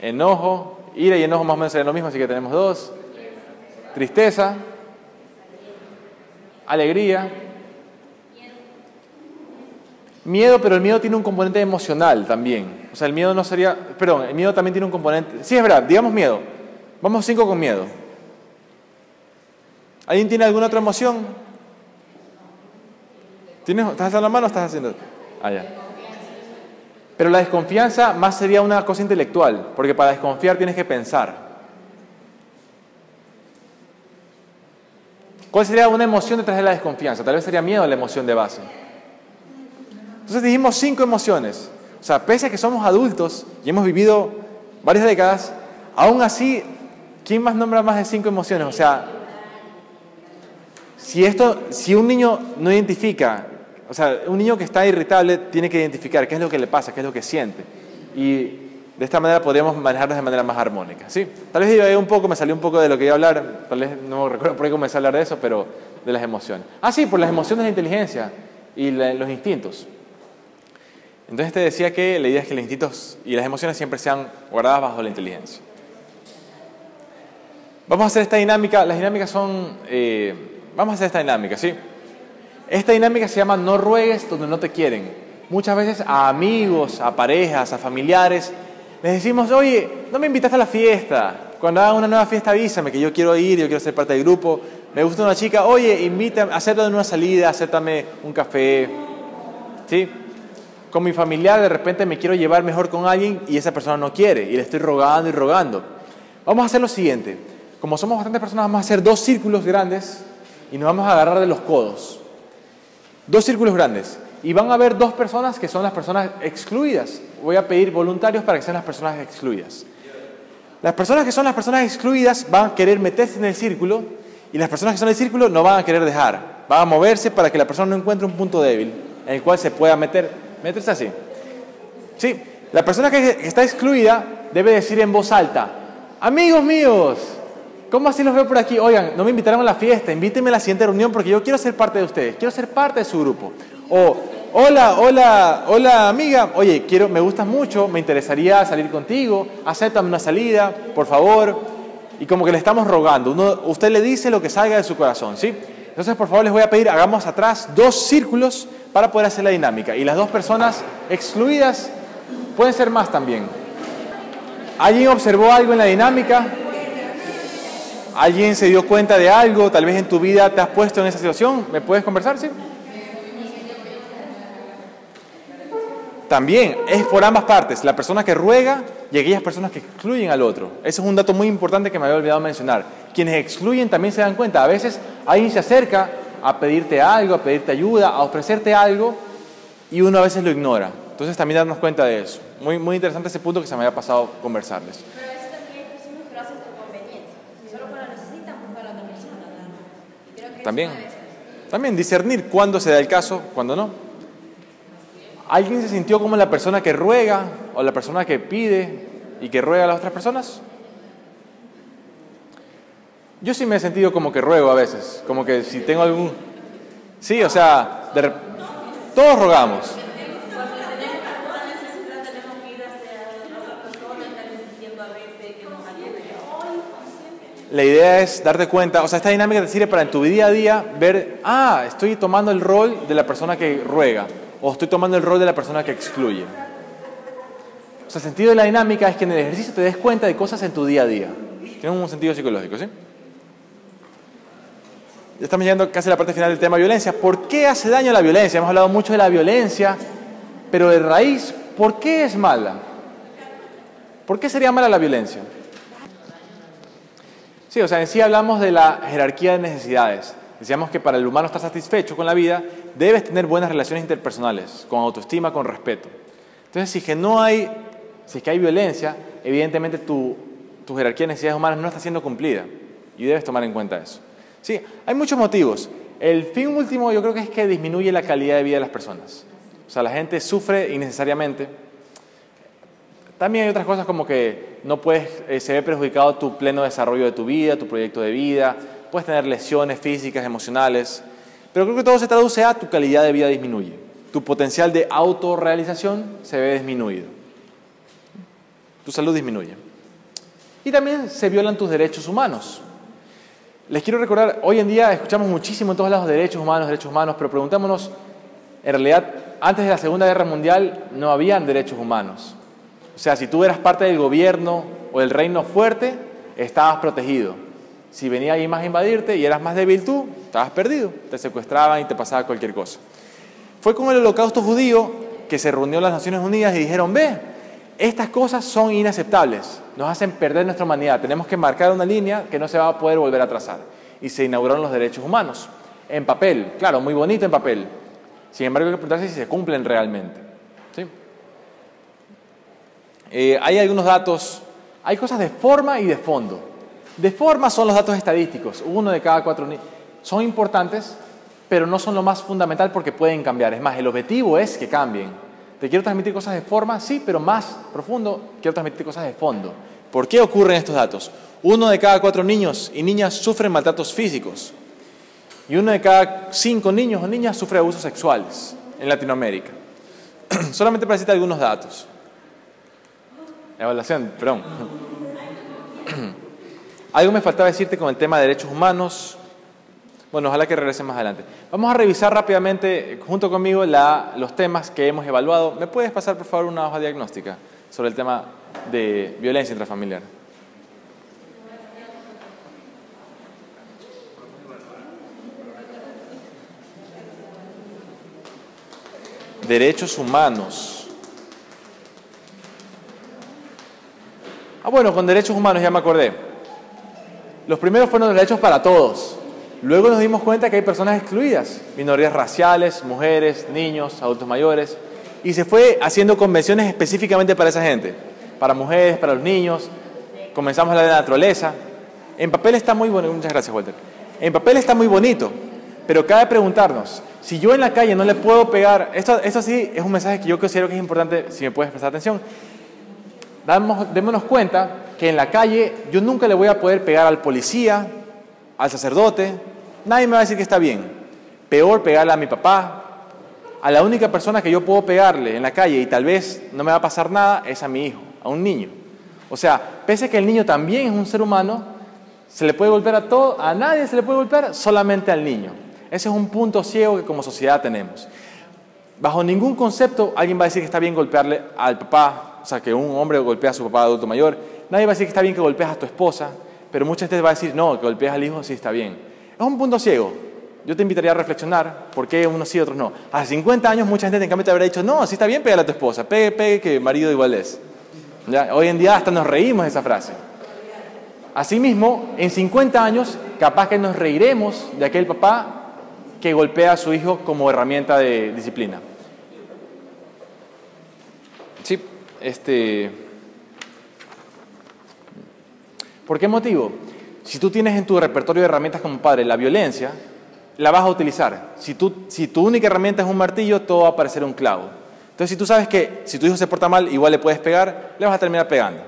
enojo. Ira y enojo más o menos serían lo mismo, así que tenemos dos. Tristeza, alegría, miedo, pero el miedo tiene un componente emocional también. O sea, el miedo no sería, perdón, el miedo también tiene un componente, sí es verdad, digamos miedo. Vamos cinco con miedo. ¿Alguien tiene alguna otra emoción? ¿Tienes, ¿Estás haciendo la mano o estás haciendo? Ah. Pero la desconfianza más sería una cosa intelectual, porque para desconfiar tienes que pensar. ¿Cuál sería una emoción detrás de la desconfianza? Tal vez sería miedo la emoción de base. Entonces dijimos cinco emociones. O sea, pese a que somos adultos y hemos vivido varias décadas, aún así, ¿quién más nombra más de cinco emociones? O sea, si esto, si un niño no identifica, o sea, un niño que está irritable tiene que identificar qué es lo que le pasa, qué es lo que siente. Y de esta manera podríamos manejarnos de manera más armónica. ¿sí? Tal vez divagué un poco, me salió un poco de lo que iba a hablar, tal vez no recuerdo por qué comencé a hablar de eso, pero de las emociones. Ah, sí, por las emociones de inteligencia y los instintos. Entonces te decía que la idea es que los instintos y las emociones siempre sean guardadas bajo la inteligencia. Vamos a hacer esta dinámica, las dinámicas son, eh, vamos a hacer esta dinámica, ¿sí? Esta dinámica se llama no ruegues donde no te quieren. Muchas veces a amigos, a parejas, a familiares, les decimos, oye, no me invitaste a la fiesta. Cuando hagan una nueva fiesta avísame que yo quiero ir, yo quiero ser parte del grupo. Me gusta una chica, oye, invítame, acéptame una salida, acéptame un café. ¿Sí? Con mi familiar de repente me quiero llevar mejor con alguien y esa persona no quiere y le estoy rogando y rogando. Vamos a hacer lo siguiente. Como somos bastantes personas, vamos a hacer dos círculos grandes y nos vamos a agarrar de los codos. Dos círculos grandes. Y van a haber dos personas que son las personas excluidas. Voy a pedir voluntarios para que sean las personas excluidas. Las personas que son las personas excluidas van a querer meterse en el círculo y las personas que son el círculo no van a querer dejar. Van a moverse para que la persona no encuentre un punto débil en el cual se pueda meter, meterse así. Sí, la persona que está excluida debe decir en voz alta, amigos míos, ¿cómo así los veo por aquí? Oigan, no me invitaron a la fiesta, invítenme a la siguiente reunión porque yo quiero ser parte de ustedes, quiero ser parte de su grupo. O, hola, hola, hola amiga, oye, quiero, me gustas mucho, me interesaría salir contigo, acéptame una salida, por favor. Y como que le estamos rogando, Uno, usted le dice lo que salga de su corazón, ¿sí? Entonces, por favor, les voy a pedir, hagamos atrás dos círculos para poder hacer la dinámica. Y las dos personas excluidas pueden ser más también. ¿Alguien observó algo en la dinámica? ¿Alguien se dio cuenta de algo? Tal vez en tu vida te has puesto en esa situación. ¿Me puedes conversar? Sí. También es por ambas partes, la persona que ruega y aquellas personas que excluyen al otro. Ese es un dato muy importante que me había olvidado mencionar. Quienes excluyen también se dan cuenta, a veces alguien se acerca a pedirte algo, a pedirte ayuda, a ofrecerte algo y uno a veces lo ignora. Entonces también darnos cuenta de eso. Muy, muy interesante ese punto que se me había pasado conversarles. Pero a veces también hay personas que lo hacen por conveniencia. Si solo cuando necesitan, buscar a la otra persona. nada más. Y creo que eso También. También discernir cuándo se da el caso, cuándo no. ¿Alguien se sintió como la persona que ruega o la persona que pide y que ruega a las otras personas? Yo sí me he sentido como que ruego a veces, como que si tengo algún... Sí, o sea, todos rogamos. Cuando tenemos alguna necesidad, tenemos que ir hacia la otra persona, estar insistiendo a veces que nos ayude. La idea es darte cuenta, o sea, esta dinámica te sirve para en tu día a día ver, ah, estoy tomando el rol de la persona que ruega o estoy tomando el rol de la persona que excluye. O sea, el sentido de la dinámica es que en el ejercicio te des cuenta de cosas en tu día a día. Tiene un sentido psicológico, ¿sí? Ya estamos llegando casi a la parte final del tema violencia. ¿Por qué hace daño la violencia? Hemos hablado mucho de la violencia, pero de raíz, ¿por qué es mala? ¿Por qué sería mala la violencia? Sí, o sea, en sí hablamos de la jerarquía de necesidades. Decíamos que para el humano estar satisfecho con la vida, debes tener buenas relaciones interpersonales, con autoestima, con respeto. Entonces, si que no hay, si es que hay violencia, evidentemente tu, tu jerarquía de necesidades humanas no está siendo cumplida y debes tomar en cuenta eso. Sí, hay muchos motivos. El fin último yo creo que es que disminuye la calidad de vida de las personas. O sea, la gente sufre innecesariamente. También hay otras cosas como que no puedes, eh, se ve perjudicado tu pleno desarrollo de tu vida, tu proyecto de vida, puedes tener lesiones físicas, emocionales, pero creo que todo se traduce a tu calidad de vida disminuye, tu potencial de autorrealización se ve disminuido, tu salud disminuye. Y también se violan tus derechos humanos. Les quiero recordar, hoy en día escuchamos muchísimo en todos lados derechos humanos, derechos humanos, pero preguntémonos, en realidad, antes de la Segunda Guerra Mundial no habían derechos humanos. O sea, si tú eras parte del gobierno o del reino fuerte, estabas protegido. Si venía alguien más a invadirte y eras más débil tú, estabas perdido. Te secuestraban y te pasaba cualquier cosa. Fue con el holocausto judío que se reunió las Naciones Unidas y dijeron, ve, estas cosas son inaceptables, nos hacen perder nuestra humanidad, tenemos que marcar una línea que no se va a poder volver a trazar. Y se inauguraron los derechos humanos. En papel, claro, muy bonito en papel. Sin embargo, hay que preguntarse si se cumplen realmente. Eh, hay algunos datos, hay cosas de forma y de fondo. De forma son los datos estadísticos, uno de cada cuatro. Son importantes, pero no son lo más fundamental porque pueden cambiar. Es más, el objetivo es que cambien. Te quiero transmitir cosas de forma, sí, pero más profundo, quiero transmitir cosas de fondo. ¿Por qué ocurren estos datos? Uno de cada cuatro niños y niñas sufren maltratos físicos. Y uno de cada cinco niños o niñas sufre abusos sexuales en Latinoamérica. Solamente para decirte algunos datos. Evaluación, perdón. Algo me faltaba decirte con el tema de derechos humanos. Bueno, ojalá que regresen más adelante. Vamos a revisar rápidamente, junto conmigo, la- los temas que hemos evaluado. ¿Me puedes pasar, por favor, una hoja diagnóstica sobre el tema de violencia intrafamiliar? Derechos humanos. Ah, bueno, con derechos humanos ya me acordé. Los primeros fueron derechos para todos. Luego nos dimos cuenta que hay personas excluidas, minorías raciales, mujeres, niños, adultos mayores, y se fue haciendo convenciones específicamente para esa gente, para mujeres, para los niños. Comenzamos a hablar de la naturaleza. En papel está muy bonito, muchas gracias Walter. En papel está muy bonito, pero cabe preguntarnos, si yo en la calle no le puedo pegar, esto, esto sí es un mensaje que yo considero que es importante, si me puedes prestar atención, Démonos cuenta que en la calle yo nunca le voy a poder pegar al policía, al sacerdote, nadie me va a decir que está bien. Peor pegarle a mi papá, a la única persona que yo puedo pegarle en la calle y tal vez no me va a pasar nada es a mi hijo, a un niño. O sea, pese a que el niño también es un ser humano, se le puede golpear a todo, a nadie se le puede golpear, solamente al niño. Ese es un punto ciego que como sociedad tenemos. Bajo ningún concepto alguien va a decir que está bien golpearle al papá, o sea, que un hombre golpea a su papá adulto mayor. Nadie va a decir que está bien que golpees a tu esposa, pero mucha gente va a decir, no, que golpees al hijo sí está bien. Es un punto ciego. yo te invitaría a reflexionar por qué unos sí y otros no. Hace 50 años mucha gente en cambio te habría dicho, no, así está bien, pégale a tu esposa, pegue, pegue, que marido igual es. ¿Ya? Hoy en día hasta nos reímos de esa frase. Asimismo, en 50 años, capaz que nos reiremos de aquel papá que golpea a su hijo como herramienta de disciplina. Sí, este... ¿Por qué motivo? Si tú tienes en tu repertorio de herramientas como padre la violencia, la vas a utilizar. Si, tú, si tu única herramienta es un martillo, todo va a parecer un clavo. Entonces, si tú sabes que si tu hijo se porta mal, igual le puedes pegar, le vas a terminar pegando.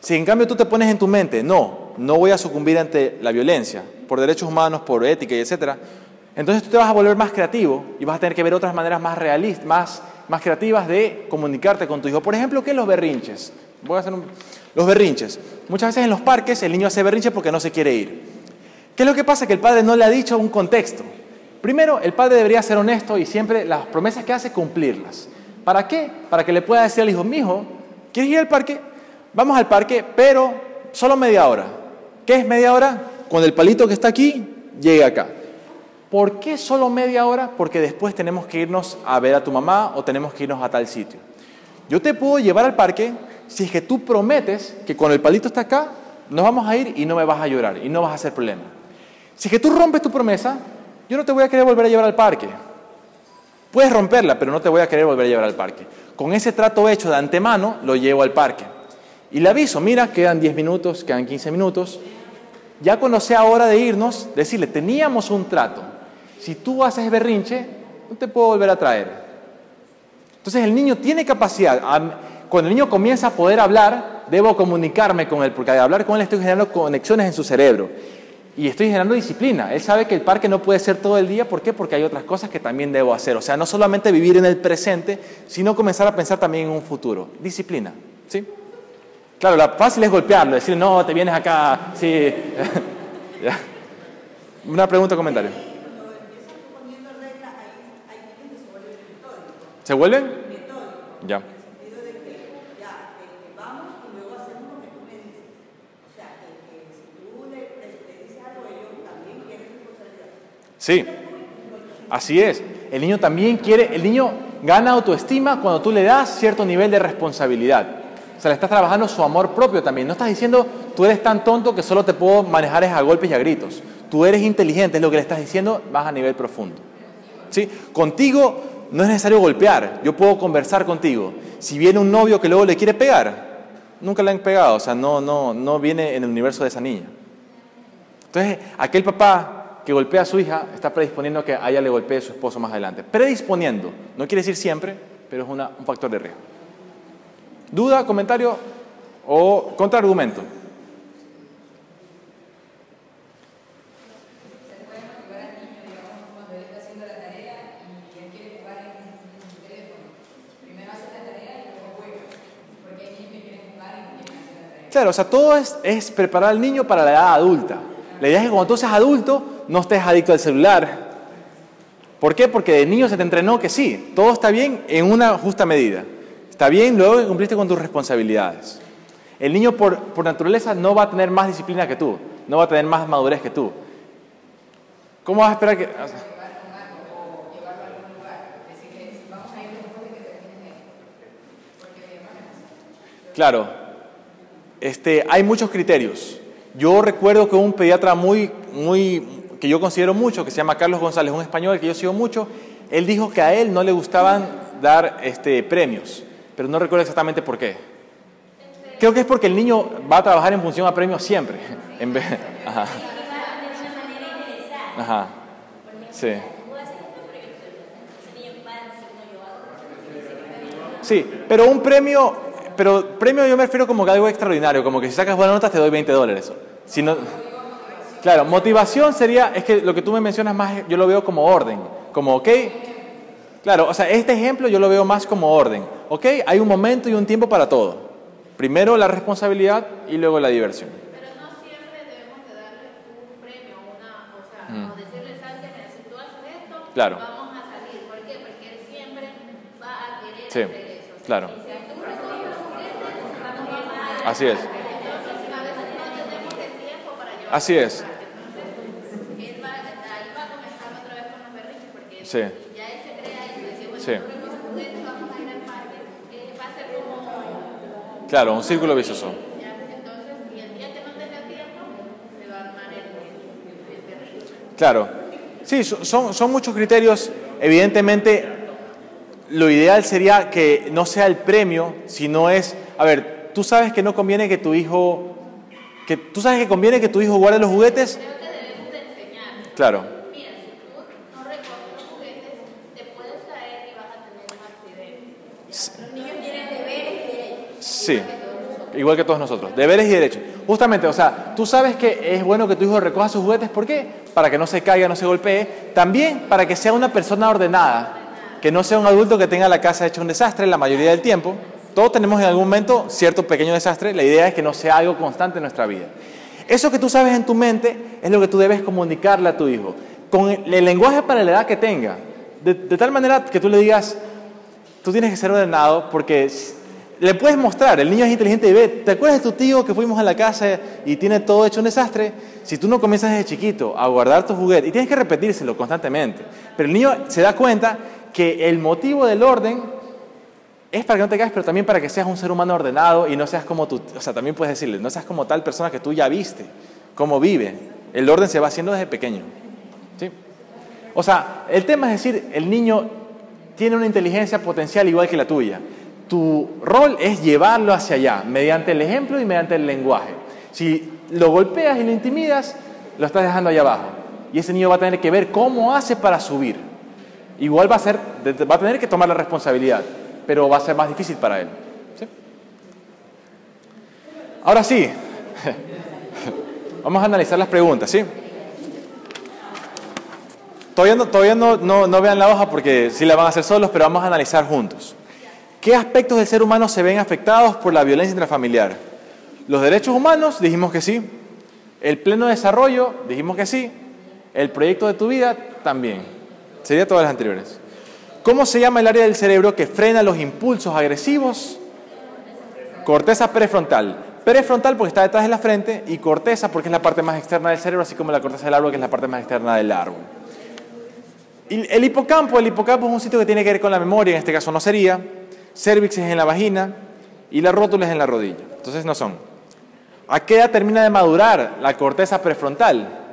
Si en cambio tú te pones en tu mente, no, no voy a sucumbir ante la violencia, por derechos humanos, por ética y etcétera, entonces tú te vas a volver más creativo y vas a tener que ver otras maneras más realistas, más, más creativas de comunicarte con tu hijo. Por ejemplo, ¿qué los berrinches? Voy a hacer un... Los berrinches. Muchas veces en los parques el niño hace berrinche porque no se quiere ir. ¿Qué es lo que pasa? Que el padre no le ha dicho un contexto. Primero, el padre debería ser honesto y siempre las promesas que hace cumplirlas. ¿Para qué? Para que le pueda decir al hijo, mi hijo, ¿quieres ir al parque? Vamos al parque, pero solo media hora. ¿Qué es media hora? Con el palito que está aquí, llega acá. ¿Por qué solo media hora? Porque después tenemos que irnos a ver a tu mamá o tenemos que irnos a tal sitio. Yo te puedo llevar al parque si es que tú prometes que cuando el palito está acá, nos vamos a ir y no me vas a llorar y no vas a hacer problema. Si es que tú rompes tu promesa, yo no te voy a querer volver a llevar al parque. Puedes romperla, pero no te voy a querer volver a llevar al parque. Con ese trato hecho de antemano, lo llevo al parque. Y le aviso, mira, quedan 10 minutos, quedan 15 minutos. Ya cuando sea hora de irnos, decirle, teníamos un trato. Si tú haces berrinche, no te puedo volver a traer. Entonces el niño tiene capacidad. Cuando el niño comienza a poder hablar, debo comunicarme con él, porque al hablar con él estoy generando conexiones en su cerebro. Y estoy generando disciplina. Él sabe que el parque no puede ser todo el día. ¿Por qué? Porque hay otras cosas que también debo hacer. O sea, no solamente vivir en el presente, sino comenzar a pensar también en un futuro. Disciplina. ¿Sí? Claro, la fácil es golpearlo, decir, no, te vienes acá. Sí. Una pregunta o comentario. ¿Se vuelven? Ya. Sí, así es. El niño también quiere, el niño gana autoestima cuando tú le das cierto nivel de responsabilidad. O sea, le estás trabajando su amor propio también. No estás diciendo, tú eres tan tonto que solo te puedo manejar a golpes y a gritos. Tú eres inteligente, es lo que le estás diciendo, vas a nivel profundo. ¿Sí? Contigo no es necesario golpear, yo puedo conversar contigo. Si viene un novio que luego le quiere pegar, nunca le han pegado, o sea, no, no, no viene en el universo de esa niña. Entonces, aquel papá que golpea a su hija está predisponiendo a que a ella le golpee a su esposo más adelante. Predisponiendo, no quiere decir siempre, pero es un factor de riesgo. ¿Duda, comentario o contraargumento? Claro, o sea, todo es, es, preparar al niño para la edad adulta. La idea es que cuando tú seas adulto no estés adicto al celular. ¿Por qué? Porque de niño se te entrenó que sí, todo está bien en una justa medida. Está bien luego que cumpliste con tus responsabilidades. El niño por, por naturaleza no va a tener más disciplina que tú, no va a tener más madurez que tú. ¿Cómo vas a esperar que... Claro, este, hay muchos criterios. Yo recuerdo que un pediatra muy, que yo considero mucho, que se llama Carlos González, un español que yo sigo mucho, él dijo que a él no le gustaban dar este, premios, pero no recuerdo exactamente por qué. Creo que es porque el niño va a trabajar en función a premios siempre. En vez, ajá. Ajá. Sí. Sí, pero un premio, pero premio yo me refiero como que algo extraordinario, como que si sacas buenas notas te doy 20 dólares. Si no, claro, motivación sería, es que lo que tú me mencionas más, yo lo veo como orden, como, ok, claro, o sea, este ejemplo yo lo veo más como orden, ok, hay un momento y un tiempo para todo. Primero la responsabilidad y luego la diversión. Pero no siempre debemos de darle un premio, una, o sea, mm. o decirle, ¿sabes que Si tú haces esto, claro. vamos a salir. ¿Por qué? Porque él siempre va a querer sí, hacer eso. O sea, claro. A comenzar otra vez Sí. Sí. Claro, un círculo vicioso. Claro. Sí, so- son, son muchos criterios. Evidentemente, lo ideal sería que no sea el premio, sino es, a ver, tú sabes que no conviene que tu hijo, que tú sabes que conviene que tu hijo guarde los juguetes. Creo que debemos de enseñar. Claro. Mira, si tú no recoges los juguetes, te puedes caer y vas a tener un accidente. Los niños tienen deberes y derechos. Sí, igual que todos nosotros. Deberes y derechos. Justamente, o sea, tú sabes que es bueno que tu hijo recoja sus juguetes, ¿por qué? Para que no se caiga, no se golpee. También para que sea una persona ordenada, que no sea un adulto que tenga la casa hecha un desastre la mayoría del tiempo. Todos tenemos en algún momento cierto pequeño desastre, la idea es que no sea algo constante en nuestra vida. Eso que tú sabes en tu mente es lo que tú debes comunicarle a tu hijo, con el, lenguaje para la edad que tenga, de, tal manera que tú le digas, tú tienes que ser ordenado porque le puedes mostrar, el niño es inteligente y ve, ¿te acuerdas de tu tío que fuimos a la casa y tiene todo hecho un desastre? Si tú no comienzas desde chiquito a guardar tu juguete, y tienes que repetírselo constantemente, pero el niño se da cuenta que el motivo del orden es para que no te caigas, pero también para que seas un ser humano ordenado y no seas como tú, o sea, también puedes decirle, no seas como tal persona que tú ya viste, cómo vive. El orden se va haciendo desde pequeño. ¿sí? O sea, el tema es decir, el niño tiene una inteligencia potencial igual que la tuya. Tu rol es llevarlo hacia allá, mediante el ejemplo y mediante el lenguaje. Si lo golpeas y lo intimidas, lo estás dejando allá abajo. Y ese niño va a tener que ver cómo hace para subir. Igual va a, ser, va a tener que tomar la responsabilidad, pero va a ser más difícil para él. Ahora sí, vamos a analizar las preguntas, ¿sí? Todavía, no, todavía no, no, no vean la hoja porque sí la van a hacer solos, pero vamos a analizar juntos. ¿Qué aspectos del ser humano se ven afectados por la violencia intrafamiliar? Los derechos humanos, dijimos que sí. El pleno desarrollo, dijimos que sí. El proyecto de tu vida, también. Sería todas las anteriores. ¿Cómo se llama el área del cerebro que frena los impulsos agresivos? Corteza prefrontal. Prefrontal porque está detrás de la frente y corteza porque es la parte más externa del cerebro, así como la corteza del árbol que es la parte más externa del árbol. El hipocampo, el hipocampo es un sitio que tiene que ver con la memoria, en este caso no sería. Cervix es en la vagina y la rótula es en la rodilla. Entonces no son. ¿A qué edad termina de madurar la corteza prefrontal?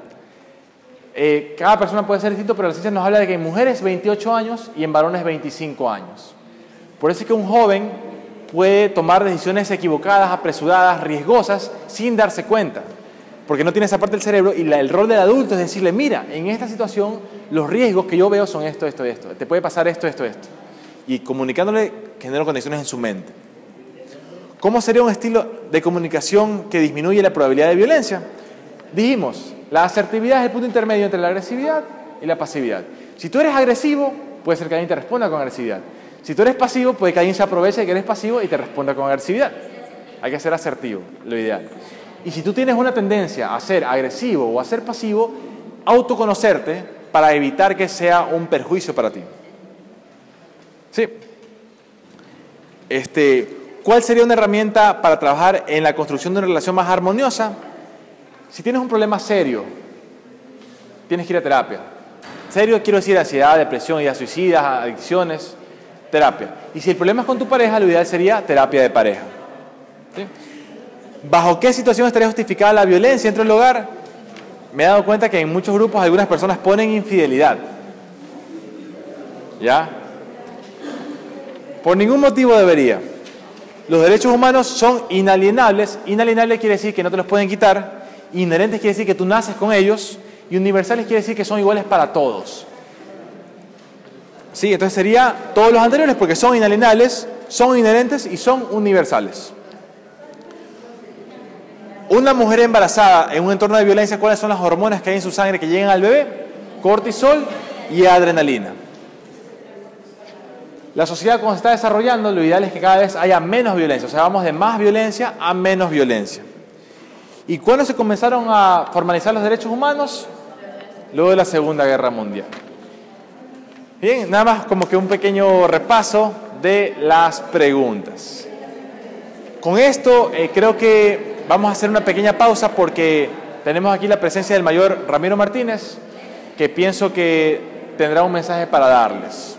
Eh, cada persona puede ser distinto, pero la ciencia nos habla de que en mujeres 28 años y en varones 25 años. Por eso es que un joven puede tomar decisiones equivocadas, apresuradas, riesgosas, sin darse cuenta, porque no tiene esa parte del cerebro y la- el rol del adulto es decirle, mira, en esta situación los riesgos que yo veo son esto, esto, esto, te puede pasar esto, esto, esto. Y comunicándole genera condiciones en su mente. ¿Cómo sería un estilo de comunicación que disminuye la probabilidad de violencia? Dijimos, la asertividad es el punto intermedio entre la agresividad y la pasividad. Si tú eres agresivo, puede ser que alguien te responda con agresividad. Si tú eres pasivo, puede que alguien se aproveche de que eres pasivo y te responda con agresividad. Hay que ser asertivo, lo ideal. Y si tú tienes una tendencia a ser agresivo o a ser pasivo, autoconocerte para evitar que sea un perjuicio para ti. Sí. Este, ¿Cuál sería una herramienta para trabajar en la construcción de una relación más armoniosa? Si tienes un problema serio, tienes que ir a terapia. Serio quiero decir ansiedad, depresión, ideas suicidas, adicciones, terapia. Y si el problema es con tu pareja, lo ideal sería terapia de pareja. ¿Sí? ¿Bajo qué situación estaría justificada la violencia dentro del hogar? Me he dado cuenta que en muchos grupos algunas personas ponen infidelidad. ¿Ya? Por ningún motivo debería. Los derechos humanos son inalienables. Inalienable quiere decir que no te los pueden quitar. Inherentes quiere decir que tú naces con ellos. Y universales quiere decir que son iguales para todos. Sí, entonces sería todos los anteriores porque son inalienables, son inherentes y son universales. Una mujer embarazada en un entorno de violencia, ¿cuáles son las hormonas que hay en su sangre que llegan al bebé? Cortisol y adrenalina. La sociedad cuando se está desarrollando, lo ideal es que cada vez haya menos violencia, o sea, vamos de más violencia a menos violencia. ¿Y cuándo se comenzaron a formalizar los derechos humanos? Luego de la Segunda Guerra Mundial. Bien, nada más como que un pequeño repaso de las preguntas. Con esto eh, creo que vamos a hacer una pequeña pausa porque tenemos aquí la presencia del mayor Ramiro Martínez, que pienso que tendrá un mensaje para darles.